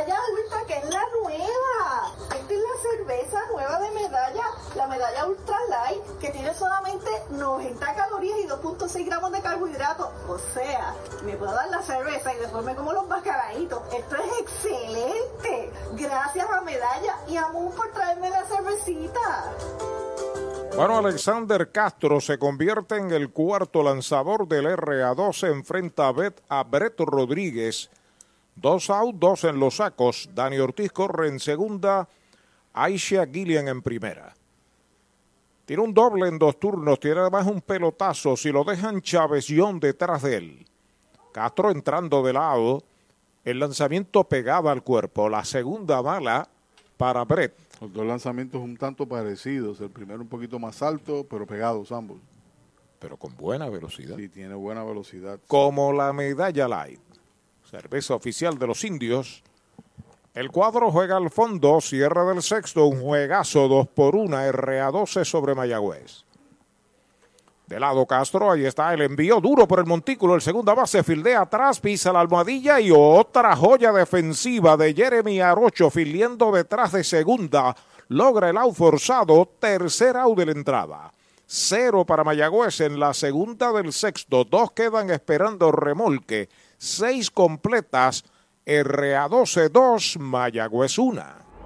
Medalla ultra, que es la nueva. Esta es la cerveza nueva de medalla, la medalla ultra light, que tiene solamente 90 calorías y 2.6 gramos de carbohidratos. O sea, me puedo dar la cerveza y después me como los mascaraditos. Esto es excelente. Gracias a Medalla y a Moon por traerme la cervecita. Bueno, Alexander Castro se convierte en el cuarto lanzador del RA2. Enfrenta a, a Brett Rodríguez. Dos out, dos en los sacos. Dani Ortiz corre en segunda. Aisha Gillian en primera. Tiene un doble en dos turnos. Tiene además un pelotazo. Si lo dejan Chávez detrás de él. Castro entrando de lado. El lanzamiento pegado al cuerpo. La segunda bala para Brett. Los dos lanzamientos un tanto parecidos. El primero un poquito más alto, pero pegados ambos. Pero con buena velocidad. Sí, tiene buena velocidad. Como la medalla light. Cerveza oficial de los indios. El cuadro juega al fondo, cierre del sexto, un juegazo 2 por 1, RA12 sobre Mayagüez. De lado Castro, ahí está el envío duro por el montículo, el segunda base fildea atrás, pisa la almohadilla y otra joya defensiva de Jeremy Arocho filiendo detrás de segunda. Logra el out forzado, tercer out de la entrada. cero para Mayagüez en la segunda del sexto. Dos quedan esperando remolque. Seis completas. RA12 2, Mayagüez 1.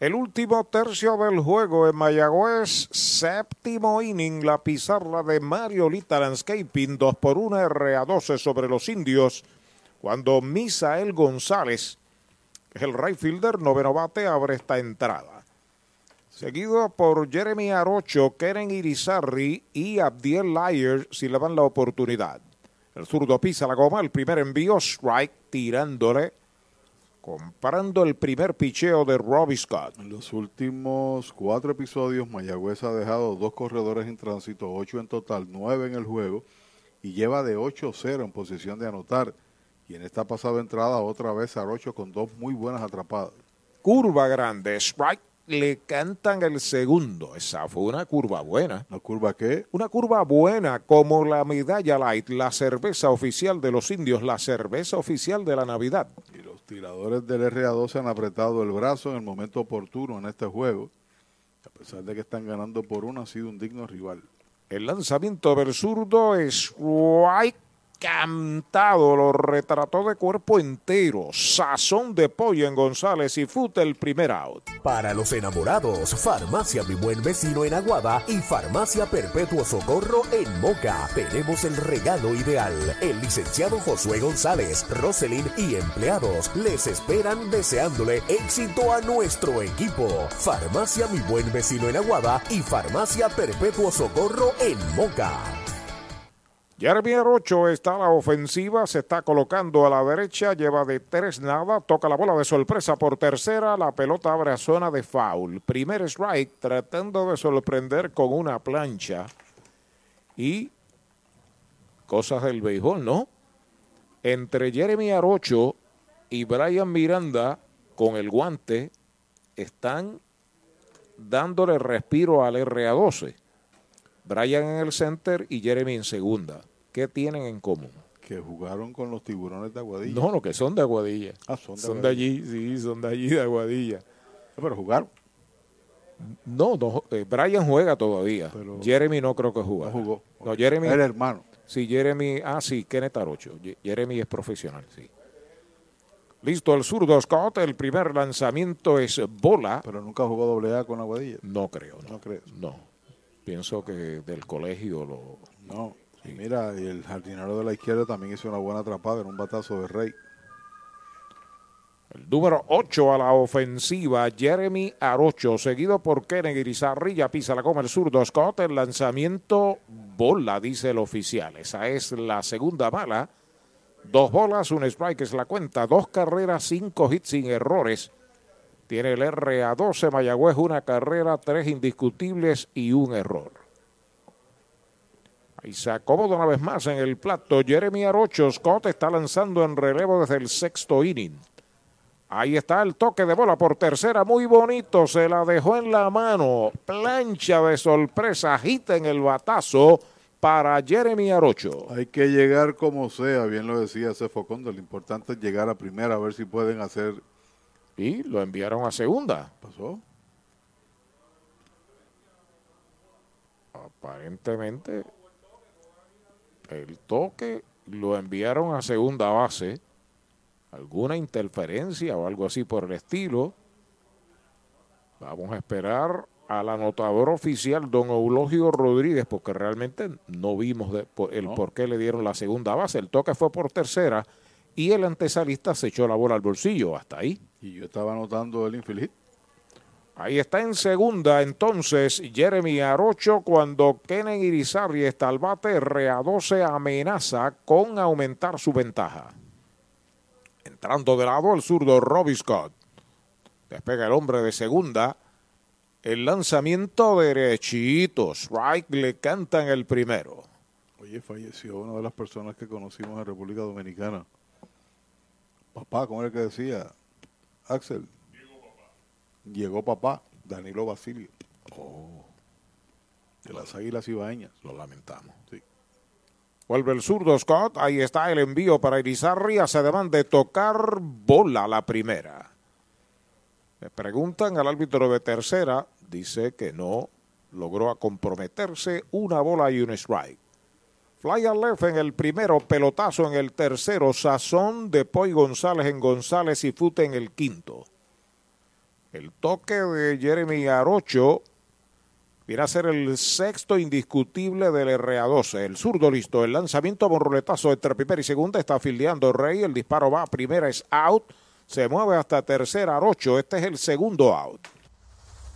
El último tercio del juego en Mayagüez, séptimo inning, la pizarra de Mariolita Landscaping, 2 por 1 RA12 sobre los indios, cuando Misael González, el right fielder, noveno bate, abre esta entrada. Seguido por Jeremy Arocho, Keren Irizarri y Abdiel Lyer, si le dan la oportunidad. El zurdo pisa la goma, el primer envío, strike, tirándole comparando el primer picheo de Robbie Scott. En los últimos cuatro episodios, Mayagüez ha dejado dos corredores en tránsito, ocho en total, nueve en el juego, y lleva de 8-0 en posición de anotar. Y en esta pasada entrada, otra vez Arocho con dos muy buenas atrapadas. Curva grande, strike, le cantan el segundo. Esa fue una curva buena. ¿Una curva qué? Una curva buena, como la medalla light, la cerveza oficial de los indios, la cerveza oficial de la Navidad. Tiradores del RA12 han apretado el brazo en el momento oportuno en este juego. A pesar de que están ganando por uno, ha sido un digno rival. El lanzamiento del es strike cantado, lo retrató de cuerpo entero. Sazón de pollo en González y Fute el primer out. Para los enamorados, Farmacia Mi Buen Vecino en Aguada y Farmacia Perpetuo Socorro en Moca. Tenemos el regalo ideal. El licenciado Josué González, Roselyn y empleados les esperan deseándole éxito a nuestro equipo. Farmacia Mi Buen Vecino en Aguada y Farmacia Perpetuo Socorro en Moca. Jeremy Arocho está a la ofensiva, se está colocando a la derecha, lleva de tres nada, toca la bola de sorpresa por tercera, la pelota abre a zona de foul. Primer strike tratando de sorprender con una plancha y cosas del béisbol, ¿no? Entre Jeremy Arocho y Brian Miranda con el guante están dándole respiro al RA12. Brian en el center y Jeremy en segunda. ¿Qué tienen en común? Que jugaron con los tiburones de Aguadilla. No, no, que son de Aguadilla. Ah, son de, son de allí, sí, son de allí, de Aguadilla. Pero jugaron. No, no eh, Brian juega todavía. Pero Jeremy no creo que juega. No jugó. No, Jeremy. Era hermano. Sí, Jeremy. Ah, sí, Kenneth Arocho. Jeremy es profesional, sí. Listo, el zurdo Scott. El primer lanzamiento es bola. Pero nunca jugó doble A con Aguadilla. No creo. No, ¿No crees? No. Pienso que del colegio lo. No. Sí. Mira, el jardinero de la izquierda también hizo una buena atrapada en un batazo de Rey. El número 8 a la ofensiva, Jeremy Arocho, seguido por Kennedy ya pisa la coma el zurdo Scott, el lanzamiento bola, dice el oficial. Esa es la segunda bala Dos bolas, un strike es la cuenta. Dos carreras, cinco hits sin errores. Tiene el RA12 Mayagüez una carrera, tres indiscutibles y un error. Ahí se acomoda una vez más en el plato. Jeremy Arocho Scott está lanzando en relevo desde el sexto inning. Ahí está el toque de bola por tercera, muy bonito, se la dejó en la mano. Plancha de sorpresa, agita en el batazo para Jeremy Arocho. Hay que llegar como sea, bien lo decía Cefocondo, lo importante es llegar a primera, a ver si pueden hacer. Y lo enviaron a segunda. ¿Pasó? Aparentemente el toque lo enviaron a segunda base. Alguna interferencia o algo así por el estilo. Vamos a esperar al anotador oficial, don Eulogio Rodríguez, porque realmente no vimos el por qué le dieron la segunda base. El toque fue por tercera y el antesalista se echó la bola al bolsillo. Hasta ahí. Y yo estaba anotando el infeliz. Ahí está en segunda entonces Jeremy Arocho cuando Kenen Irizarri está al bate, Rea12 amenaza con aumentar su ventaja. Entrando de lado el zurdo Robbie Scott. Despega el hombre de segunda. El lanzamiento derechito. Strike le cantan el primero. Oye, falleció una de las personas que conocimos en República Dominicana. Papá, ¿cómo era que decía? Axel. Llegó papá, Danilo Basilio. Oh. De las Águilas Ibaeñas. Lo lamentamos. Sí. Vuelve el zurdo Scott. Ahí está el envío para Irizarri. Se deman de tocar bola la primera. Le preguntan al árbitro de tercera. Dice que no logró comprometerse. Una bola y un strike. Fly left en el primero, pelotazo en el tercero, sazón de Poy González en González y Fute en el quinto. El toque de Jeremy Arocho viene a ser el sexto indiscutible del RA12. El zurdo listo. El lanzamiento con roletazo entre primera y segunda. Está fildeando Rey. El disparo va a primera, es out. Se mueve hasta tercera Arocho. Este es el segundo out.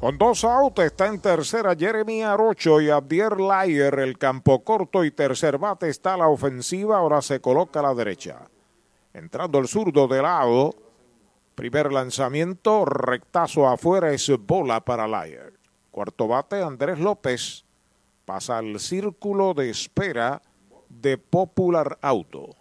Con dos outs está en tercera Jeremy Arocho y Abdier Layer. El campo corto y tercer bate está la ofensiva. Ahora se coloca a la derecha. Entrando el zurdo de lado. Primer lanzamiento, rectazo afuera, es bola para Layer. Cuarto bate, Andrés López. Pasa al círculo de espera de Popular Auto.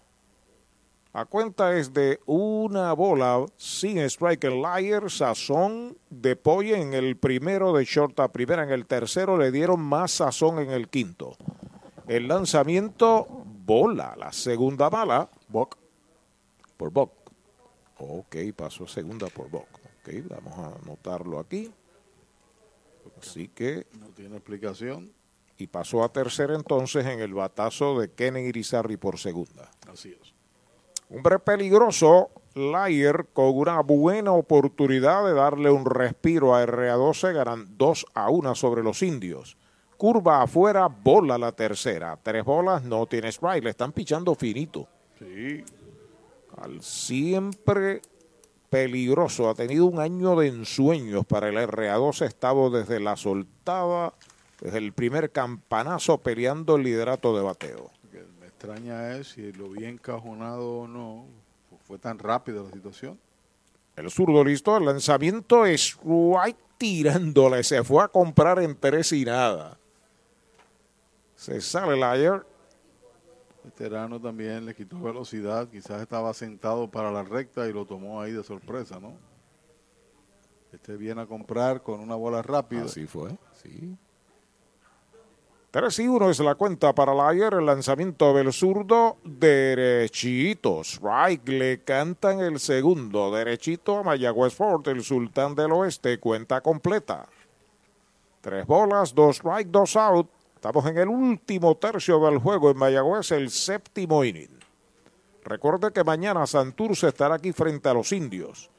La cuenta es de una bola sin strike el Liar, sazón de pollo en el primero de short a primera, en el tercero le dieron más sazón en el quinto. El lanzamiento, bola, la segunda bala, Bock. Por Bock. Ok, pasó segunda por Bock. Ok, vamos a anotarlo aquí. Así que... No tiene explicación. Y pasó a tercera entonces en el batazo de Kenny Irizarry por segunda. Así es. Hombre peligroso, Layer, con una buena oportunidad de darle un respiro a RA12, ganan 2 a 1 sobre los indios. Curva afuera, bola la tercera. Tres bolas, no tiene strike, le están pichando finito. Sí. Al siempre peligroso, ha tenido un año de ensueños para el RA12, estado desde la soltada, desde el primer campanazo peleando el liderato de bateo extraña es si lo vi encajonado o no. Fue tan rápida la situación. El zurdo listo, el lanzamiento es White tirándole. Se fue a comprar en tres y nada. Se sale el ayer. Veterano también le quitó velocidad. Quizás estaba sentado para la recta y lo tomó ahí de sorpresa, ¿no? Este viene a comprar con una bola rápida. Así fue, sí. 3 y 1 es la cuenta para ayer. El lanzamiento del zurdo, derechito. Strike le cantan el segundo. Derechito a Mayagüez Ford, el sultán del oeste. Cuenta completa. Tres bolas, dos strike, dos out. Estamos en el último tercio del juego en Mayagüez, el séptimo inning. Recuerde que mañana Santurce estará aquí frente a los indios.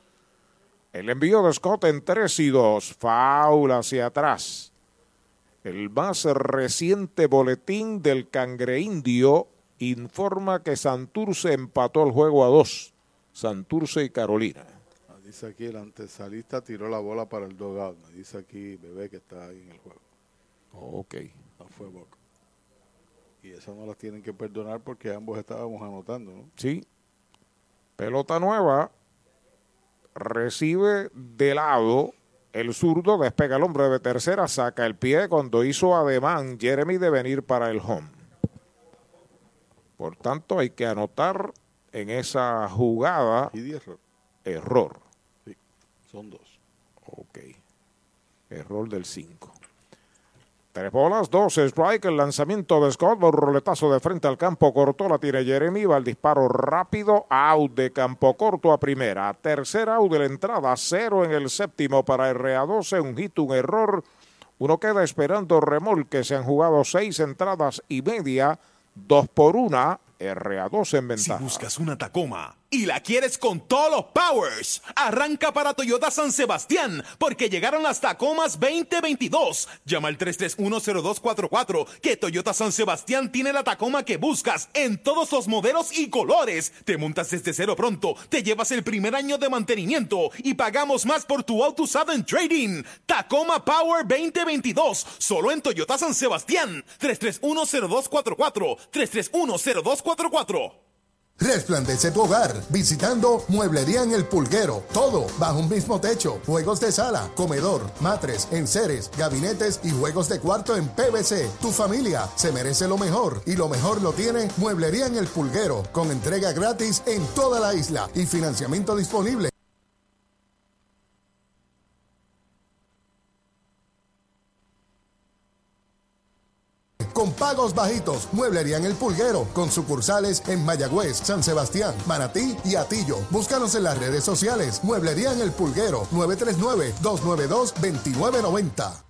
El envío de Scott en 3 y 2. Faula hacia atrás. El más reciente boletín del Cangre Indio informa que Santurce empató el juego a 2. Santurce y Carolina. Ah, Dice aquí el antesalista tiró la bola para el dogout. Me dice aquí Bebé que está ahí en el juego. Ok. No fue Boca. Y eso no las tienen que perdonar porque ambos estábamos anotando, ¿no? Sí. Pelota nueva. Recibe de lado el zurdo, despega el hombre de tercera, saca el pie cuando hizo ademán Jeremy de venir para el home. Por tanto, hay que anotar en esa jugada Y 10 error. error. Sí, son dos. Ok. Error del 5. Tres bolas, dos strike. El lanzamiento de Scott. Un roletazo de frente al campo corto. La tiene Jeremy. Va el disparo rápido. Out de campo corto a primera. Tercera out de la entrada. Cero en el séptimo para RA12. Un hit, un error. Uno queda esperando remolque. Se han jugado seis entradas y media. Dos por una. RA12 en Si ventaja. buscas una Tacoma y la quieres con todos los powers, arranca para Toyota San Sebastián porque llegaron las Tacomas 2022. Llama al 3310244 que Toyota San Sebastián tiene la Tacoma que buscas en todos los modelos y colores. Te montas desde cero pronto, te llevas el primer año de mantenimiento y pagamos más por tu auto usado en trading. Tacoma Power 2022, solo en Toyota San Sebastián. 3310244 3310244 Resplandece tu hogar visitando Mueblería en el Pulguero. Todo bajo un mismo techo. Juegos de sala, comedor, matres, enseres, gabinetes y juegos de cuarto en PVC. Tu familia se merece lo mejor y lo mejor lo tiene Mueblería en el Pulguero con entrega gratis en toda la isla y financiamiento disponible. Con pagos bajitos, Mueblería en el Pulguero, con sucursales en Mayagüez, San Sebastián, Manatí y Atillo. Búscanos en las redes sociales. Mueblería en el Pulguero, 939-292-2990.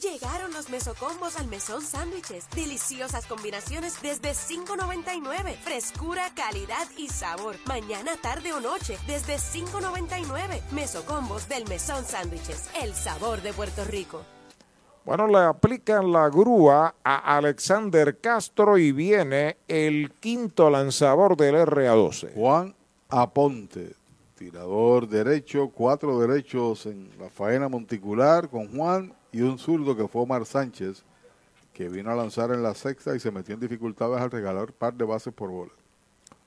Llegaron los mesocombos al mesón sándwiches. Deliciosas combinaciones desde $5.99. Frescura, calidad y sabor. Mañana, tarde o noche desde $5.99. Mesocombos del mesón sándwiches. El sabor de Puerto Rico. Bueno, le aplican la grúa a Alexander Castro y viene el quinto lanzador del RA12. Juan Aponte, tirador derecho, cuatro derechos en la faena monticular con Juan y un zurdo que fue Omar Sánchez, que vino a lanzar en la sexta y se metió en dificultades al regalar par de bases por bola.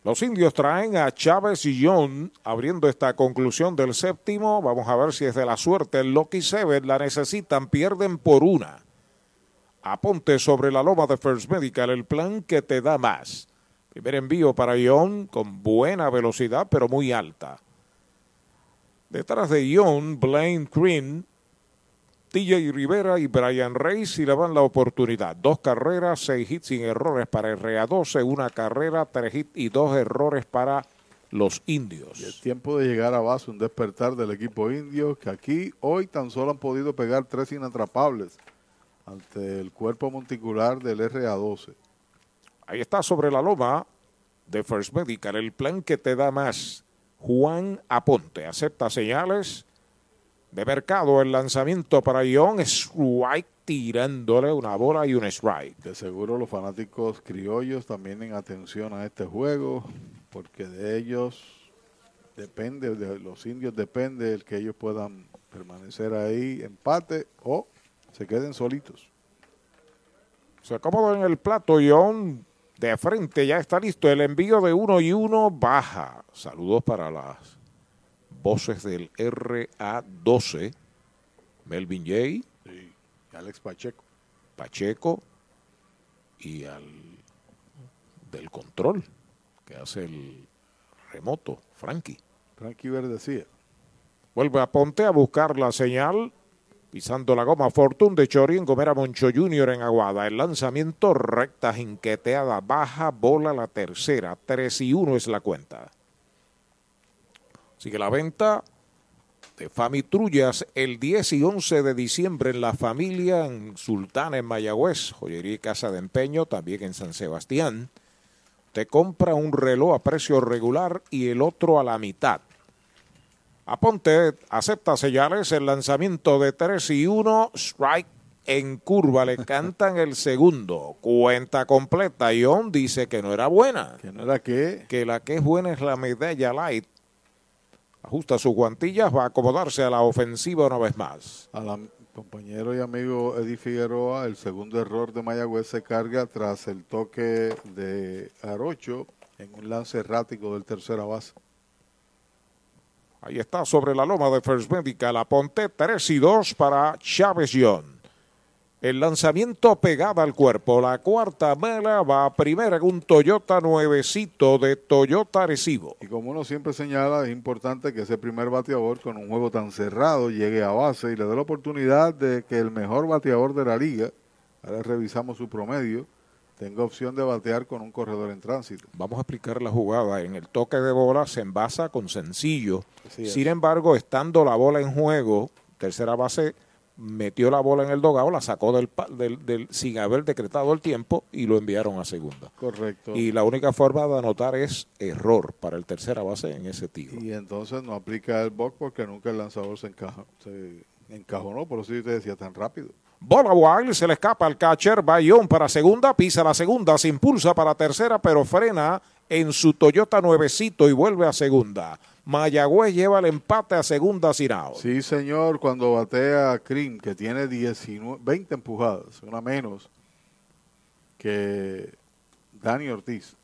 Los indios traen a Chávez y John abriendo esta conclusión del séptimo. Vamos a ver si es de la suerte. El Lucky Seven la necesitan, pierden por una. Aponte sobre la loma de First Medical, el plan que te da más. Primer envío para John con buena velocidad, pero muy alta. Detrás de John, Blaine Green, TJ Rivera y Brian Reyes y le dan la oportunidad. Dos carreras, seis hits sin errores para RA12, una carrera, tres hits y dos errores para los indios. Es tiempo de llegar a base, un despertar del equipo indio, que aquí hoy tan solo han podido pegar tres inatrapables ante el cuerpo monticular del RA12. Ahí está sobre la loma de First Medical, el plan que te da más. Juan Aponte acepta señales de mercado. El lanzamiento para John Strike tirándole una bola y un strike. De seguro los fanáticos criollos también en atención a este juego, porque de ellos depende, de los indios depende el que ellos puedan permanecer ahí, empate o se queden solitos. Se acomoda en el plato John De frente ya está listo el envío de uno y uno baja. Saludos para las voces del RA12. Melvin J. Sí, Alex Pacheco. Pacheco y al del control que hace el remoto, Frankie. Frankie Verdecía. Vuelve a Ponte a buscar la señal. Pisando la goma, Fortune de Chori en Gomera Moncho Junior en Aguada. El lanzamiento recta, jinqueteada, baja, bola la tercera. 3 y 1 es la cuenta. Sigue la venta de Fami Trullas el 10 y 11 de diciembre en La Familia, en Sultana, en Mayagüez. Joyería y Casa de Empeño, también en San Sebastián. Te compra un reloj a precio regular y el otro a la mitad. Aponte, acepta señales, el lanzamiento de 3 y 1, strike en curva, le cantan el segundo, cuenta completa, y On dice que no era buena. ¿Que no era qué? Que la que es buena es la medalla light. Ajusta sus guantillas, va a acomodarse a la ofensiva una vez más. A la compañero y amigo Eddie Figueroa, el segundo error de Mayagüez se carga tras el toque de Arocho en un lance errático del tercera base. Ahí está sobre la loma de First Medical. Aponte 3 y 2 para Chávez John. El lanzamiento pegada al cuerpo. La cuarta mala va a primera en un Toyota nuevecito de Toyota Recibo. Y como uno siempre señala, es importante que ese primer bateador con un juego tan cerrado llegue a base y le dé la oportunidad de que el mejor bateador de la liga, ahora revisamos su promedio, tenga opción de batear con un corredor en tránsito. Vamos a explicar la jugada. En el toque de bola se envasa con sencillo. Sin embargo, estando la bola en juego, tercera base metió la bola en el dogado, la sacó del, del, del- sin haber decretado el tiempo y lo enviaron a segunda. Correcto. Y la única forma de anotar es error para el tercera base en ese tiro. Y entonces no aplica el box porque nunca el lanzador se, encaja, se encajonó, por eso yo te decía tan rápido. Bola wild, se le escapa al catcher, Bayón para segunda, pisa la segunda, se impulsa para tercera, pero frena en su Toyota nuevecito y vuelve a segunda. Mayagüez lleva el empate a segunda out. Sí, señor, cuando batea Krim, que tiene 19, 20 empujadas, una menos que Dani Ortiz.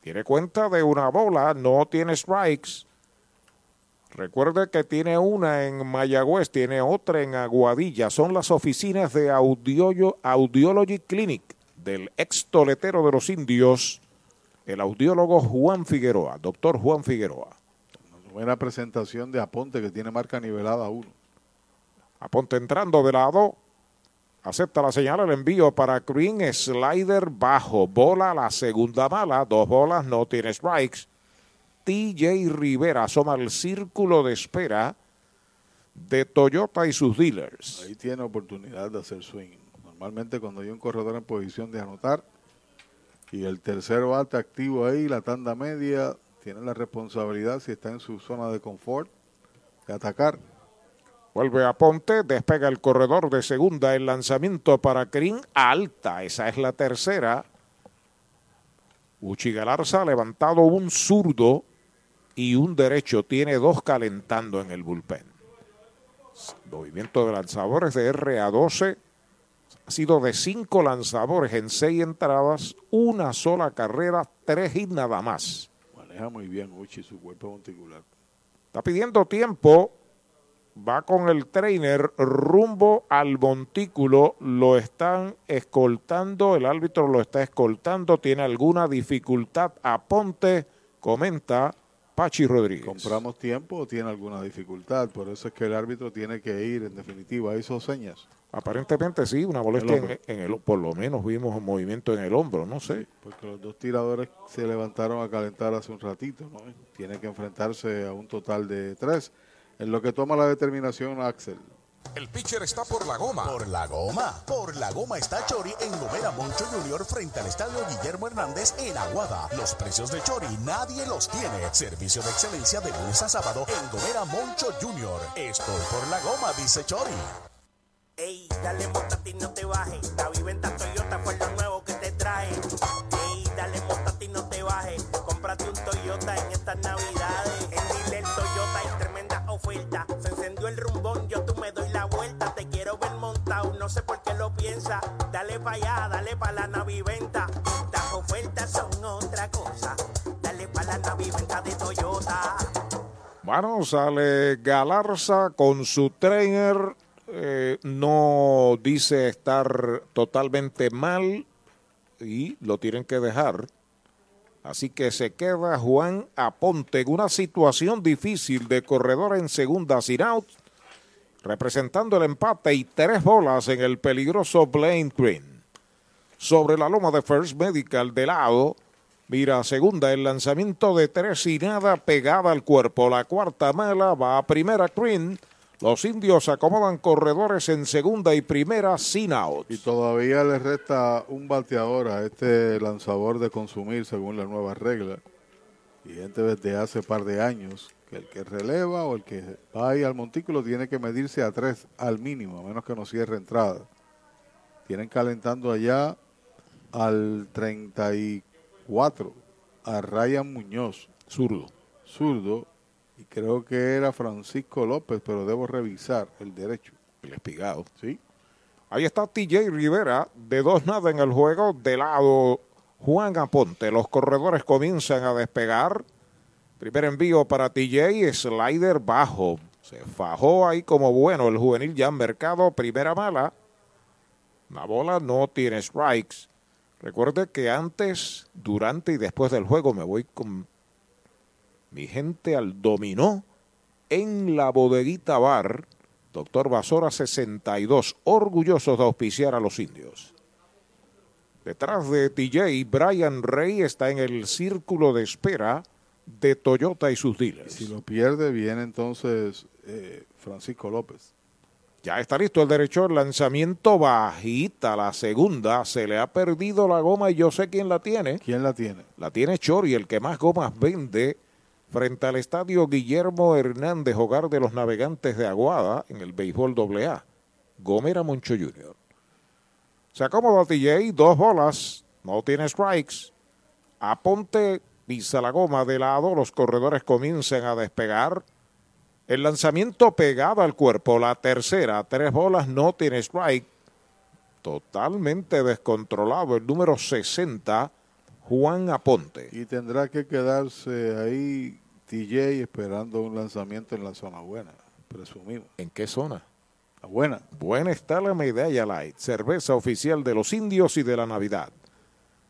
Tiene cuenta de una bola, no tiene strikes. Recuerde que tiene una en Mayagüez, tiene otra en Aguadilla. Son las oficinas de Audio- Audiology Clinic del ex toletero de los indios, el audiólogo Juan Figueroa, doctor Juan Figueroa. Buena presentación de Aponte que tiene marca nivelada 1. Aponte entrando de lado. Acepta la señal, el envío para Green, slider bajo, bola la segunda mala, dos bolas, no tiene strikes. TJ Rivera asoma el círculo de espera de Toyota y sus dealers. Ahí tiene oportunidad de hacer swing. Normalmente cuando hay un corredor en posición de anotar y el tercer bate activo ahí, la tanda media, tiene la responsabilidad si está en su zona de confort de atacar. Vuelve a Ponte, despega el corredor de segunda, el lanzamiento para Green alta, esa es la tercera. Uchi Galarza ha levantado un zurdo y un derecho, tiene dos calentando en el bullpen. Movimiento de lanzadores de RA12 ha sido de cinco lanzadores en seis entradas, una sola carrera, tres y nada más. Maneja muy bien Uchi su cuerpo monticular. Está pidiendo tiempo. Va con el trainer rumbo al montículo. Lo están escoltando. El árbitro lo está escoltando. Tiene alguna dificultad. Aponte, comenta Pachi Rodríguez. ¿Compramos tiempo o tiene alguna dificultad? Por eso es que el árbitro tiene que ir, en definitiva, hizo señas. Aparentemente sí, una molestia El en, hombro. en el por lo menos vimos un movimiento en el hombro, no sé. Porque los dos tiradores se levantaron a calentar hace un ratito, ¿no? Tiene que enfrentarse a un total de tres. En lo que toma la determinación Axel. El pitcher está por la goma. Por la goma. Por la goma está Chori en Gomera Moncho Junior frente al estadio Guillermo Hernández en Aguada. Los precios de Chori nadie los tiene. Servicio de excelencia de lunes a sábado en Gomera Moncho Junior. Estoy por la goma, dice Chori. Ey, dale montate y no te bajes. La viventa Toyota fue lo nuevo que te trae. Ey, dale montate y no te bajes. Cómprate un Toyota en estas navidades. En Dile Toyota hay tremenda oferta. Se encendió el rumbón, yo tú me doy la vuelta. Te quiero ver montado, no sé por qué lo piensa. Dale pa' allá, dale pa' la naviventa. Las ofertas otra cosa. Dale para la naviventa de Toyota. Bueno, sale Galarza con su trainer. Eh, no dice estar totalmente mal y lo tienen que dejar. Así que se queda Juan Aponte en una situación difícil de corredor en segunda sin out, representando el empate y tres bolas en el peligroso Blaine Green. Sobre la loma de First Medical de lado, mira segunda el lanzamiento de tres y nada pegada al cuerpo. La cuarta mala va a primera Green. Los indios acomodan corredores en segunda y primera sin out. Y todavía le resta un bateador a este lanzador de consumir según la nueva regla. Y gente desde hace par de años que el que releva o el que va ahí al montículo tiene que medirse a tres al mínimo, a menos que no cierre entrada. Tienen calentando allá al 34 a Ryan Muñoz. Zurdo. Zurdo. Y creo que era Francisco López, pero debo revisar el derecho. El espigado. Sí. Ahí está TJ Rivera, de dos nada en el juego, de lado Juan Aponte. Los corredores comienzan a despegar. Primer envío para TJ, slider bajo. Se fajó ahí como bueno el juvenil ya en mercado. Primera mala. La bola no tiene strikes. Recuerde que antes, durante y después del juego me voy con mi gente al dominó en la bodeguita bar. Doctor Basora 62, orgullosos de auspiciar a los indios. Detrás de TJ, Brian Rey está en el círculo de espera de Toyota y sus dealers. Si lo pierde, viene entonces eh, Francisco López. Ya está listo el derecho, el lanzamiento bajita, la segunda, se le ha perdido la goma y yo sé quién la tiene. ¿Quién la tiene? La tiene Chori, el que más gomas vende frente al estadio Guillermo Hernández, hogar de los navegantes de Aguada en el béisbol AA. Gomera Moncho Jr. Se acomoda TJ, dos bolas, no tiene strikes. Aponte, pisa la goma de lado, los corredores comienzan a despegar. El lanzamiento pegado al cuerpo, la tercera, tres bolas, no tiene strike. Totalmente descontrolado el número 60, Juan Aponte. Y tendrá que quedarse ahí TJ esperando un lanzamiento en la zona buena, presumimos. ¿En qué zona? La buena. Buena está la Medalla Light, cerveza oficial de los indios y de la Navidad.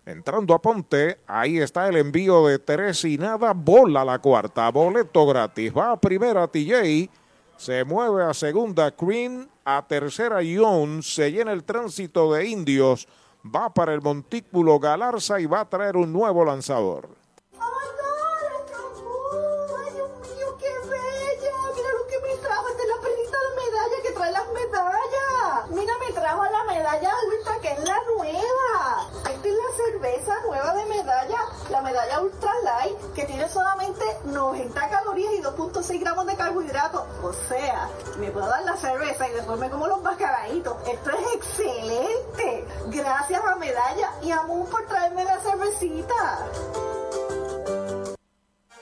Entrando a Ponte, ahí está el envío de tres y nada, bola la cuarta, boleto gratis. Va a primera TJ, se mueve a segunda Green, a tercera Young, se llena el tránsito de indios, va para el montículo Galarza y va a traer un nuevo lanzador. Cerveza nueva de medalla, la medalla ultra light, que tiene solamente 90 calorías y 2.6 gramos de carbohidratos. O sea, me puedo dar la cerveza y después me como los mascaraditos. Esto es excelente. Gracias a Medalla y a Moon por traerme la cervecita.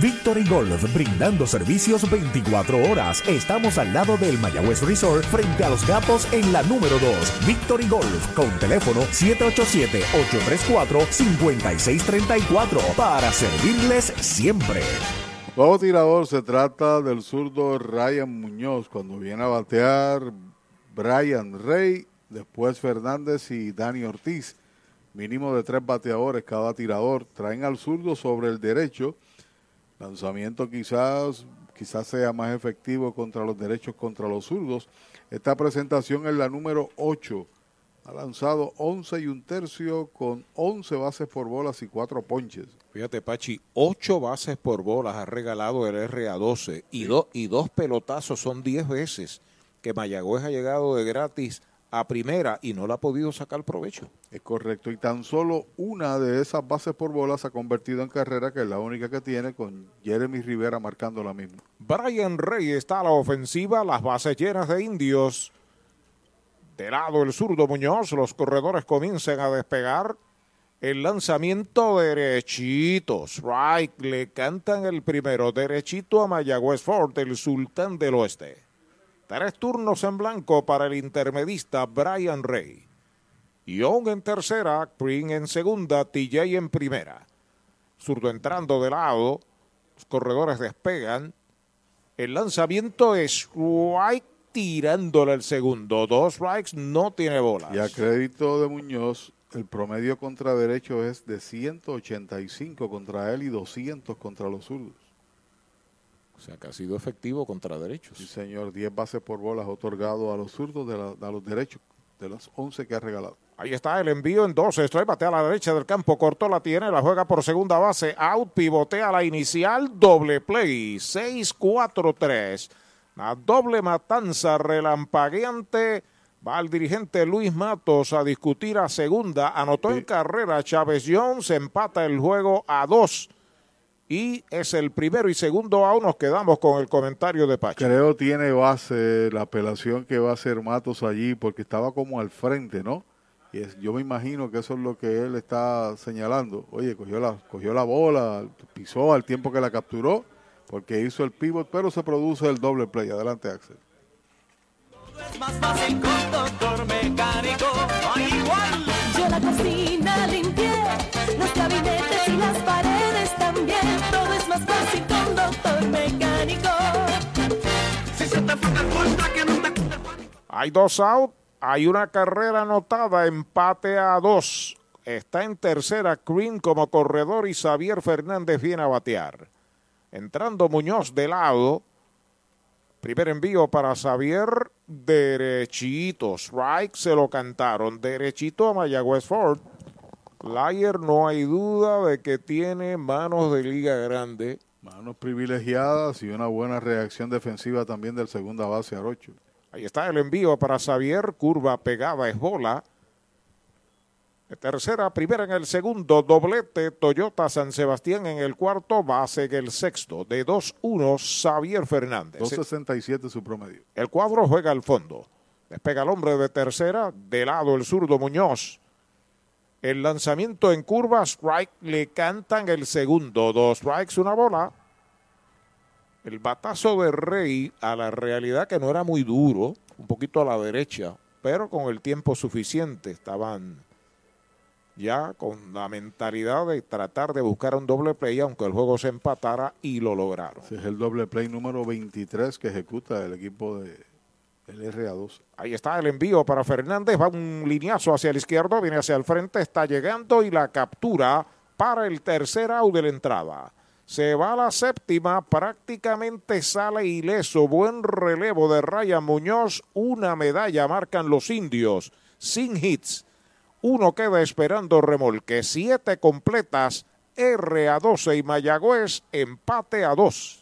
Victory Golf, brindando servicios 24 horas. Estamos al lado del Mayagüez Resort, frente a los gatos en la número 2. Victory Golf, con teléfono 787-834-5634, para servirles siempre. Nuevo tirador se trata del zurdo Ryan Muñoz. Cuando viene a batear Brian Rey, después Fernández y Dani Ortiz. Mínimo de tres bateadores cada tirador. Traen al zurdo sobre el derecho. Lanzamiento quizás, quizás sea más efectivo contra los derechos contra los zurdos. Esta presentación es la número 8. Ha lanzado 11 y un tercio con 11 bases por bolas y 4 ponches. Fíjate, Pachi, 8 bases por bolas ha regalado el RA12 y, do, y dos pelotazos son 10 veces que Mayagüez ha llegado de gratis a primera y no la ha podido sacar provecho. Es correcto, y tan solo una de esas bases por bolas se ha convertido en carrera, que es la única que tiene, con Jeremy Rivera marcando la misma. Brian Rey está a la ofensiva, las bases llenas de indios. De lado el zurdo Muñoz, los corredores comienzan a despegar. El lanzamiento derechito. Strike, le cantan el primero. Derechito a Mayagüez Ford, el sultán del oeste. Tres turnos en blanco para el intermedista Brian Rey. Young en tercera, Green en segunda, TJ en primera. Zurdo entrando de lado. Los corredores despegan. El lanzamiento es strike tirándole el segundo. Dos strikes, no tiene bolas. Y a crédito de Muñoz, el promedio contra derecho es de 185 contra él y 200 contra los zurdos. O sea que ha sido efectivo contra derechos. Sí, señor. 10 bases por bolas otorgado a los zurdos de la, a los derechos de las 11 que ha regalado. Ahí está el envío en 12. Estoy batea a la derecha del campo. Cortó la tiene. La juega por segunda base. Out. Pivotea la inicial. Doble play. 6-4-3. La doble matanza relampagueante. Va el dirigente Luis Matos a discutir a segunda. Anotó en carrera Chávez Jones. Empata el juego a dos. Y es el primero y segundo out. Nos quedamos con el comentario de Pacho. Creo tiene base la apelación que va a hacer Matos allí porque estaba como al frente, ¿no? Y es, yo me imagino que eso es lo que él está señalando. Oye, cogió la, cogió la bola, pisó al tiempo que la capturó porque hizo el pivot, pero se produce el doble play. Adelante, Axel. Es más fácil con doctor mecánico, igual. Yo la cocina limpié, los gabinetes y las paredes Hay dos out, hay una carrera anotada, empate a dos. Está en tercera Green como corredor y Xavier Fernández viene a batear. Entrando Muñoz de lado. Primer envío para Xavier, derechito. Strike se lo cantaron. Derechito a Mayagüez Ford. Lyer no hay duda de que tiene manos de liga grande. Manos privilegiadas y una buena reacción defensiva también del segunda base Arocho. Ahí está el envío para Xavier. Curva pegada es bola. De tercera, primera en el segundo, doblete Toyota San Sebastián en el cuarto, base en el sexto. De 2-1, Xavier Fernández. 2.67 su promedio. El cuadro juega al fondo. Despega el hombre de tercera, de lado el zurdo Muñoz. El lanzamiento en curva, strike, le cantan el segundo. Dos strikes, una bola. El batazo de Rey a la realidad que no era muy duro, un poquito a la derecha, pero con el tiempo suficiente estaban ya con la mentalidad de tratar de buscar un doble play, aunque el juego se empatara y lo lograron. Ese es el doble play número 23 que ejecuta el equipo de el RA2. Ahí está el envío para Fernández, va un lineazo hacia el izquierdo, viene hacia el frente, está llegando y la captura para el tercer out de la entrada. Se va a la séptima, prácticamente sale ileso. Buen relevo de Ryan Muñoz. Una medalla marcan los indios. Sin hits. Uno queda esperando remolque. Siete completas. R a 12 y Mayagüez empate a 2.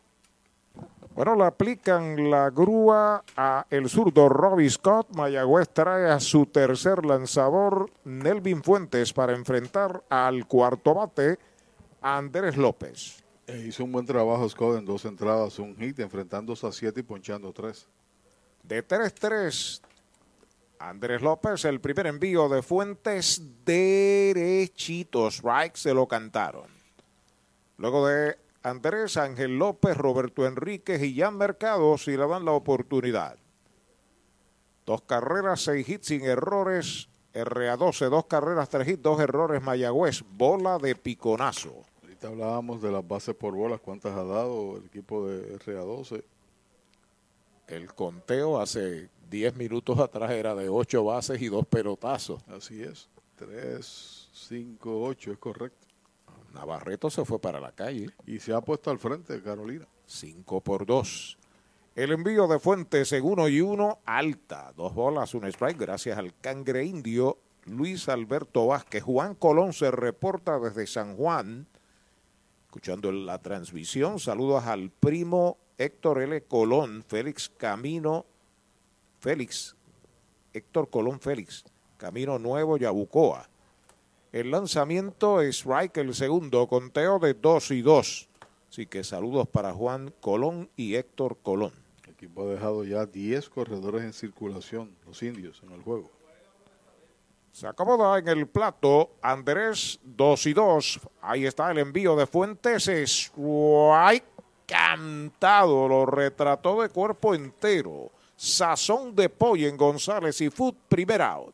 Bueno, le aplican la grúa a el zurdo Robbie Scott. Mayagüez trae a su tercer lanzador, Nelvin Fuentes, para enfrentar al cuarto bate, Andrés López. E hizo un buen trabajo Scott en dos entradas, un hit, enfrentándose a siete y ponchando tres. De 3-3, Andrés López, el primer envío de Fuentes derechitos, right, se lo cantaron. Luego de Andrés Ángel López, Roberto Enríquez y Jan Mercado si le dan la oportunidad. Dos carreras, seis hits sin errores. RA12, dos carreras, tres hits, dos errores. Mayagüez, bola de piconazo. Ahorita hablábamos de las bases por bolas, cuántas ha dado el equipo de RA12. El conteo hace 10 minutos atrás era de ocho bases y dos pelotazos. Así es, 3, 5, 8, es correcto. Navarreto se fue para la calle. Y se ha puesto al frente de Carolina. 5 por 2. El envío de Fuentes en uno y uno, alta. Dos bolas, un strike, gracias al cangre indio Luis Alberto Vázquez. Juan Colón se reporta desde San Juan. Escuchando la transmisión, saludos al primo Héctor L. Colón, Félix Camino, Félix, Héctor Colón Félix, Camino Nuevo, Yabucoa. El lanzamiento es strike el segundo, conteo de 2 y 2. Así que saludos para Juan Colón y Héctor Colón. El equipo ha dejado ya 10 corredores en circulación, los indios, en el juego. Se acomoda en el plato Andrés 2 y 2. Ahí está el envío de Fuentes. Strike cantado. Lo retrató de cuerpo entero. Sazón de pollo en González y Food, primer out.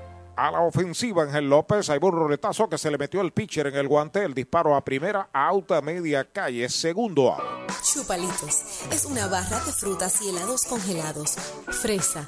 A la ofensiva, Ángel López. Hay un roletazo que se le metió el pitcher en el guante. El disparo a primera, auto a media calle. Segundo out. Chupalitos es una barra de frutas y helados congelados. Fresa,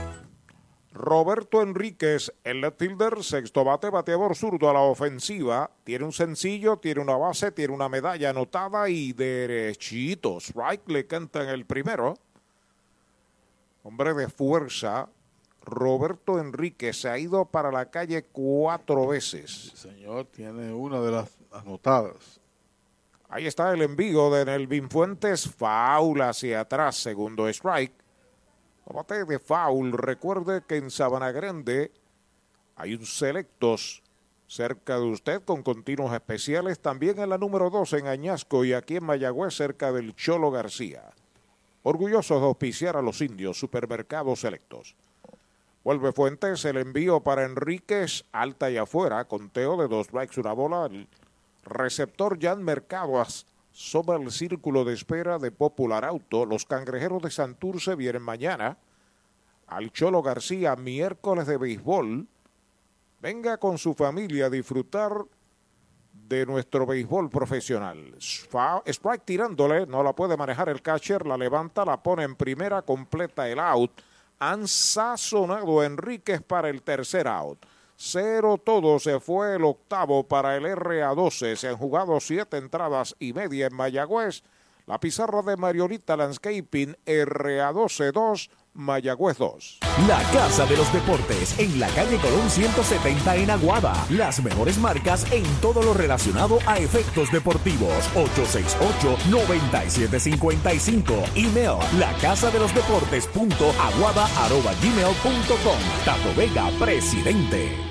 Roberto Enríquez, el left fielder, sexto bate, bateador zurdo a la ofensiva. Tiene un sencillo, tiene una base, tiene una medalla anotada y derechitos. Strike le cantan el primero. Hombre de fuerza. Roberto Enríquez se ha ido para la calle cuatro veces. señor tiene una de las anotadas. Ahí está el envío de Nelvin Fuentes. Faula hacia atrás, segundo strike. Bate de foul. Recuerde que en Sabana Grande hay un selectos cerca de usted con continuos especiales. También en la número 2 en Añasco y aquí en Mayagüez cerca del Cholo García. Orgullosos de auspiciar a los indios supermercados selectos. Vuelve Fuentes, el envío para Enríquez, alta y afuera, conteo de dos strikes, una bola. El receptor Jan Mercados sobre el círculo de espera de Popular Auto. Los cangrejeros de Santurce vienen mañana al Cholo García, miércoles de béisbol. Venga con su familia a disfrutar de nuestro béisbol profesional. Strike tirándole, no la puede manejar el catcher, la levanta, la pone en primera, completa el out. Han sazonado Enríquez para el tercer out. Cero todo se fue el octavo para el RA12. Se han jugado siete entradas y media en Mayagüez. La pizarra de Mariolita Landscaping RA12 2. Mayagüez 2. La Casa de los Deportes en la calle Colón 170 en Aguada. Las mejores marcas en todo lo relacionado a efectos deportivos. 868-9755. Email la casa de los deportes punto aguada arroba gmail punto com. Tato Vega, presidente.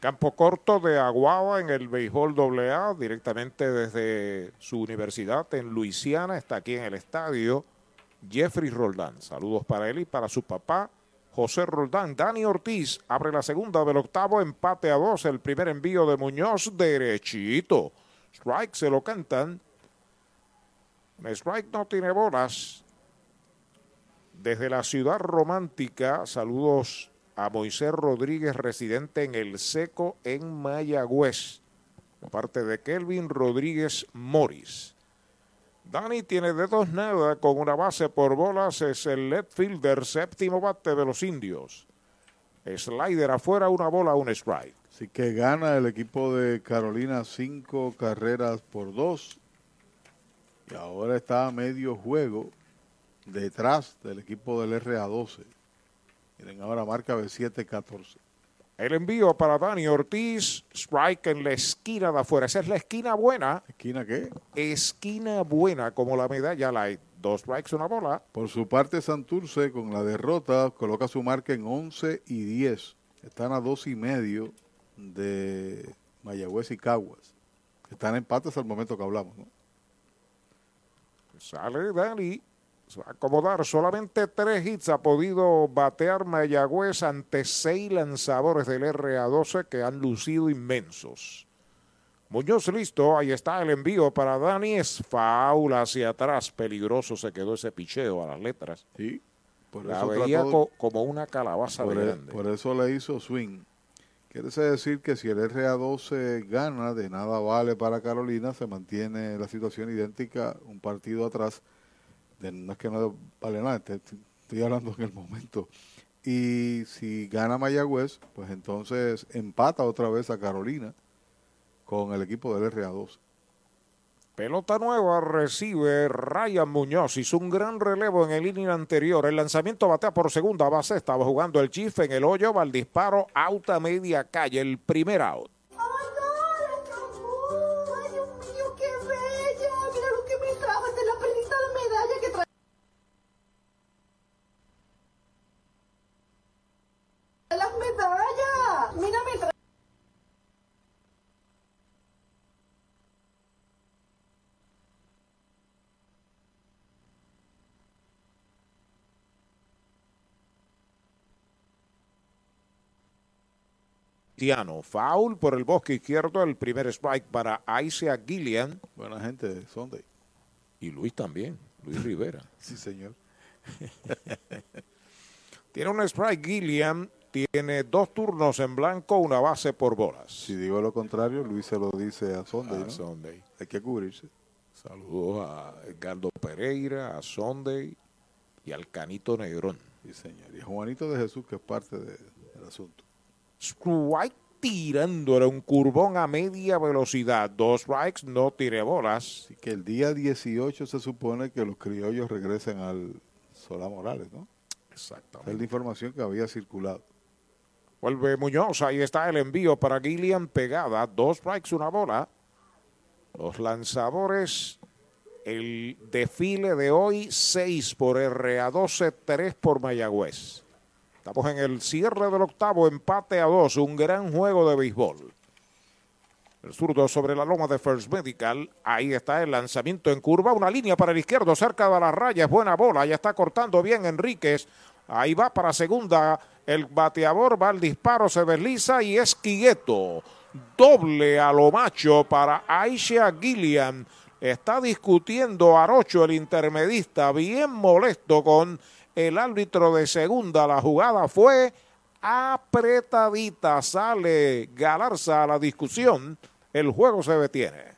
Campo corto de Aguaba en el béisbol AA, directamente desde su universidad en Luisiana, está aquí en el estadio Jeffrey Roldán. Saludos para él y para su papá, José Roldán. Dani Ortiz abre la segunda del octavo, empate a dos, el primer envío de Muñoz, derechito. Strike se lo cantan. Strike no tiene bolas. Desde la ciudad romántica, saludos a Moisés Rodríguez, residente en El Seco, en Mayagüez, de parte de Kelvin Rodríguez Morris. Dani tiene de dos nada con una base por bolas, es el left fielder, séptimo bate de los indios. Slider afuera, una bola, un strike. Así que gana el equipo de Carolina cinco carreras por dos. Y ahora está a medio juego detrás del equipo del RA12. Miren, ahora marca B7-14. El envío para Dani Ortiz, strike en la esquina de afuera. Esa es la esquina buena. ¿Esquina qué? Esquina buena, como la medalla light. Dos strikes, una bola. Por su parte, Santurce, con la derrota, coloca su marca en 11 y 10. Están a dos y medio de Mayagüez y Caguas. Están empates al momento que hablamos, ¿no? Sale Dani. Acomodar. Solamente tres hits ha podido batear Mayagüez ante seis lanzadores del RA12 que han lucido inmensos. Muñoz listo, ahí está el envío para Dani, es faula hacia atrás, peligroso se quedó ese picheo a las letras. Sí, por La veía co como una calabaza por, e- grande. por eso le hizo swing. Quiere decir que si el RA12 gana, de nada vale para Carolina, se mantiene la situación idéntica un partido atrás. No es que no vale nada, te- estoy hablando en el momento. Y si gana Mayagüez, pues entonces empata otra vez a Carolina con el equipo del RA12. Pelota nueva recibe Ryan Muñoz. Hizo un gran relevo en el inning anterior. El lanzamiento batea por segunda base. Estaba jugando el Chief en el hoyo. Va al disparo. Out a media calle. El primer out. ¡Ay, Dios mío, qué bella! Mira lo que me trajo. Esta es la perlita de medalla que trae. Las medallas. Mira, me trae. Tiano, foul por el bosque izquierdo, el primer strike para Isaac Gillian. Buena gente, Sunday. Y Luis también, Luis Rivera. *laughs* Sí, señor. *laughs* Tiene un strike Gillian, tiene dos turnos en blanco, una base por bolas. Si digo lo contrario, Luis se lo dice a Sunday. A ¿no? Sunday. Hay que cubrirse. Saludos a Edgardo Pereira, a Sunday y al Canito Negrón. Sí, señor. Y a Juanito de Jesús, que es parte de- del asunto. Strike tirando, era un curvón a media velocidad. Dos strikes, no tire bolas. Así que el día 18 se supone que los criollos regresen al Solá Morales, ¿no? Exactamente. Es la información que había circulado. Vuelve Muñoz, ahí está el envío para Gillian pegada, dos strikes, una bola. Los lanzadores, el desfile de hoy, 6 por RA12, 3 por Mayagüez. Estamos en el cierre del octavo, empate a dos, un gran juego de béisbol. El zurdo sobre la loma de First Medical. Ahí está el lanzamiento en curva. Una línea para el izquierdo cerca de la raya. Es buena bola. Ya está cortando bien Enríquez. Ahí va para segunda. El bateador va al disparo. Se desliza y es Quigueto. Doble a lo macho para Aisha Gillian. Está discutiendo Arocho, el intermedista, bien molesto con el árbitro de segunda. La jugada fue apretadita. Sale Galarza a la discusión. El juego se detiene.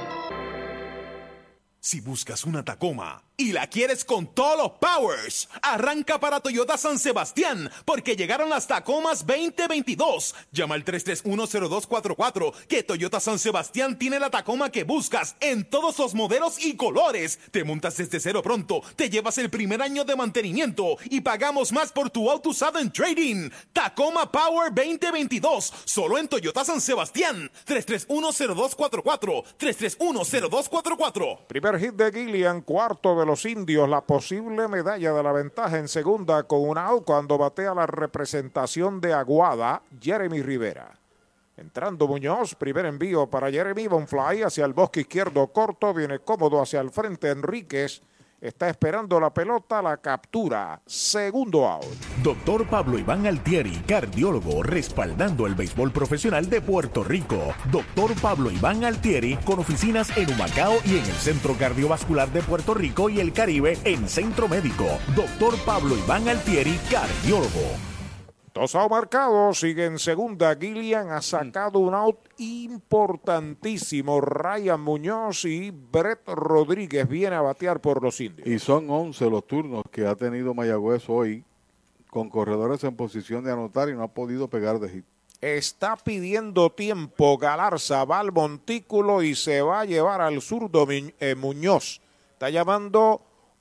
Si buscas una Tacoma y la quieres con todos los powers, arranca para Toyota San Sebastián, porque llegaron las Tacomas 2022. Llama al 3310244, que Toyota San Sebastián tiene la Tacoma que buscas en todos los modelos y colores. Te montas desde cero pronto, te llevas el primer año de mantenimiento y pagamos más por tu auto usado en trading. Tacoma Power 2022, solo en Toyota San Sebastián. 3310244, 3310244. Primer hit de Gillian, cuarto de los indios, la posible medalla de la ventaja en segunda con un out cuando batea la representación de Aguada, Jeremy Rivera. Entrando Muñoz, primer envío para Jeremy Bonfly hacia el bosque izquierdo corto, viene cómodo hacia el frente Enríquez, está esperando la pelota, la captura, segundo out. Doctor Pablo Iván Altieri, cardiólogo, respaldando el béisbol profesional de Puerto Rico. Doctor Pablo Iván Altieri, con oficinas en Humacao y en el Centro Cardiovascular de Puerto Rico y el Caribe en Centro Médico. Doctor Pablo Iván Altieri, cardiólogo. Dos out marcados, sigue en segunda. Gillian ha sacado un out importantísimo. Ryan Muñoz y Brett Rodríguez viene a batear por los indios. Y son 11 los turnos que ha tenido Mayagüez hoy, con corredores en posición de anotar y no ha podido pegar de hit. Está pidiendo tiempo Galarza, va al montículo y se va a llevar al zurdo Mi- eh, Muñoz. Está llamando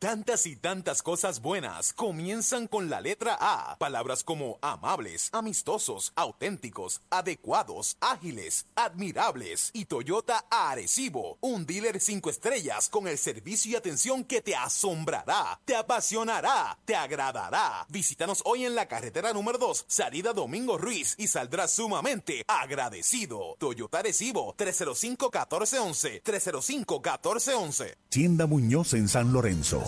Tantas y tantas cosas buenas comienzan con la letra A. Palabras como amables, amistosos, auténticos, adecuados, ágiles, admirables y Toyota Arecibo, un dealer cinco estrellas con el servicio y atención que te asombrará, te apasionará, te agradará. Visítanos hoy en la carretera número 2, salida Domingo Ruiz y saldrás sumamente agradecido. Toyota Arecibo 305-1411, 305-1411. Tienda Muñoz en San Lorenzo.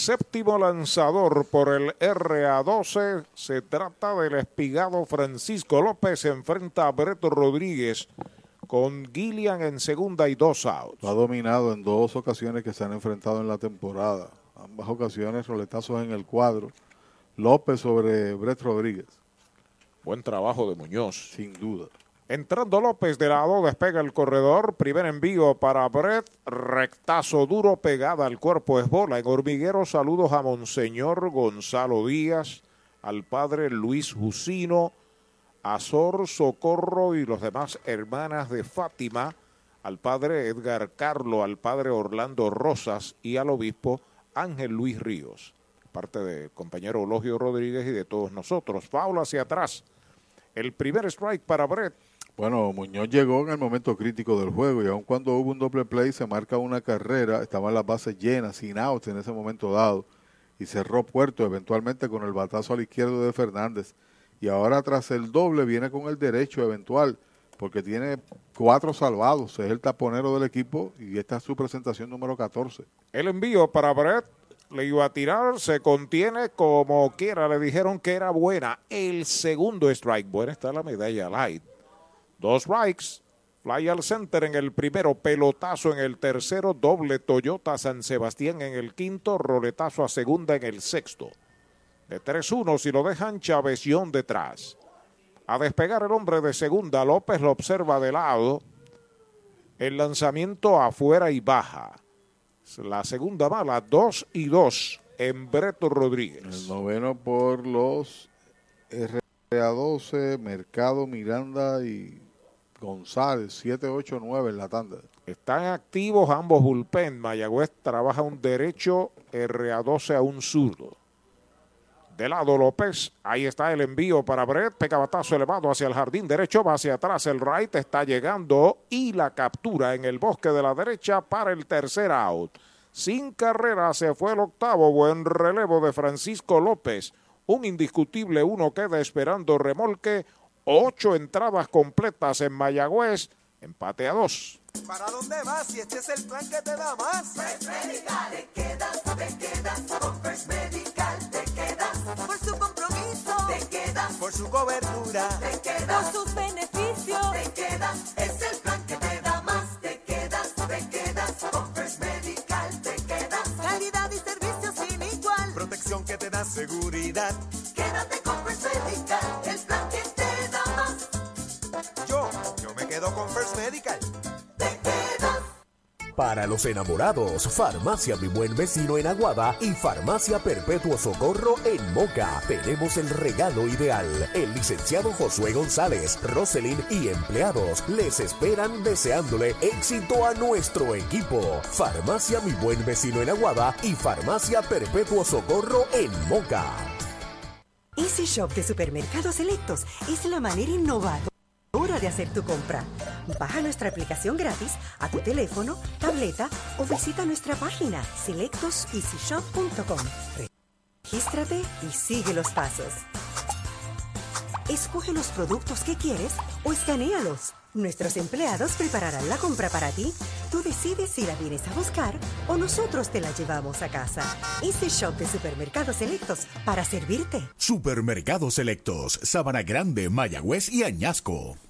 séptimo lanzador por el RA12 se trata del espigado Francisco López. Se enfrenta a Breto Rodríguez con Gillian en segunda y dos outs. Lo ha dominado en dos ocasiones que se han enfrentado en la temporada. Ambas ocasiones roletazos en el cuadro. López sobre Brett Rodríguez. Buen trabajo de Muñoz. Sin duda. Entrando López de lado, despega el corredor. Primer envío para Brett. Rectazo duro pegada al cuerpo es bola. En hormiguero, saludos a Monseñor Gonzalo Díaz, al padre Luis Jusino, a Socorro y los demás hermanas de Fátima, al padre Edgar Carlo, al padre Orlando Rosas y al obispo Ángel Luis Ríos. Parte del compañero Ologio Rodríguez y de todos nosotros. Paula hacia atrás. El primer strike para Brett. Bueno, Muñoz llegó en el momento crítico del juego y aun cuando hubo un doble play se marca una carrera, estaban las bases llenas, sin outs en ese momento dado y cerró puerto eventualmente con el batazo al izquierdo de Fernández y ahora tras el doble viene con el derecho eventual porque tiene cuatro salvados, es el taponero del equipo y esta es su presentación número 14. El envío para Brett le iba a tirar, se contiene como quiera, le dijeron que era buena. El segundo strike, buena está la medalla light. Dos strikes, fly al center en el primero, pelotazo en el tercero, doble Toyota San Sebastián en el quinto, roletazo a segunda en el sexto. De 3-1 si lo dejan Chavesión detrás. A despegar el hombre de segunda, López lo observa de lado. El lanzamiento afuera y baja. La segunda bala, 2 y 2 en Breto Rodríguez. El noveno por los RA12, Mercado, Miranda y González, 7, 8, 9 en la tanda. Están activos ambos bullpen. Mayagüez trabaja un derecho, RA12 a un zurdo. De lado López, ahí está el envío para Brett, pegabatazo elevado hacia el jardín derecho, va hacia atrás el right, está llegando y la captura en el bosque de la derecha para el tercer out. Sin carrera se fue el octavo, buen relevo de Francisco López. Un indiscutible uno queda esperando remolque, ocho entradas completas en Mayagüez, empate a dos. ¿Para dónde vas si este es el plan que te da más? First Medical, te quedas, te quedas. Con First Medical te quedas. Por su compromiso, te quedas. Por su cobertura, te quedas. Por sus beneficios, te quedas. Es el plan que te da más. Te quedas, te quedas. Con First Medical te quedas. Calidad y servicio sin igual. protección que te da seguridad. Para los enamorados, Farmacia Mi Buen Vecino en Aguada y Farmacia Perpetuo Socorro en Moca. Tenemos el regalo ideal. El licenciado Josué González, Roselyn y empleados les esperan deseándole éxito a nuestro equipo. Farmacia Mi Buen Vecino en Aguada y Farmacia Perpetuo Socorro en Moca. Easy Shop de Supermercados Selectos es la manera innovadora de hacer tu compra. Baja nuestra aplicación gratis a tu teléfono, tableta o visita nuestra página selectoseasyshop.com. Regístrate y sigue los pasos. Escoge los productos que quieres o escanealos. Nuestros empleados prepararán la compra para ti. Tú decides si la vienes a buscar o nosotros te la llevamos a casa. Easy Shop de Supermercados Selectos para servirte. Supermercados Selectos, Sabana Grande, Mayagüez y Añasco.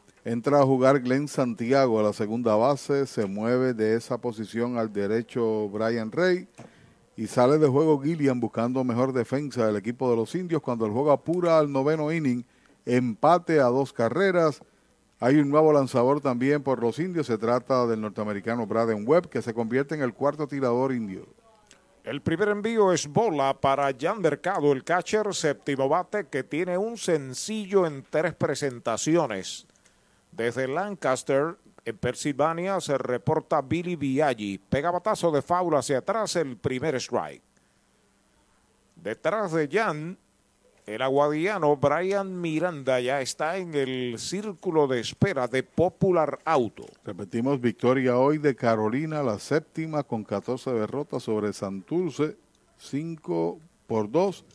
Entra a jugar Glenn Santiago a la segunda base, se mueve de esa posición al derecho Brian Rey y sale de juego Gillian buscando mejor defensa del equipo de los indios cuando el juego apura al noveno inning, empate a dos carreras. Hay un nuevo lanzador también por los indios, se trata del norteamericano Braden Webb que se convierte en el cuarto tirador indio. El primer envío es bola para Jan Mercado, el catcher séptimo bate que tiene un sencillo en tres presentaciones. Desde Lancaster, en Pensilvania, se reporta Billy Viaggi. Pega batazo de faula hacia atrás el primer strike. Detrás de Jan, el aguadiano Brian Miranda ya está en el círculo de espera de Popular Auto. Repetimos victoria hoy de Carolina, la séptima con 14 derrotas sobre Santurce, 5 por 2,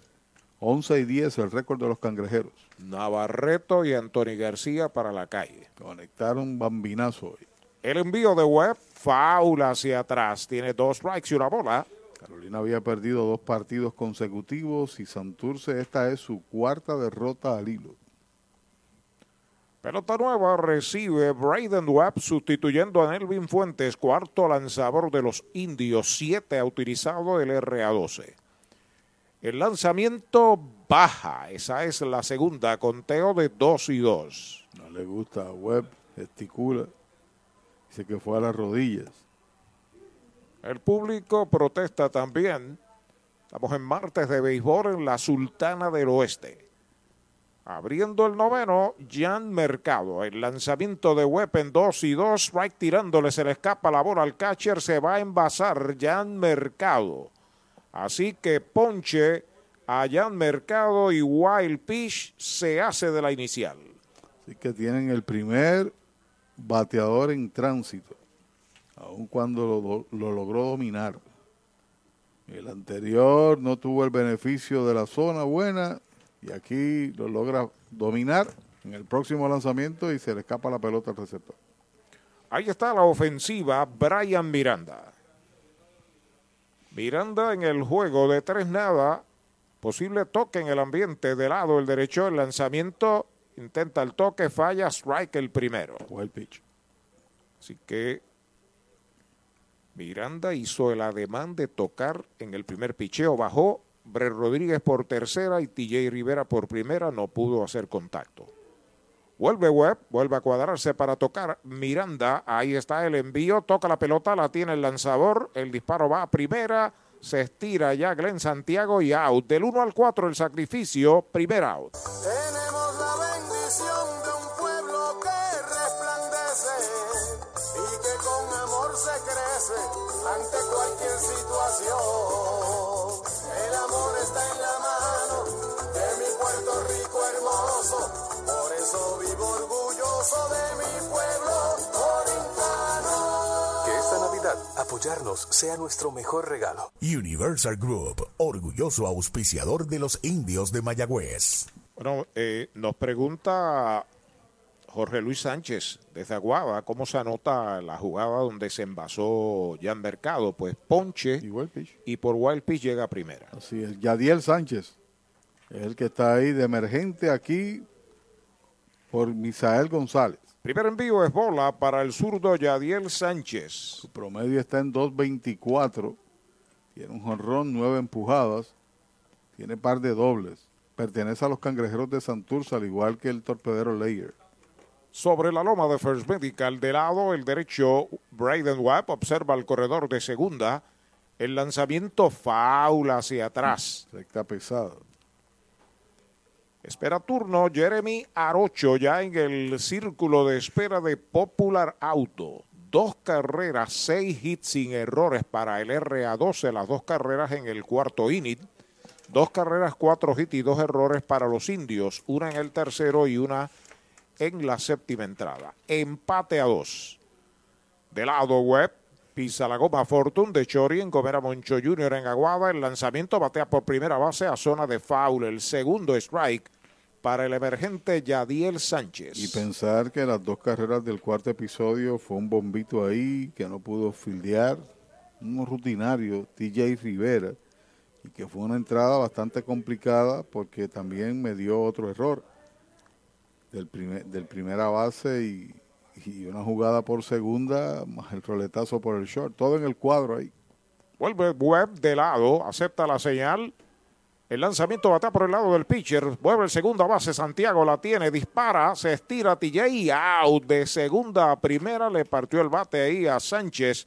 11 y 10 el récord de los cangrejeros. Navarreto y Anthony García para la calle. Conectaron bambinazo hoy. El envío de Webb, faula hacia atrás, tiene dos strikes y una bola. Carolina había perdido dos partidos consecutivos y Santurce esta es su cuarta derrota al hilo. Pelota nueva recibe Braden Webb sustituyendo a Nelvin Fuentes, cuarto lanzador de los indios, siete ha utilizado el RA12. El lanzamiento baja, esa es la segunda, conteo de 2 y 2. No le gusta a Webb, gesticula, dice que fue a las rodillas. El público protesta también. Estamos en martes de béisbol en la Sultana del Oeste. Abriendo el noveno, Jan Mercado. El lanzamiento de Webb en 2 y 2. Strike tirándole, se le escapa la bola al catcher. Se va a envasar Jan Mercado. Así que ponche a Jan Mercado y Wild Pitch se hace de la inicial. Así que tienen el primer bateador en tránsito, aun cuando lo, lo logró dominar. El anterior no tuvo el beneficio de la zona buena y aquí lo logra dominar en el próximo lanzamiento y se le escapa la pelota al receptor. Ahí está la ofensiva, Brian Miranda. Miranda en el juego de tres nada. Posible toque en el ambiente de lado el derecho. El lanzamiento intenta el toque, falla, strike el primero. O el pitch. Así que Miranda hizo el ademán de tocar en el primer picheo. Bajó Bre Rodríguez por tercera y TJ Rivera por primera. No pudo hacer contacto. Vuelve Webb, vuelve a cuadrarse para tocar Miranda. Ahí está el envío, toca la pelota, la tiene el lanzador. El disparo va a primera, se estira ya Glenn Santiago y out. Del 1 al 4 el sacrificio, primer out. Tenemos la bendición de un pueblo que resplandece y que con amor se crece ante cualquier situación. El amor está en la mano hermoso. Por eso vivo orgulloso de mi pueblo. Que esta Navidad apoyarnos sea nuestro mejor regalo. Universal Group, orgulloso auspiciador de los indios de Mayagüez. Bueno, eh, nos pregunta Jorge Luis Sánchez desde Aguada cómo se anota la jugada donde se envasó ya en mercado. Pues ponche y, por wild pitch llega a primera. Así es, Yadiel Sánchez el que está ahí de emergente aquí por Misael González. Primer envío es bola para el zurdo Yadiel Sánchez. Su promedio está en 2.24. Tiene un jonrón, nueve empujadas. Tiene par de dobles. Pertenece a los cangrejeros de Santurce, al igual que el torpedero Layer. Sobre la loma de First Medical, de lado el derecho, Braden Webb observa el corredor de segunda. El lanzamiento faula hacia atrás. Está pesado. Espera turno Jeremy Arocho ya en el círculo de espera de Popular Auto. Dos carreras, seis hits sin errores para el RA12, las dos carreras en el cuarto inning. Dos carreras, cuatro hits y dos errores para los indios, una en el tercero y una en la séptima entrada. Empate a dos. De lado web, pisa la goma Fortune de Chori en Comera Moncho Jr. en Aguada. El lanzamiento batea por primera base a zona de foul. El segundo strike para el emergente Yadiel Sánchez. Y pensar que las dos carreras del cuarto episodio fue un bombito ahí que no pudo fildear, un rutinario, TJ Rivera, y que fue una entrada bastante complicada porque también me dio otro error del, primer, del primera base y, y una jugada por segunda, más el roletazo por el short, todo en el cuadro ahí. Vuelve Webb de lado, acepta la señal el lanzamiento batea por el lado del pitcher. Vuelve el segunda base. Santiago la tiene. Dispara. Se estira TJ. Out de segunda a primera. Le partió el bate ahí a Sánchez.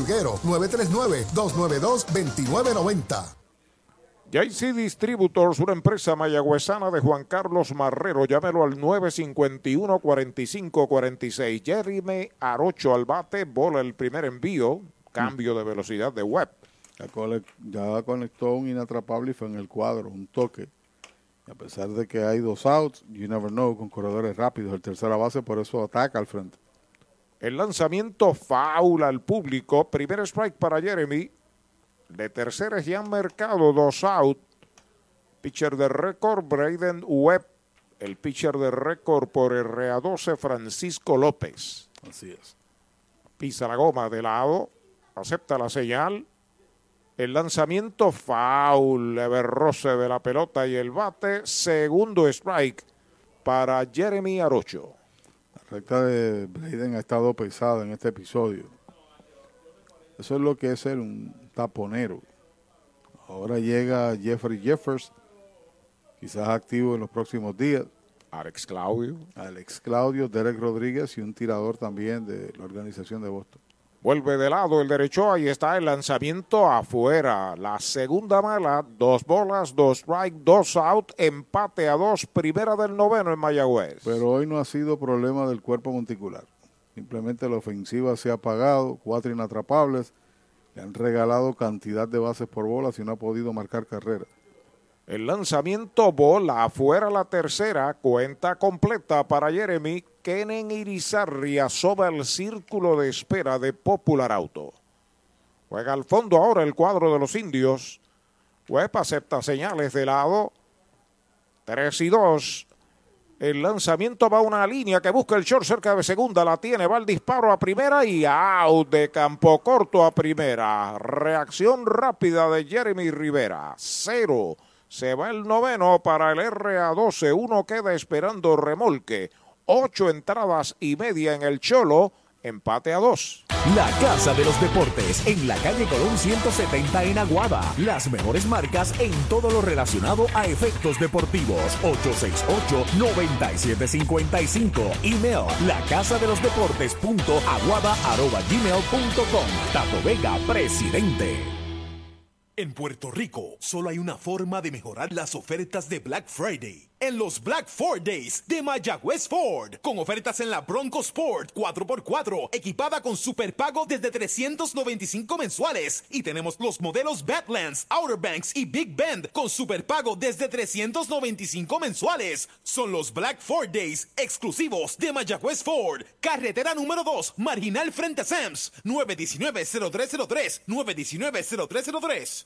939-292-2990. JC Distributors, una empresa mayagüezana de Juan Carlos Marrero. Llámelo al 951-4546. Jeremy Arocho al bate, bola el primer envío, cambio de velocidad de web. Ya, conectó un inatrapable y fue en el cuadro, un toque. a pesar de que hay dos outs, you never know, con corredores rápidos, el tercera base, por eso ataca al frente. El lanzamiento faula al público. Primer strike para Jeremy. De tercera ya han mercado, dos out. Pitcher de récord, Braden Webb. El pitcher de récord por RA12, Francisco López. Así es. Pisa la goma de lado. Acepta la señal. El lanzamiento foul, roce de la pelota y el bate. Segundo strike para Jeremy Arocho recta de Braden ha estado pesada en este episodio. Eso es lo que es ser un taponero. Ahora llega Jeffrey Jeffers, quizás activo en los próximos días. Alex Claudio. Alex Claudio, Derek Rodríguez y un tirador también de la organización de Boston. Vuelve de lado el derecho, ahí está el lanzamiento afuera. La segunda mala, dos bolas, dos strike, dos out, empate a dos, primera del noveno en Mayagüez. Pero hoy no ha sido problema del cuerpo monticular. Simplemente la ofensiva se ha apagado, cuatro inatrapables, le han regalado cantidad de bases por bolas y no ha podido marcar carrera. El lanzamiento bola afuera la tercera, cuenta completa para Jeremy Kenen Irizarria sobre el círculo de espera de Popular Auto. Juega al fondo ahora el cuadro de los indios. Web acepta señales de lado. 3 y 2. El lanzamiento va a una línea que busca el short cerca de segunda. La tiene, va el disparo a primera y out de campo corto a primera. Reacción rápida de Jeremy Rivera. Cero. Se va el noveno para el RA12. Uno queda esperando remolque ocho entradas y media en el Cholo, empate a dos. La Casa de los Deportes, en la calle Colón 170 en Aguada. Las mejores marcas en todo lo relacionado a efectos deportivos. 868-9755. Email la casa de los deportes punto aguada arroba gmail punto com. Tato Vega, presidente. En Puerto Rico, solo hay una forma de mejorar las ofertas de Black Friday en los Black Ford Days de Mayagüez Ford, con ofertas en la Bronco Sport 4x4, equipada con superpago desde 395 mensuales. Y tenemos los modelos Badlands, Outer Banks y Big Bend con superpago desde 395 mensuales. Son los Black Ford Days exclusivos de Mayagüez Ford, carretera número 2, marginal frente a Sams, 919-0303, 919-0303.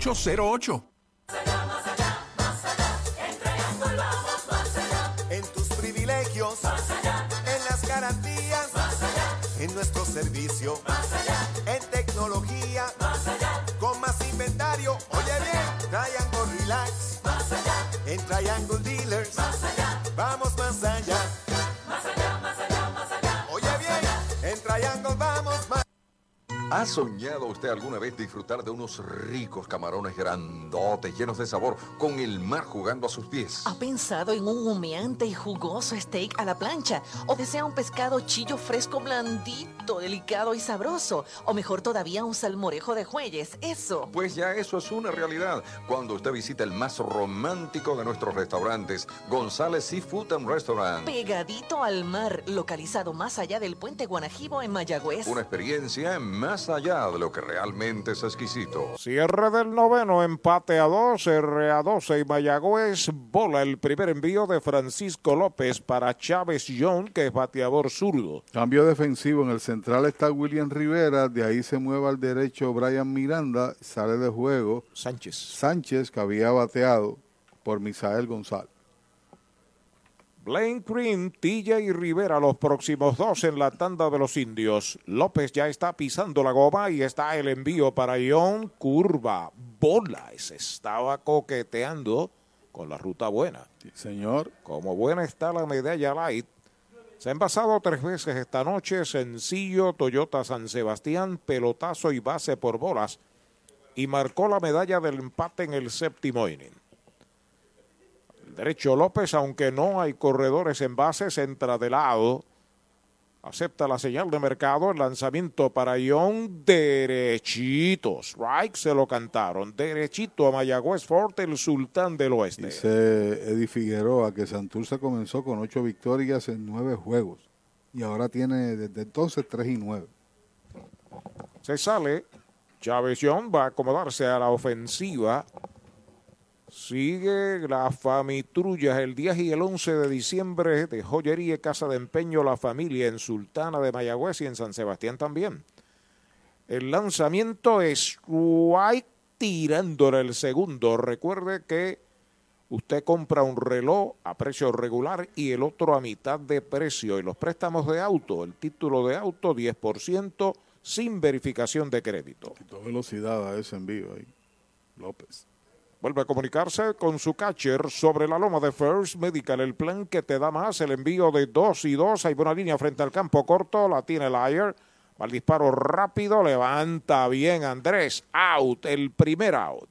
808. En tus privilegios. En las garantías. En nuestro servicio. En tecnología. Con más inventario, oye bien, Triangle Relax. En Triangle Dealers. ¿Ha soñado usted alguna vez disfrutar de unos ricos camarones grandotes, llenos de sabor, con el mar jugando a sus pies? ¿Ha pensado en un humeante y jugoso steak a la plancha? ¿O desea un pescado chillo fresco blandito, delicado y sabroso? ¿O mejor todavía un salmorejo de jueyes? Eso. Pues ya eso es una realidad. Cuando usted visita el más romántico de nuestros restaurantes, González Seafood and Restaurant. Pegadito al mar, localizado más allá del puente Guanajibo en Mayagüez. Una experiencia más allá de lo que realmente es exquisito. Cierre del noveno, empate a dos, R a 12 y Mayagüez bola el primer envío de Francisco López para Chávez John, que es bateador zurdo. Cambio defensivo, en el central está William Rivera, de ahí se mueve al derecho Brian Miranda, sale de juego Sánchez. Sánchez, que había bateado por Misael González. Blaine Green, TJ Rivera, los próximos dos en la tanda de los indios. López ya está pisando la goma y está el envío para John Curva. Bola, se estaba coqueteando con la ruta buena. señor. Como buena está la medalla light. Se ha envasado tres veces esta noche. Sencillo, Toyota San Sebastián, pelotazo y base por bolas. Y marcó la medalla del empate en el séptimo inning. Derecho López, aunque no hay corredores en base, entra de lado. Acepta la señal de mercado. El lanzamiento para Ion derechito. Strike se lo cantaron. Derechito a Mayagüez Fort, el sultán del oeste. Dice Eddie Figueroa que Santurce comenzó con ocho victorias en nueve juegos. Y ahora tiene desde entonces tres y nueve. Se sale. Chávez John va a acomodarse a la ofensiva. Sigue la Famitrulla el 10 y el 11 de diciembre de Joyería Casa de Empeño La Familia en Sultana de Mayagüez y en San Sebastián también. El lanzamiento es White tirándole el segundo. Recuerde que usted compra un reloj a precio regular y el otro a mitad de precio. Y los préstamos de auto, el título de auto 10% sin verificación de crédito. Quitó velocidad a ese envío ahí. López. Vuelve a comunicarse con su catcher sobre la loma de First Medical, el plan que te da más, el envío de 2 y 2, hay buena línea frente al campo corto, la tiene va el disparo rápido, levanta bien Andrés, out, el primer out.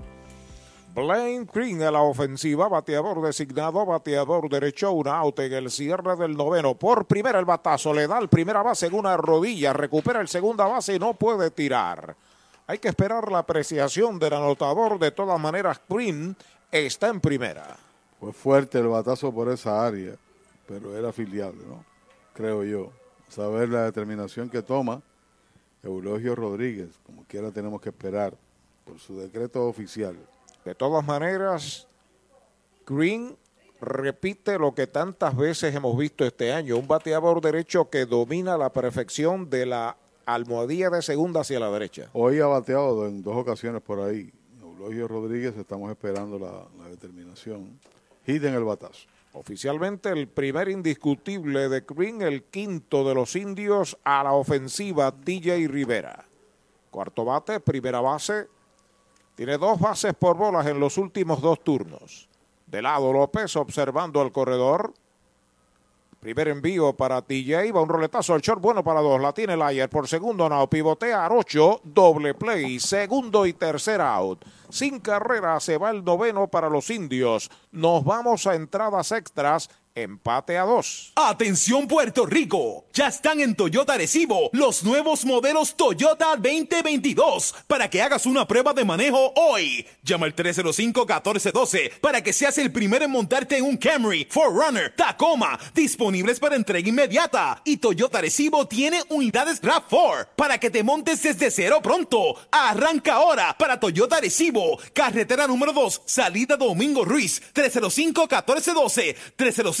Blaine Green a la ofensiva, bateador designado, bateador derecho, un out en el cierre del noveno. Por primera el batazo, le da el primera base en una rodilla, recupera el segunda base y no puede tirar. Hay que esperar la apreciación del anotador. De todas maneras, Green está en primera. Fue fuerte el batazo por esa área, pero era afiliable, ¿no? Creo yo. Saber la determinación que toma Eulogio Rodríguez, como quiera tenemos que esperar por su decreto oficial. De todas maneras, Green repite lo que tantas veces hemos visto este año, un bateador derecho que domina la perfección de la almohadilla de segunda hacia la derecha. Hoy ha bateado en dos ocasiones por ahí. Eulogio Rodríguez, estamos esperando la, la determinación. Hit en el batazo. Oficialmente el primer indiscutible de Green, el quinto de los indios a la ofensiva TJ Rivera. Cuarto bate, primera base. Tiene dos bases por bolas en los últimos dos turnos. De lado López observando al corredor. Primer envío para TJ, va un roletazo al short, bueno para dos, la tiene Layer por segundo now, pivotea Arocho, doble play, segundo y tercer out. Sin carrera se va el noveno para los indios. Nos vamos a entradas extras Empate a dos. Atención Puerto Rico, ya están en Toyota Recibo los nuevos modelos Toyota 2022 para que hagas una prueba de manejo hoy. Llama al 305-1412 para que seas el primero en montarte en un Camry, Forerunner, Tacoma, disponibles para entrega inmediata. Y Toyota Recibo tiene unidades RAV4 para que te montes desde cero pronto. Arranca ahora para Toyota Recibo, carretera número 2, salida Domingo Ruiz, 305-1412, 305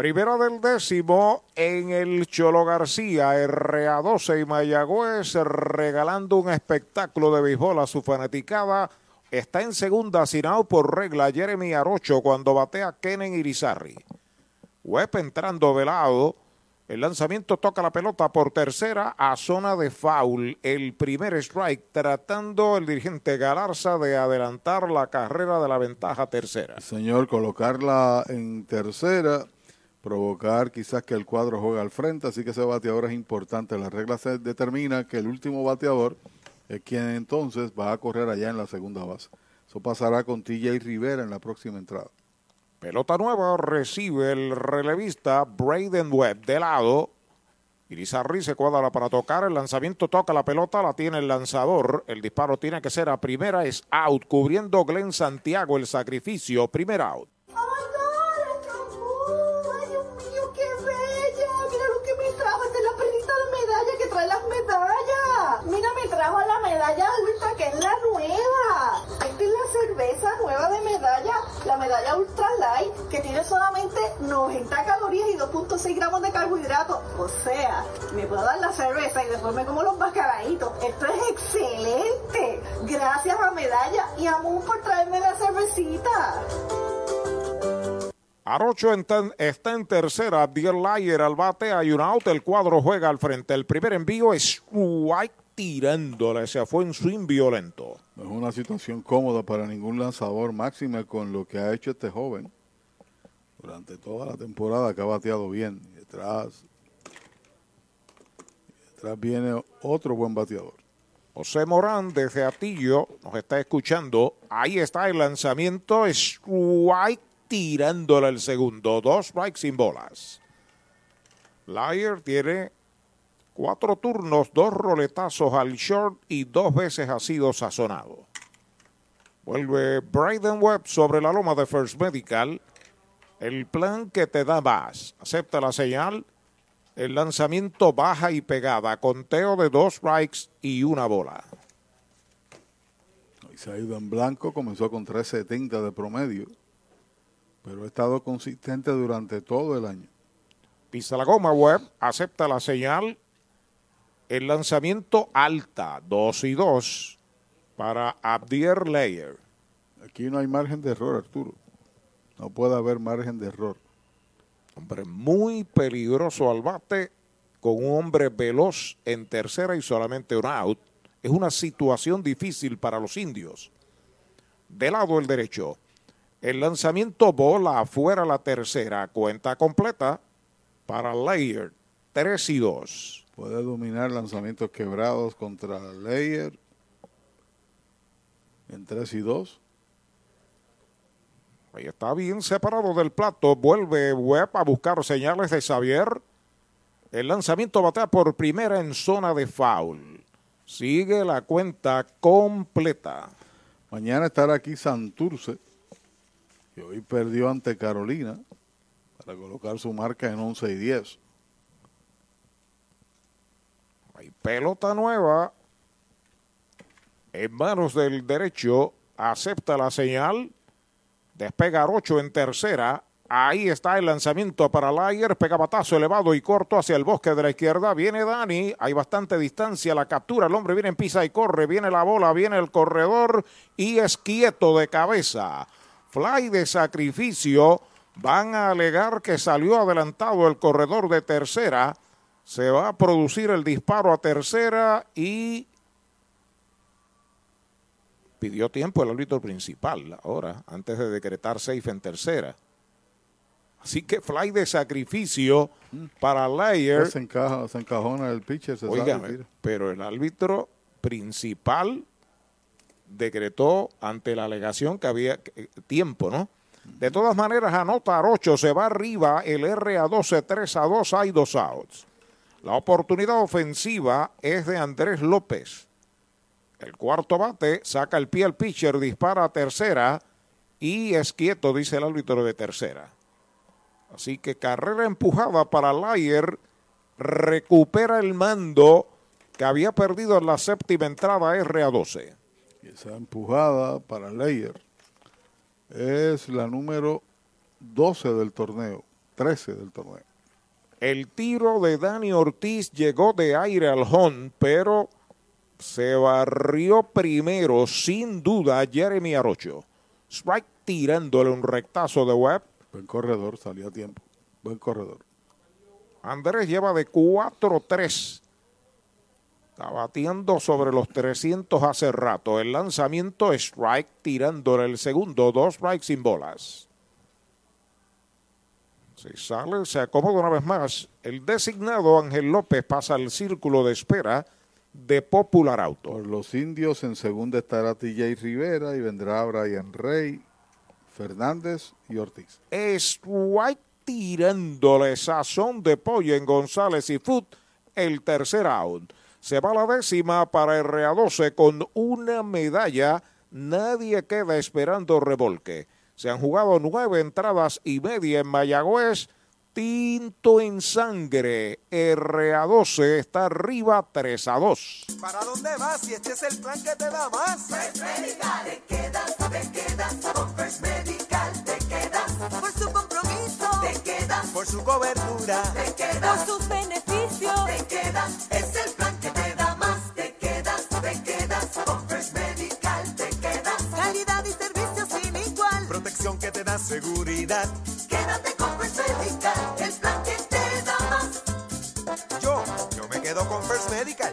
Primero del décimo en el Cholo García, RA12 y Mayagüez, regalando un espectáculo de béisbol a su fanaticada. Está en segunda, Sinao por regla, Jeremy Arocho cuando batea Kenen Irizarri. Web entrando de lado. El lanzamiento toca la pelota por tercera a zona de foul. El primer strike tratando el dirigente Galarza de adelantar la carrera de la ventaja tercera. Señor, colocarla en tercera provocar quizás que el cuadro juegue al frente, así que ese bateador es importante. La regla se determina que el último bateador es quien entonces va a correr allá en la segunda base. Eso pasará con TJ Rivera en la próxima entrada. Pelota nueva recibe el relevista Braden Webb de lado. Irizarri se cuadra para tocar. El lanzamiento toca la pelota, la tiene el lanzador. El disparo tiene que ser a primera, es out. Cubriendo Glenn Santiago el sacrificio, primer out me trajo la medalla ultra, que es la nueva. Esta es la cerveza nueva de medalla, la medalla ultra light, que tiene solamente 90 calorías y 2.6 gramos de carbohidratos. O sea, me puedo dar la cerveza y después me como los mascaraditos. Esto es excelente. Gracias a Medalla y a Moon por traerme la cervecita. Arocho está en tercera, Dear Liar al bate, hay un out, el cuadro juega al frente. El primer envío es White tirándole, se fue en swing violento. No es una situación cómoda para ningún lanzador, máxima con lo que ha hecho este joven durante toda la temporada, que ha bateado bien. Y detrás, y detrás viene otro buen bateador. José Morán desde Atillo nos está escuchando. Ahí está el lanzamiento. Strike tirándole el segundo. Dos strikes sin bolas. Lyer tiene cuatro turnos, dos roletazos al short y dos veces ha sido sazonado. Vuelve Bryden Webb sobre la loma de First Medical. El plan que te da más. Acepta la señal. El lanzamiento baja y pegada. Conteo de dos strikes y una bola. Y se ha ido en blanco. Comenzó con 3.70 de promedio. Pero ha estado consistente durante todo el año. Pisa la goma web. Acepta la señal. El lanzamiento alta. 2 y 2 para Abdier Layer. Aquí no hay margen de error, Arturo. No puede haber margen de error. Hombre muy peligroso al bate con un hombre veloz en tercera y solamente un out. Es una situación difícil para los indios. De lado el derecho. El lanzamiento bola afuera la tercera. Cuenta completa para Layer. 3 y 2. Puede dominar lanzamientos quebrados contra Layer en 3 y 2. Ahí está bien separado del plato. Vuelve Webb a buscar señales de Xavier. El lanzamiento batea por primera en zona de foul. Sigue la cuenta completa. Mañana estará aquí Santurce, que hoy perdió ante Carolina para colocar su marca en 11 y 10. Hay pelota nueva en manos del derecho. Acepta la señal. Despega 8 en tercera. Ahí está el lanzamiento para Layer. Pega batazo elevado y corto hacia el bosque de la izquierda. Viene Dani. Hay bastante distancia. La captura. El hombre viene en pisa y corre. Viene la bola. Viene el corredor. Y es quieto de cabeza. Fly de sacrificio. Van a alegar que salió adelantado el corredor de tercera. Se va a producir el disparo a tercera y pidió tiempo el árbitro principal ahora, antes de decretar safe en tercera. Así que fly de sacrificio para Layer. Se, encaja, se encajona el pitcher. Se Oigan, pero el árbitro principal decretó ante la alegación que había tiempo, ¿no? De todas maneras, anota Arocho, se va arriba el RA 12, 3 a 2, hay dos outs. La oportunidad ofensiva es de Andrés López. El cuarto bate saca el pie al pitcher, dispara a tercera y es quieto, dice el árbitro de tercera. Así que carrera empujada para Layer, recupera el mando que había perdido en la séptima entrada RA12. Y esa empujada para Layer es la número 12 del torneo, 13 del torneo. El tiro de Dani Ortiz llegó de aire al home, pero se barrió primero, sin duda, Jeremy Arocho. Strike tirándole un rectazo de web. Buen corredor, salió a tiempo. Buen corredor. Andrés lleva de 4-3. Está batiendo sobre los 300 hace rato. El lanzamiento strike tirándole el segundo. Dos strikes sin bolas. Si sale, se acomoda una vez más. El designado Ángel López pasa al círculo de espera de Popular Auto. Por los indios en segunda estará TJ Rivera y vendrá Brian Rey, Fernández y Ortiz. Strike tirándole sazón de pollo en González y Foot el tercer out. Se va la décima para RA12 con una medalla. Nadie queda esperando revolque. Se han jugado nueve entradas y media en Mayagüez. Tinto en sangre. RA12 está arriba 3 a 2. ¿Para dónde vas si este es el plan que te da más? First Medical, te quedas, te quedas. Con First Medical te quedas. Por su compromiso, te quedas. Por su cobertura, te quedas. Por sus beneficios, te quedas. Es el plan que te que te da seguridad. Quédate con First Medical, el plan que te da más. Yo, yo me quedo con First Medical.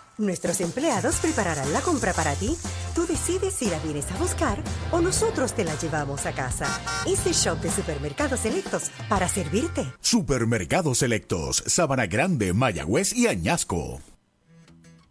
Nuestros empleados prepararán la compra para ti. Tú decides si la vienes a buscar o nosotros te la llevamos a casa. Easy Shop de Supermercados Selectos para servirte. Supermercados Selectos, Sabana Grande, Mayagüez y Añasco.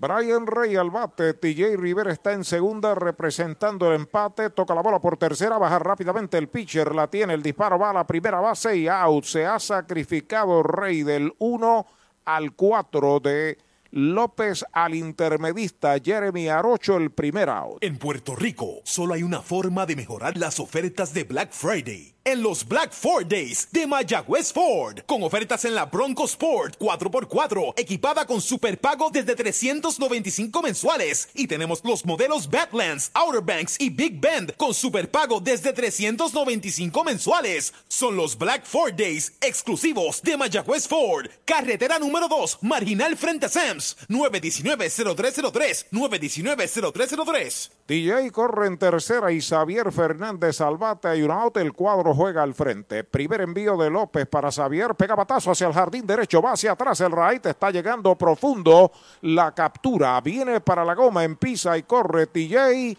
Brian Rey al bate, TJ Rivera está en segunda representando el empate, toca la bola por tercera, baja rápidamente el pitcher, la tiene, el disparo va a la primera base y out, se ha sacrificado Rey del 1 al 4 de López al intermedista Jeremy Arocho el primer out. En Puerto Rico solo hay una forma de mejorar las ofertas de Black Friday. En los Black Ford Days de Mayagüez Ford, con ofertas en la Bronco Sport 4x4, equipada con superpago desde 395 mensuales. Y tenemos los modelos Badlands, Outer Banks y Big Bend con superpago desde 395 mensuales. Son los Black Ford Days exclusivos de Mayagüez Ford. Carretera número 2, marginal frente a Sams, 919-0303, 919-0303. DJ corre en tercera y Xavier Fernández al bate. Hay un out, el cuadro juega al frente. Primer envío de López para Xavier. Pega batazo hacia el jardín derecho. Va hacia atrás. El right está llegando profundo. La captura viene para la goma. Empieza y corre TJ.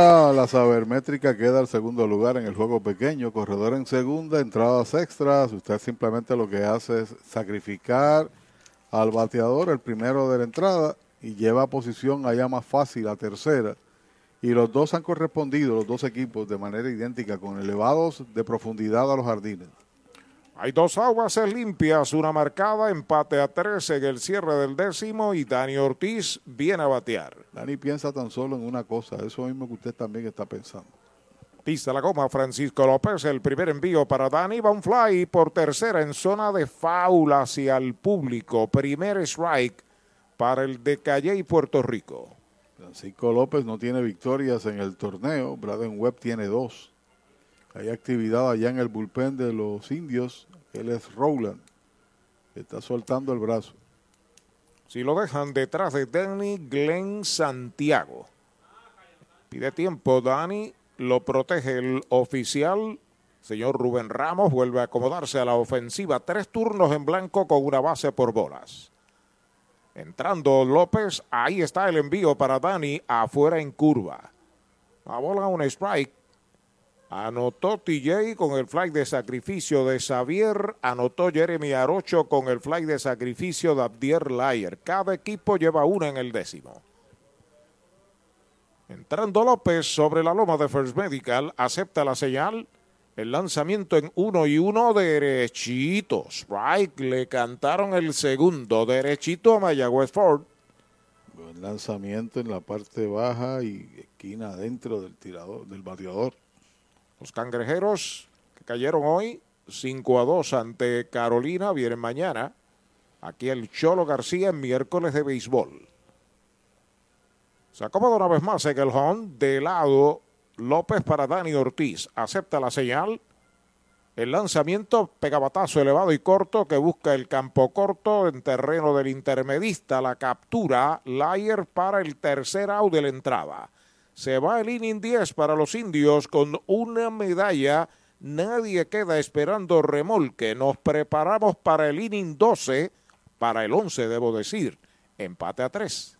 La sabermétrica queda al segundo lugar en el juego pequeño, corredor en segunda, entradas extras. Usted simplemente lo que hace es sacrificar al bateador, el primero de la entrada, y lleva a posición allá más fácil la tercera. Y los dos han correspondido, los dos equipos, de manera idéntica, con elevados de profundidad a los jardines. Hay dos aguas limpias, una marcada, empate a tres en el cierre del décimo y Dani Ortiz viene a batear. Dani piensa tan solo en una cosa, eso mismo que usted también está pensando. Pista la goma Francisco López, el primer envío para Dani, va un fly por tercera en zona de foul hacia el público. Primer strike para el de Calle y Puerto Rico. Francisco López no tiene victorias en el torneo, Braden Webb tiene dos. Hay actividad allá en el bullpen de los indios, él es Rowland, está soltando el brazo. Si lo dejan detrás de Danny Glenn Santiago. Pide tiempo, Dani, lo protege el oficial. Señor Rubén Ramos vuelve a acomodarse a la ofensiva. Tres turnos en blanco con una base por bolas. Entrando López, ahí está el envío para Dani, afuera en curva. La bola un strike. Anotó TJ con el fly de sacrificio de Xavier. Anotó Jeremy Arocho con el fly de sacrificio de Abdier Layer. Cada equipo lleva una en el décimo. Entrando López sobre la loma de First Medical, acepta la señal. El lanzamiento en uno y uno derechito. Strike, le cantaron el segundo derechito a Mayagüez Ford. Buen lanzamiento en la parte baja y esquina adentro del tirador, del bateador. Los cangrejeros que cayeron hoy 5 a 2 ante Carolina vienen mañana. Aquí el Cholo García en miércoles de béisbol. Se acomoda una vez más en el home de lado López para Dani Ortiz. Acepta la señal. El lanzamiento, pegabatazo elevado y corto que busca el campo corto en terreno del intermedista. La captura, Layer para el tercer out de la entrada. Se va el inning 10 para los indios con una medalla. Nadie queda esperando remolque. Nos preparamos para el inning 12, para el 11 debo decir. Empate a 3.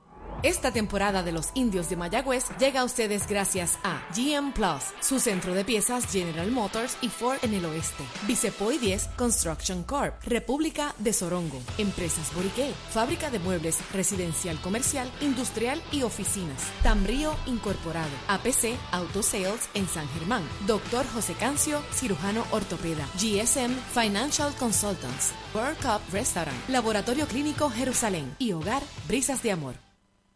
Esta temporada de los indios de Mayagüez llega a ustedes gracias a GM Plus, su centro de piezas General Motors y Ford en el oeste. Vicepoy 10 Construction Corp, República de Sorongo, Empresas Boriqué, Fábrica de Muebles Residencial Comercial, Industrial y Oficinas. Tambrío Incorporado, APC Auto Sales en San Germán. Doctor José Cancio, cirujano ortopeda. GSM Financial Consultants. World Cup Restaurant, Laboratorio Clínico Jerusalén y Hogar Brisas de Amor.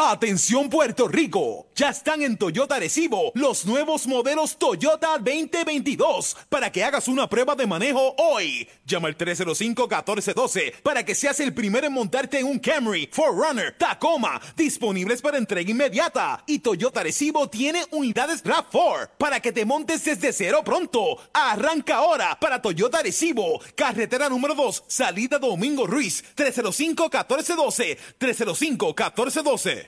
Atención Puerto Rico, ya están en Toyota Arecibo los nuevos modelos Toyota 2022 para que hagas una prueba de manejo hoy. Llama al 305-1412 para que seas el primero en montarte en un Camry, Forerunner, Tacoma, disponibles para entrega inmediata. Y Toyota Arecibo tiene unidades RAV4 para que te montes desde cero pronto. Arranca ahora para Toyota Arecibo, carretera número 2, salida Domingo Ruiz, 305-1412, 305-1412.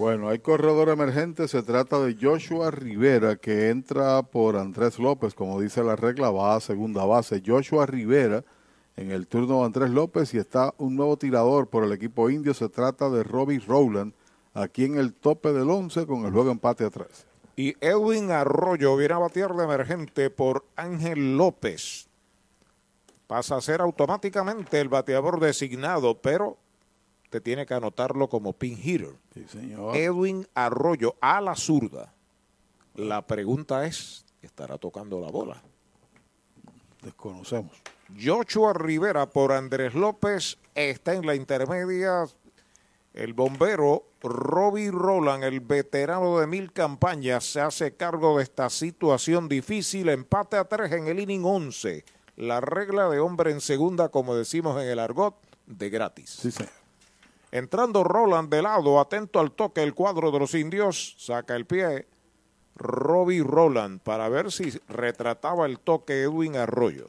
Bueno, hay corredor emergente, se trata de Joshua Rivera que entra por Andrés López, como dice la regla, va a segunda base. Joshua Rivera en el turno de Andrés López y está un nuevo tirador por el equipo indio, se trata de Robbie Rowland, aquí en el tope del 11 con el juego empate a 3. Y Edwin Arroyo viene a batear de emergente por Ángel López. Pasa a ser automáticamente el bateador designado, pero te tiene que anotarlo como pin hitter. Sí, señor. Edwin Arroyo a la zurda. La pregunta es, ¿estará tocando la bola? Desconocemos. Joshua Rivera por Andrés López está en la intermedia. El bombero Robbie Roland, el veterano de mil campañas, se hace cargo de esta situación difícil. Empate a tres en el inning 11. La regla de hombre en segunda, como decimos en el argot, de gratis. Sí, señor. Entrando Roland de lado, atento al toque el cuadro de los indios, saca el pie. Robbie Roland para ver si retrataba el toque Edwin Arroyo.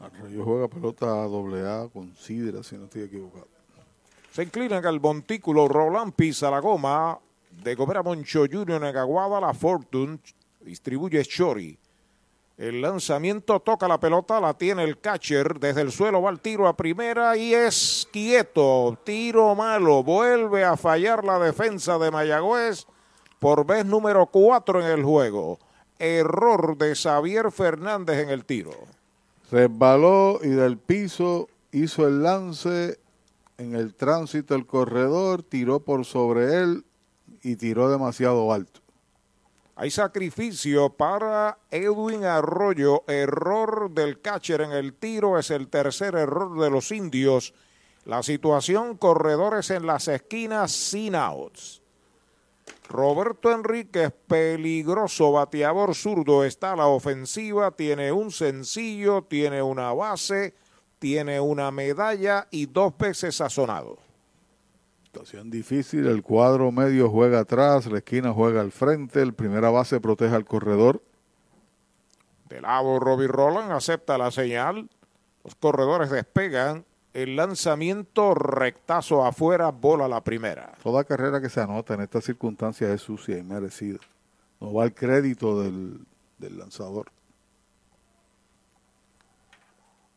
Arroyo juega pelota doble A con Sidra, si no estoy equivocado. Se inclinan al montículo, Roland pisa la goma de Gobera Moncho Jr. en Aguada, la Fortune, distribuye Chori. El lanzamiento toca la pelota, la tiene el catcher. Desde el suelo va el tiro a primera y es quieto. Tiro malo. Vuelve a fallar la defensa de Mayagüez por vez número cuatro en el juego. Error de Xavier Fernández en el tiro. Resbaló y del piso hizo el lance en el tránsito del corredor, tiró por sobre él y tiró demasiado alto. Hay sacrificio para Edwin Arroyo. Error del catcher en el tiro. Es el tercer error de los indios. La situación, corredores en las esquinas sin outs. Roberto Enríquez, peligroso bateador zurdo, está a la ofensiva, tiene un sencillo, tiene una base, tiene una medalla y dos veces sazonado. Situación difícil, el cuadro medio juega atrás, la esquina juega al frente, el primera base protege al corredor. De lado, Robbie Roland acepta la señal. Los corredores despegan. El lanzamiento rectazo afuera, bola la primera. Toda carrera que se anota en estas circunstancias es sucia y merecida. No va el crédito del, del lanzador.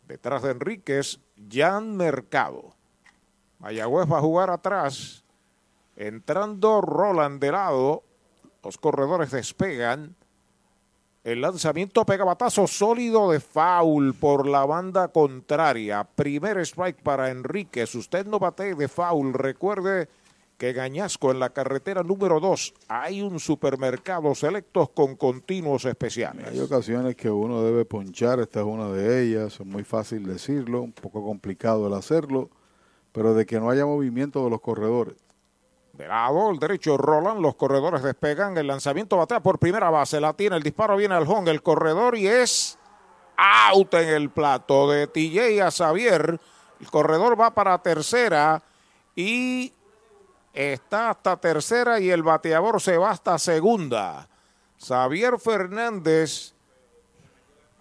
Detrás de Enríquez, Jan Mercado. Mayagüez va a jugar atrás. Entrando Roland de lado. Los corredores despegan. El lanzamiento pega batazo sólido de foul por la banda contraria. Primer strike para Enríquez. Usted no bate de foul. Recuerde que Gañasco en la carretera número 2 hay un supermercado selectos con continuos especiales. Hay ocasiones que uno debe ponchar, esta es una de ellas, es muy fácil decirlo, un poco complicado el hacerlo, pero de que no haya movimiento de los corredores. De lado, el derecho Roland, los corredores despegan, el lanzamiento batea por primera base, la tiene, el disparo viene al home, el corredor y es out en el plato de TJ a Xavier. El corredor va para tercera y está hasta tercera y el bateador se va hasta segunda. Xavier Fernández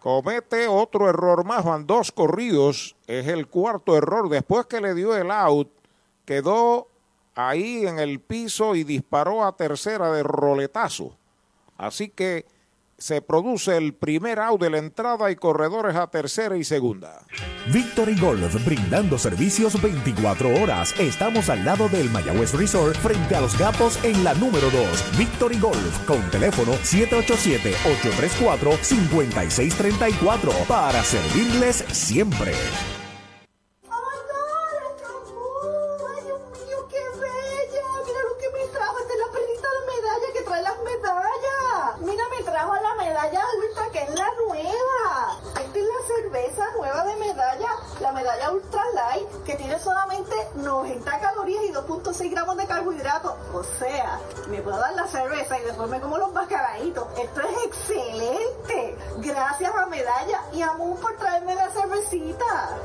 comete otro error más, van dos corridos, es el cuarto error. Después que le dio el out, quedó ahí en el piso y disparó a tercera de roletazo. Así que se produce el primer out de la entrada y corredores a tercera y segunda. Victory Golf, brindando servicios 24 horas. Estamos al lado del Mayagüez Resort, frente a los Gapos en la número 2. Victory Golf, con teléfono 787-834-5634, para servirles siempre. Nueva de medalla, la medalla ultra light, que tiene solamente 90 calorías y 2.6 gramos de carbohidratos. O sea, me puedo dar la cerveza y después me como los mascaraditos. Esto es excelente. Gracias a Medalla y a Moon por traerme la cervecita.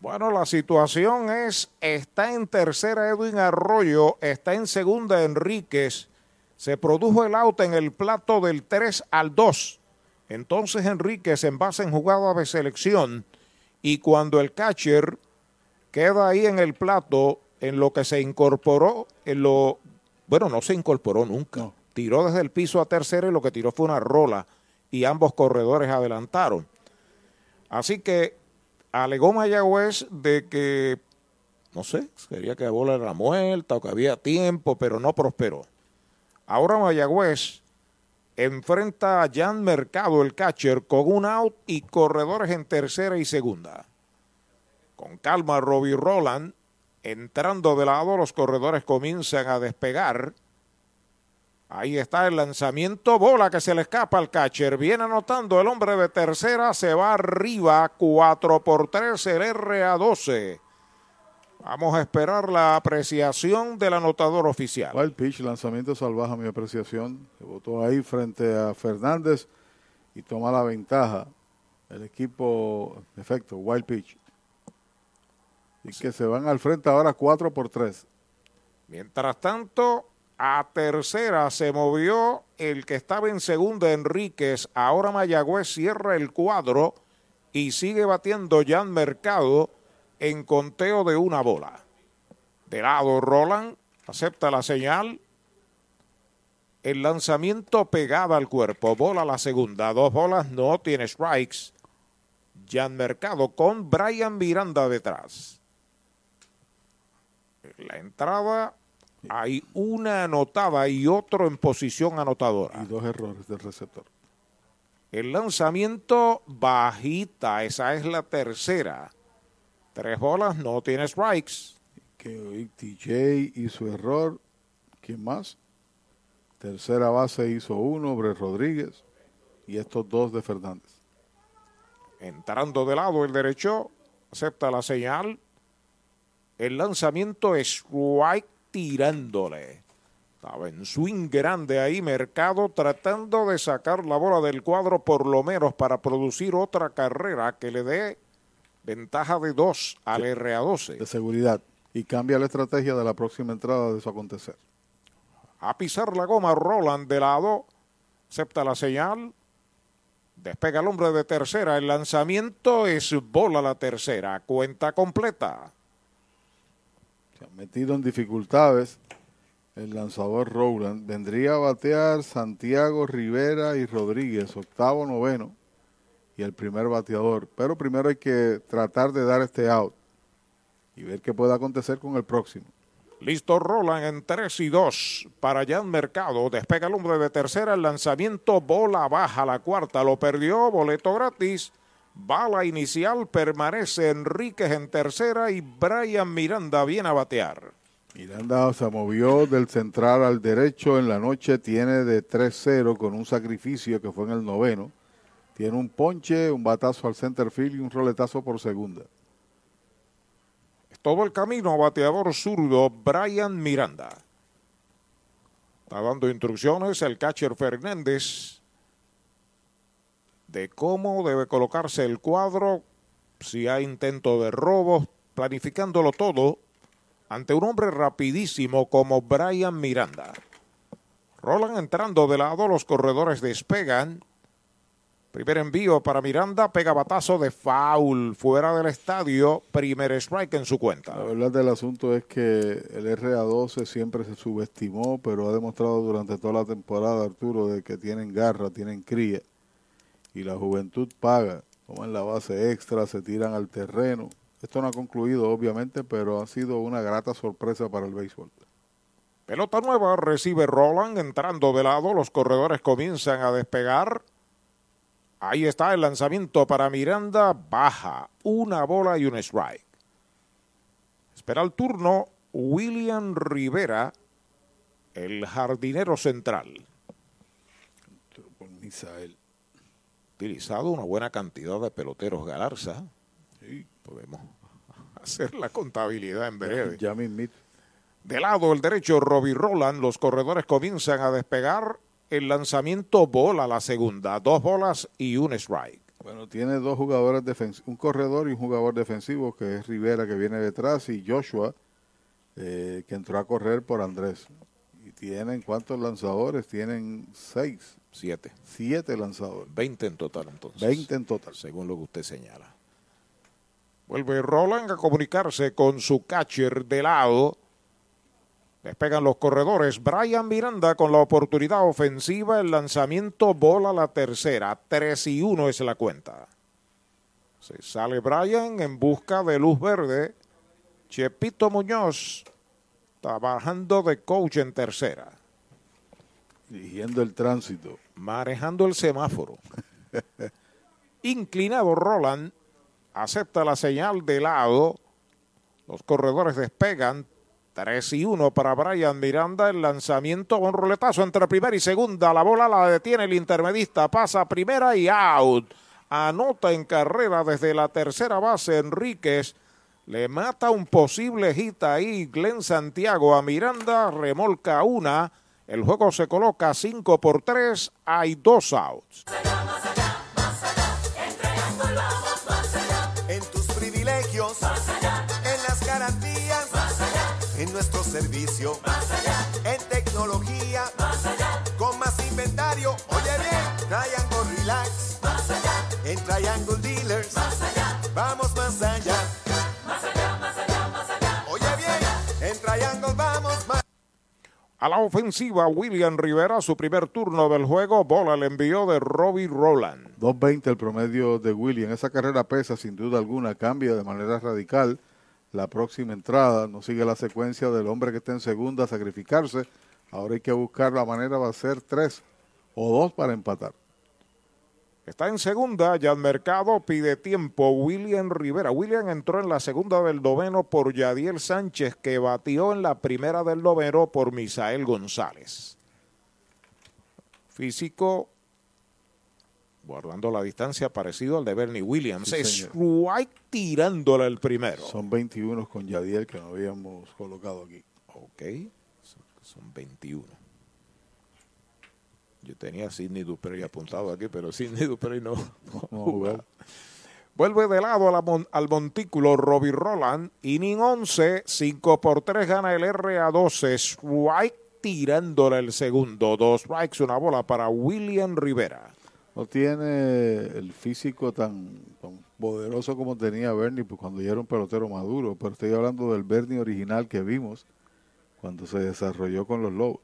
Bueno, la situación es, está en tercera Edwin Arroyo, está en segunda Enríquez. Se produjo el out en el plato del 3 al 2. Entonces Enríquez en base en jugada de selección y cuando el catcher queda ahí en el plato, en lo que se incorporó, en lo, bueno, no se incorporó nunca. Tiró desde el piso a tercera y lo que tiró fue una rola y ambos corredores adelantaron. Así que alegó Mayagüez de que, no sé, quería que la bola era muerta o que había tiempo, pero no prosperó. Ahora Mayagüez enfrenta a Jan Mercado, el catcher, con un out y corredores en tercera y segunda. Con calma, Robbie Roland, entrando de lado, los corredores comienzan a despegar. Ahí está el lanzamiento, bola que se le escapa al catcher. Viene anotando el hombre de tercera, se va arriba, 4 por 3, el RA12. Vamos a esperar la apreciación del anotador oficial. Wild pitch, lanzamiento salvaje, mi apreciación. Se votó ahí frente a Fernández y toma la ventaja el equipo, en efecto, wild pitch. Y que se van al frente ahora 4 por 3. Mientras tanto, a tercera se movió el que estaba en segunda, Enríquez. Ahora Mayagüez cierra el cuadro y sigue batiendo Jan Mercado en conteo de una bola. De lado, Roland acepta la señal. El lanzamiento pegada al cuerpo. Bola la segunda. Dos bolas, no tiene strikes. Jan Mercado con Brian Miranda detrás. La entrada hay una anotada y otro en posición anotadora. Y dos errores del receptor. El lanzamiento bajita, esa es la tercera. Tres bolas, no tiene strikes. Que TJ hizo error. ¿Quién más? Tercera base hizo uno, Bre Rodríguez. Y estos dos de Fernández. Entrando de lado el derecho, acepta la señal. El lanzamiento es strike tirándole. Estaba en swing grande ahí, Mercado tratando de sacar la bola del cuadro por lo menos para producir otra carrera que le dé ventaja de dos al RA12. De seguridad. Y cambia la estrategia de la próxima entrada de su acontecer. A pisar la goma, Roland de lado, acepta la señal. Despega el hombre de tercera. El lanzamiento es bola la tercera. Cuenta completa. Se ha metido en dificultades el lanzador Rowland. Vendría a batear Santiago Rivera y Rodríguez, octavo, noveno, y el primer bateador. Pero primero hay que tratar de dar este out y ver qué puede acontecer con el próximo. Listo Roland en 3 y 2 para Jan Mercado. Despega el hombre de tercera. El lanzamiento bola baja la cuarta. Lo perdió. Boleto gratis. Bala inicial. Permanece Enríquez en tercera y Brian Miranda viene a batear. Miranda se movió del central al derecho en la noche. Tiene de 3-0 con un sacrificio que fue en el noveno. Tiene un ponche, un batazo al center field y un roletazo por segunda. Todo el camino, bateador zurdo Brian Miranda. Está dando instrucciones el catcher Fernández de cómo debe colocarse el cuadro, si hay intento de robo, planificándolo todo ante un hombre rapidísimo como Brian Miranda. Roland entrando de lado, los corredores despegan. Primer envío para Miranda, pega batazo de foul fuera del estadio, primer strike en su cuenta. La verdad del asunto es que el RA12 siempre se subestimó, pero ha demostrado durante toda la temporada, Arturo, de que tienen garra, tienen cría, y la juventud paga, toman la base extra, se tiran al terreno. Esto no ha concluido, obviamente, pero ha sido una grata sorpresa para el béisbol. Pelota nueva recibe Roland entrando de lado, los corredores comienzan a despegar. Ahí está el lanzamiento para Miranda, baja, una bola y un strike. Espera el turno William Rivera, el jardinero central. Por Misael. Utilizado una buena cantidad de peloteros Galarza. Sí. Podemos *laughs* hacer la contabilidad en breve. *laughs* Ya. De lado el derecho, Robbie Roland, los corredores comienzan a despegar. El lanzamiento bola la segunda, dos bolas y un strike. Bueno, tiene dos jugadores defensivos, un corredor y un jugador defensivo, que es Rivera, que viene detrás, y Joshua, eh, que entró a correr por Andrés. Y tienen, ¿cuántos lanzadores? Tienen seis. Siete. Siete lanzadores. Veinte en total, entonces. Veinte en total. Según lo que usted señala. Vuelve Roland a comunicarse con su catcher de lado. Despegan los corredores. Brian Miranda con la oportunidad ofensiva. El lanzamiento bola la tercera. 3 y 1 es la cuenta. Se sale Brian en busca de luz verde. Chepito Muñoz trabajando de coach en tercera. Dirigiendo el tránsito. Manejando el semáforo. *laughs* Inclinado Roland acepta la señal de lado. Los corredores despegan. 3 y 1 para Brian Miranda. El lanzamiento con roletazo entre primera y segunda. La bola la detiene el intermedista. Pasa primera y out. Anota en carrera desde la tercera base Enríquez. Le mata un posible hit ahí Glenn Santiago a Miranda. Remolca una. El juego se coloca 5 por 3. Hay dos outs. Nuestro servicio, más allá. En tecnología, más allá. Con más inventario, oye bien, Triangle Relax, más allá. En Triangle Dealers, más allá. Vamos más allá. Más allá, más allá, más allá. Oye bien, en Triangle vamos más A la ofensiva, William Rivera, su primer turno del juego, bola el envío de Robbie Roland. 2.20 el promedio de William. Esa carrera pesa sin duda alguna, cambia de manera radical la próxima entrada. No sigue la secuencia del hombre que está en segunda a sacrificarse. Ahora hay que buscar la manera, va a ser tres o dos para empatar. Está en segunda, ya el mercado pide tiempo William Rivera. William entró en la segunda del noveno por Yadiel Sánchez, que batió en la primera del noveno por Misael González. Físico, guardando la distancia, parecido al de Bernie Williams. Sí. White tirándole el primero. Son 21 con Yadiel que no habíamos colocado aquí. Ok, son- son 21. Yo tenía a Sidney Duprey apuntado aquí, pero Sidney Duprey *laughs* no, no jugó. Vuelve de lado a la mon- al montículo Robbie Roland. Inning 11, 5 por 3 gana el RA12. Strike tirándole el segundo. Dos strikes, una bola para William Rivera. No tiene el físico tan, poderoso como tenía Bernie pues, cuando ya era un pelotero maduro, pero estoy hablando del Bernie original que vimos cuando se desarrolló con los Lobos.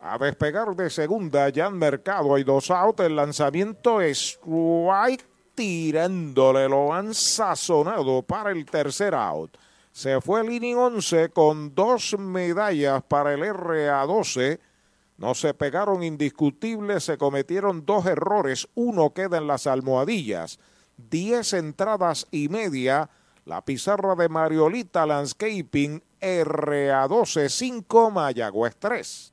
A despegar de segunda, ya en mercado hay dos outs. El lanzamiento es strike tirándole, lo han sazonado para el tercer out. Se fue el inning 11 con dos medallas para el RA12. No se pegaron indiscutibles, se cometieron dos errores. Uno queda en las almohadillas. Diez entradas y media. La pizarra de Mariolita Landscaping RA12 5 Mayagüez 3.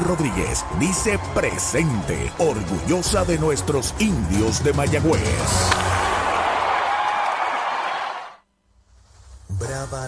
Rodríguez dice presente, orgullosa de nuestros indios de Mayagüez. Brava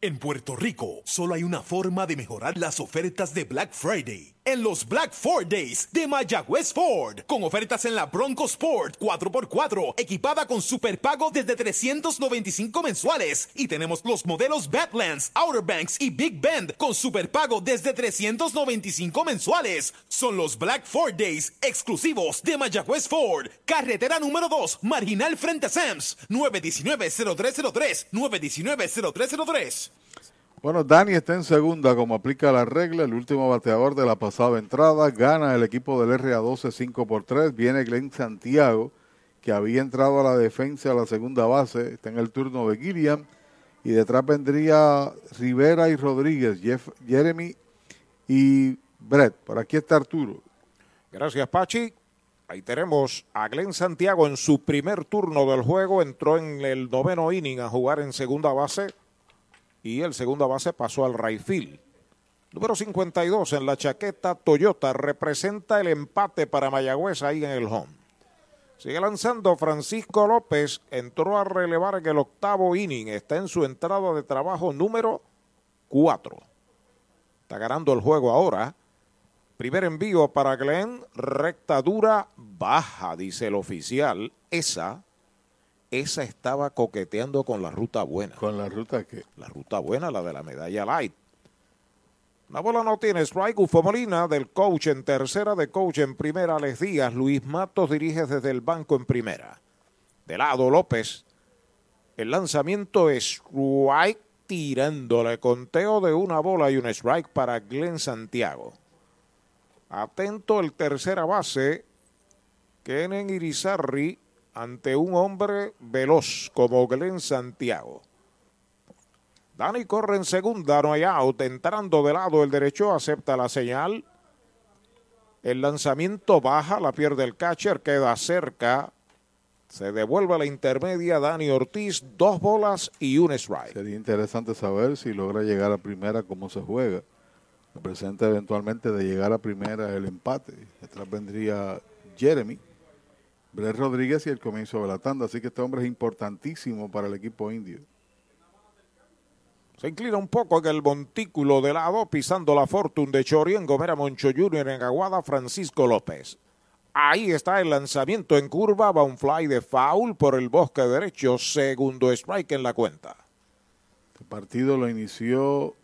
En Puerto Rico, solo hay una forma de mejorar las ofertas de Black Friday. En los Black Ford Days de Mayagüez Ford. Con ofertas en la Bronco Sport 4x4, equipada con superpago desde 395 mensuales. Y tenemos los modelos Badlands, Outer Banks y Big Bend con superpago desde 395 mensuales. Son los Black Ford Days exclusivos de Mayagüez Ford. Carretera número 2, marginal frente a Sams. 919-0303. 919-0303. Bueno, Dani está en segunda como aplica la regla, el último bateador de la pasada entrada, gana el equipo del RA12 5 por 3, viene Glenn Santiago, que había entrado a la defensa a la segunda base, está en el turno de Gilliam, y detrás vendría Rivera y Rodríguez, Jeff, Jeremy y Brett. Por aquí está Arturo. Gracias, Pachi. Ahí tenemos a Glenn Santiago en su primer turno del juego. Entró en el noveno inning a jugar en segunda base y el segunda base pasó al right field. Número 52 en la chaqueta Toyota representa el empate para Mayagüez ahí en el home. Sigue lanzando Francisco López, entró a relevar en el octavo inning, está en su entrada de trabajo número 4. Está ganando el juego ahora. Primer envío para Glenn, recta dura, baja, dice el oficial. Esa, esa estaba coqueteando con la ruta buena. ¿Con la ruta qué? La ruta buena, la de la medalla light. La bola no tiene strike. Ufo Molina del coach en tercera, de coach en primera, Alex Díaz. Luis Matos dirige desde el banco en primera. De lado López. El lanzamiento es strike tirándole conteo de una bola y un strike para Glenn Santiago. Atento el tercera base, Kenen Irizarri, ante un hombre veloz como Glenn Santiago. Dani corre en segunda, no hay out. Entrando de lado el derecho, acepta la señal. El lanzamiento baja, la pierde el catcher, queda cerca. Se devuelve a la intermedia Dani Ortiz, dos bolas y un strike. Sería interesante saber si logra llegar a primera, cómo se juega. Representa eventualmente de llegar a primera el empate. Detrás vendría Jeremy Brett Rodríguez y el comienzo de la tanda. Así que este hombre es importantísimo para el equipo indio. Se inclina un poco en el montículo de lado, pisando la fortuna de Chorien, Gomera Moncho Jr. en Aguada, Francisco López. Ahí está el lanzamiento en curva, va un fly de foul por el bosque derecho, segundo strike en la cuenta. El partido lo inició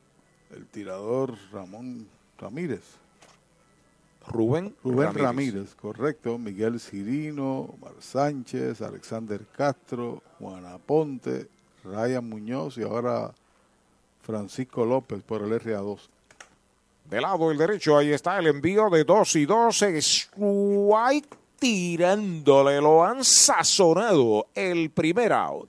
el tirador Ramón Ramírez. Rubén, Rubén Ramírez. Ramírez. correcto. Miguel Cirino, Omar Sánchez, Alexander Castro, Juana Ponte, Ryan Muñoz y ahora Francisco López por el RA2. De lado el derecho, ahí está el envío de 2 y 2. Strike tirándole, lo han sazonado el primer out.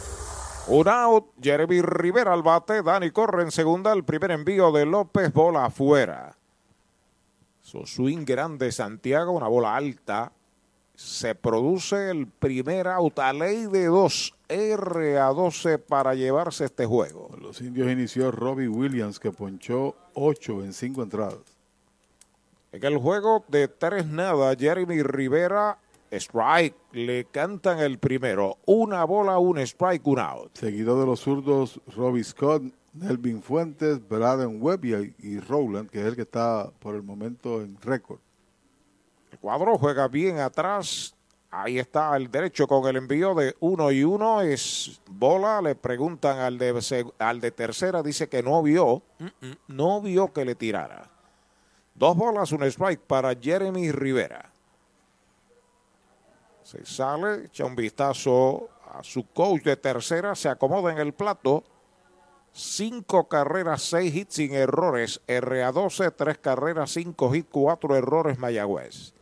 Un out, Jeremy Rivera al bate, Dani corre en segunda, el primer envío de López, bola afuera. Su swing grande Santiago, una bola alta. Se produce el primer out a ley de 2, R a 12 para llevarse este juego. Los indios inició Robbie Williams que ponchó 8 en 5 entradas. En el juego de tres nada, Jeremy Rivera, strike, le cantan el primero. Una bola, un strike, un out. Seguido de los zurdos Robbie Scott, Nelvin Fuentes, Braden Webb y, y Rowland, que es el que está por el momento en récord. El cuadro juega bien atrás. Ahí está el derecho con el envío de uno y uno. Es bola. Le preguntan al de, al de tercera. Dice que no vio. No vio que le tirara. Dos bolas, un strike para Jeremy Rivera. Se sale, echa un vistazo a su coach de tercera. Se acomoda en el plato. Cinco carreras, seis hits sin errores. RA12, tres carreras, cinco hits, cuatro errores Mayagüez.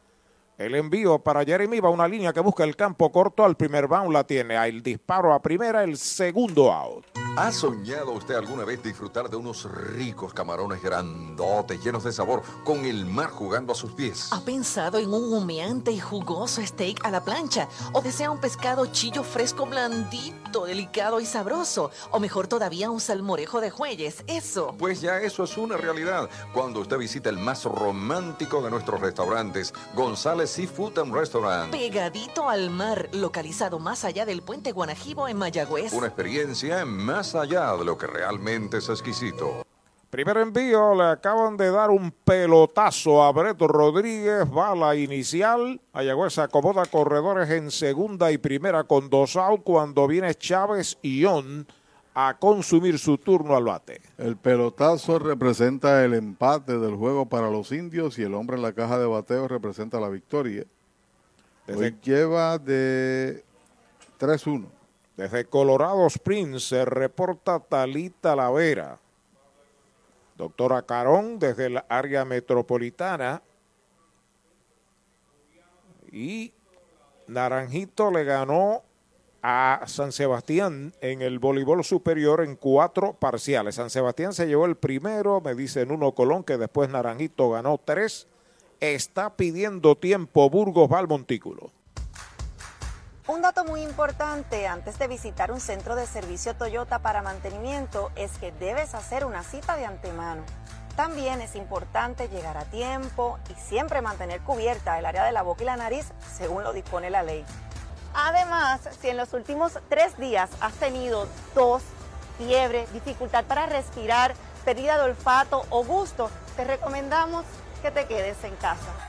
El envío para Jeremy va una línea que busca el campo corto. Al primer bound la tiene. El disparo a primera, el segundo out. ¿Ha soñado usted alguna vez disfrutar de unos ricos camarones grandotes, llenos de sabor, con el mar jugando a sus pies? ¿Ha pensado en un humeante y jugoso steak a la plancha? ¿O desea un pescado chillo fresco blandito, delicado y sabroso? ¿O mejor todavía un salmorejo de jueyes? Eso. Pues ya eso es una realidad. Cuando usted visita el más romántico de nuestros restaurantes, González Seafood and Restaurant. Pegadito al mar, localizado más allá del puente Guanajibo en Mayagüez. Una experiencia más allá de lo que realmente es exquisito. Primer envío, le acaban de dar un pelotazo a Breto Rodríguez, bala inicial. Mayagüez se acomoda corredores en segunda y primera con dos out cuando viene Chávez y On a consumir su turno al bate. El pelotazo representa el empate del juego para los indios y el hombre en la caja de bateo representa la victoria. Hoy lleva de 3-1. Desde Colorado Springs se reporta Talita Lavera. Doctora Carón desde el área metropolitana. Y Naranjito le ganó a San Sebastián en el voleibol superior en cuatro parciales. San Sebastián se llevó el primero, me dice Nuno Colón, que después Naranjito ganó tres. Está pidiendo tiempo Burgos va al montículo. Un dato muy importante antes de visitar un centro de servicio Toyota para mantenimiento es que debes hacer una cita de antemano. También es importante llegar a tiempo y siempre mantener cubierta el área de la boca y la nariz según lo dispone la ley. Además, si en los últimos tres días has tenido tos, fiebre, dificultad para respirar, pérdida de olfato o gusto, te recomendamos que te quedes en casa.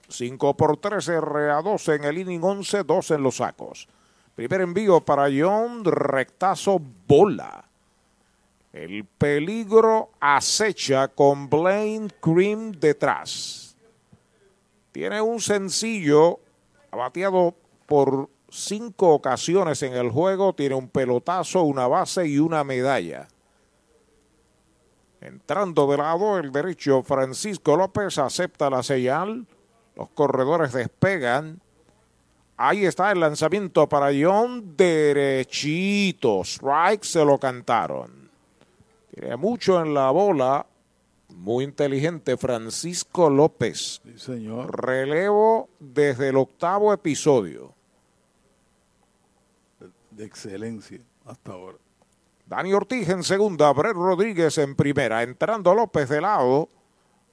5 por 3 RA12 en el inning 11, 2 en los sacos. Primer envío para John, rectazo bola. El peligro acecha con Blaine Cream detrás. Tiene un sencillo, ha bateado por cinco ocasiones en el juego, tiene un pelotazo, una base y una medalla. Entrando de lado el derecho, Francisco López acepta la señal. Los corredores despegan. Ahí está el lanzamiento para John. Derechito. Strike se lo cantaron. Tiene mucho en la bola. Muy inteligente Francisco López. Sí, señor. Relevo desde el octavo episodio. De excelencia hasta ahora. Dani Ortiz en segunda, Brett Rodríguez en primera. Entrando López de lado.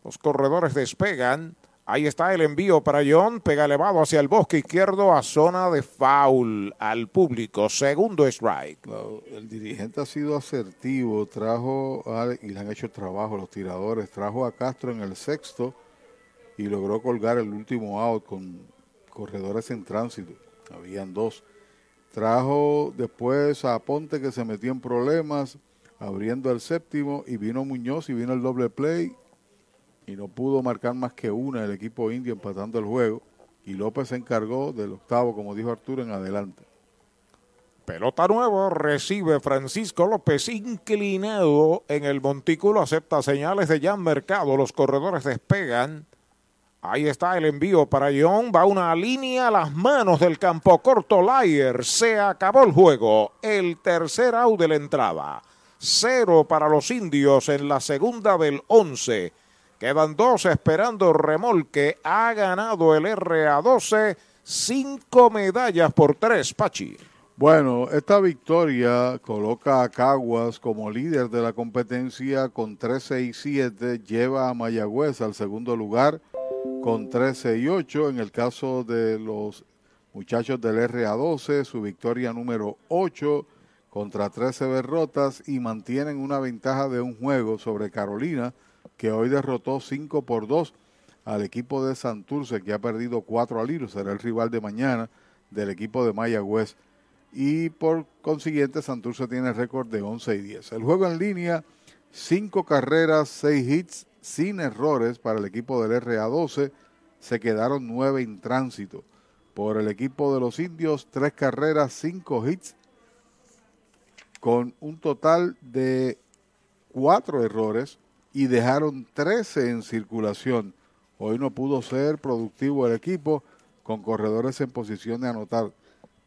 Los corredores despegan. Ahí está el envío para John. Pega elevado hacia el bosque izquierdo a zona de foul al público. Segundo strike. El dirigente ha sido asertivo. Trajo y le han hecho trabajo los tiradores. Trajo a Castro en el sexto y logró colgar el último out con corredores en tránsito. Habían dos. Trajo después a Ponte que se metió en problemas, abriendo el séptimo, y vino Muñoz y vino el doble play, y no pudo marcar más que una el equipo indio empatando el juego, y López se encargó del octavo, como dijo Arturo, en adelante. Pelota nueva, recibe Francisco López inclinado en el montículo, acepta señales de Jan Mercado, los corredores despegan. Ahí está el envío para John. Va una línea a las manos del campo corto. Layer. Se acabó el juego. El tercer out de la entrada. Cero para los indios en la segunda del 11. Quedan dos esperando remolque. Ha ganado el RA12. Cinco medallas por tres, Pachi. Bueno, esta victoria coloca a Caguas como líder de la competencia con 13 y 7. Lleva a Mayagüez al segundo lugar con 13 y 8. En el caso de los muchachos del RA12, su victoria número 8 contra 13 derrotas y mantienen una ventaja de un juego sobre Carolina, que hoy derrotó 5 por 2 al equipo de Santurce, que ha perdido 4 al hilo. Será el rival de mañana del equipo de Mayagüez. Y por consiguiente, Santurce tiene récord de 11 y 10. El juego en línea, 5 carreras, 6 hits, sin errores para el equipo del RA12. Se quedaron nueve en tránsito. Por el equipo de los indios, tres carreras, cinco hits, con un total de cuatro errores y dejaron 13 en circulación. Hoy no pudo ser productivo el equipo con corredores en posición de anotar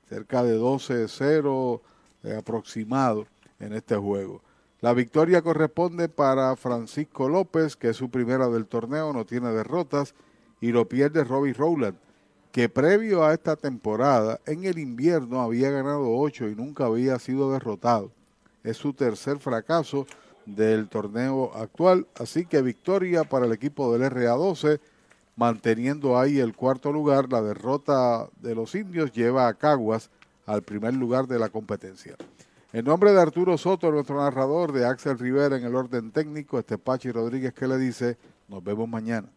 cerca de 12-0 eh, aproximado en este juego. La victoria corresponde para Francisco López, que es su primera del torneo, no tiene derrotas, y lo pierde Robbie Rowland, que previo a esta temporada, en el invierno había ganado ocho y nunca había sido derrotado. Es su tercer fracaso del torneo actual, así que victoria para el equipo del RA12, manteniendo ahí el cuarto lugar. La derrota de los indios lleva a Caguas al primer lugar de la competencia. En nombre de Arturo Soto, nuestro narrador, de Axel Rivera en el orden técnico, este Pachi Rodríguez que le dice, nos vemos mañana.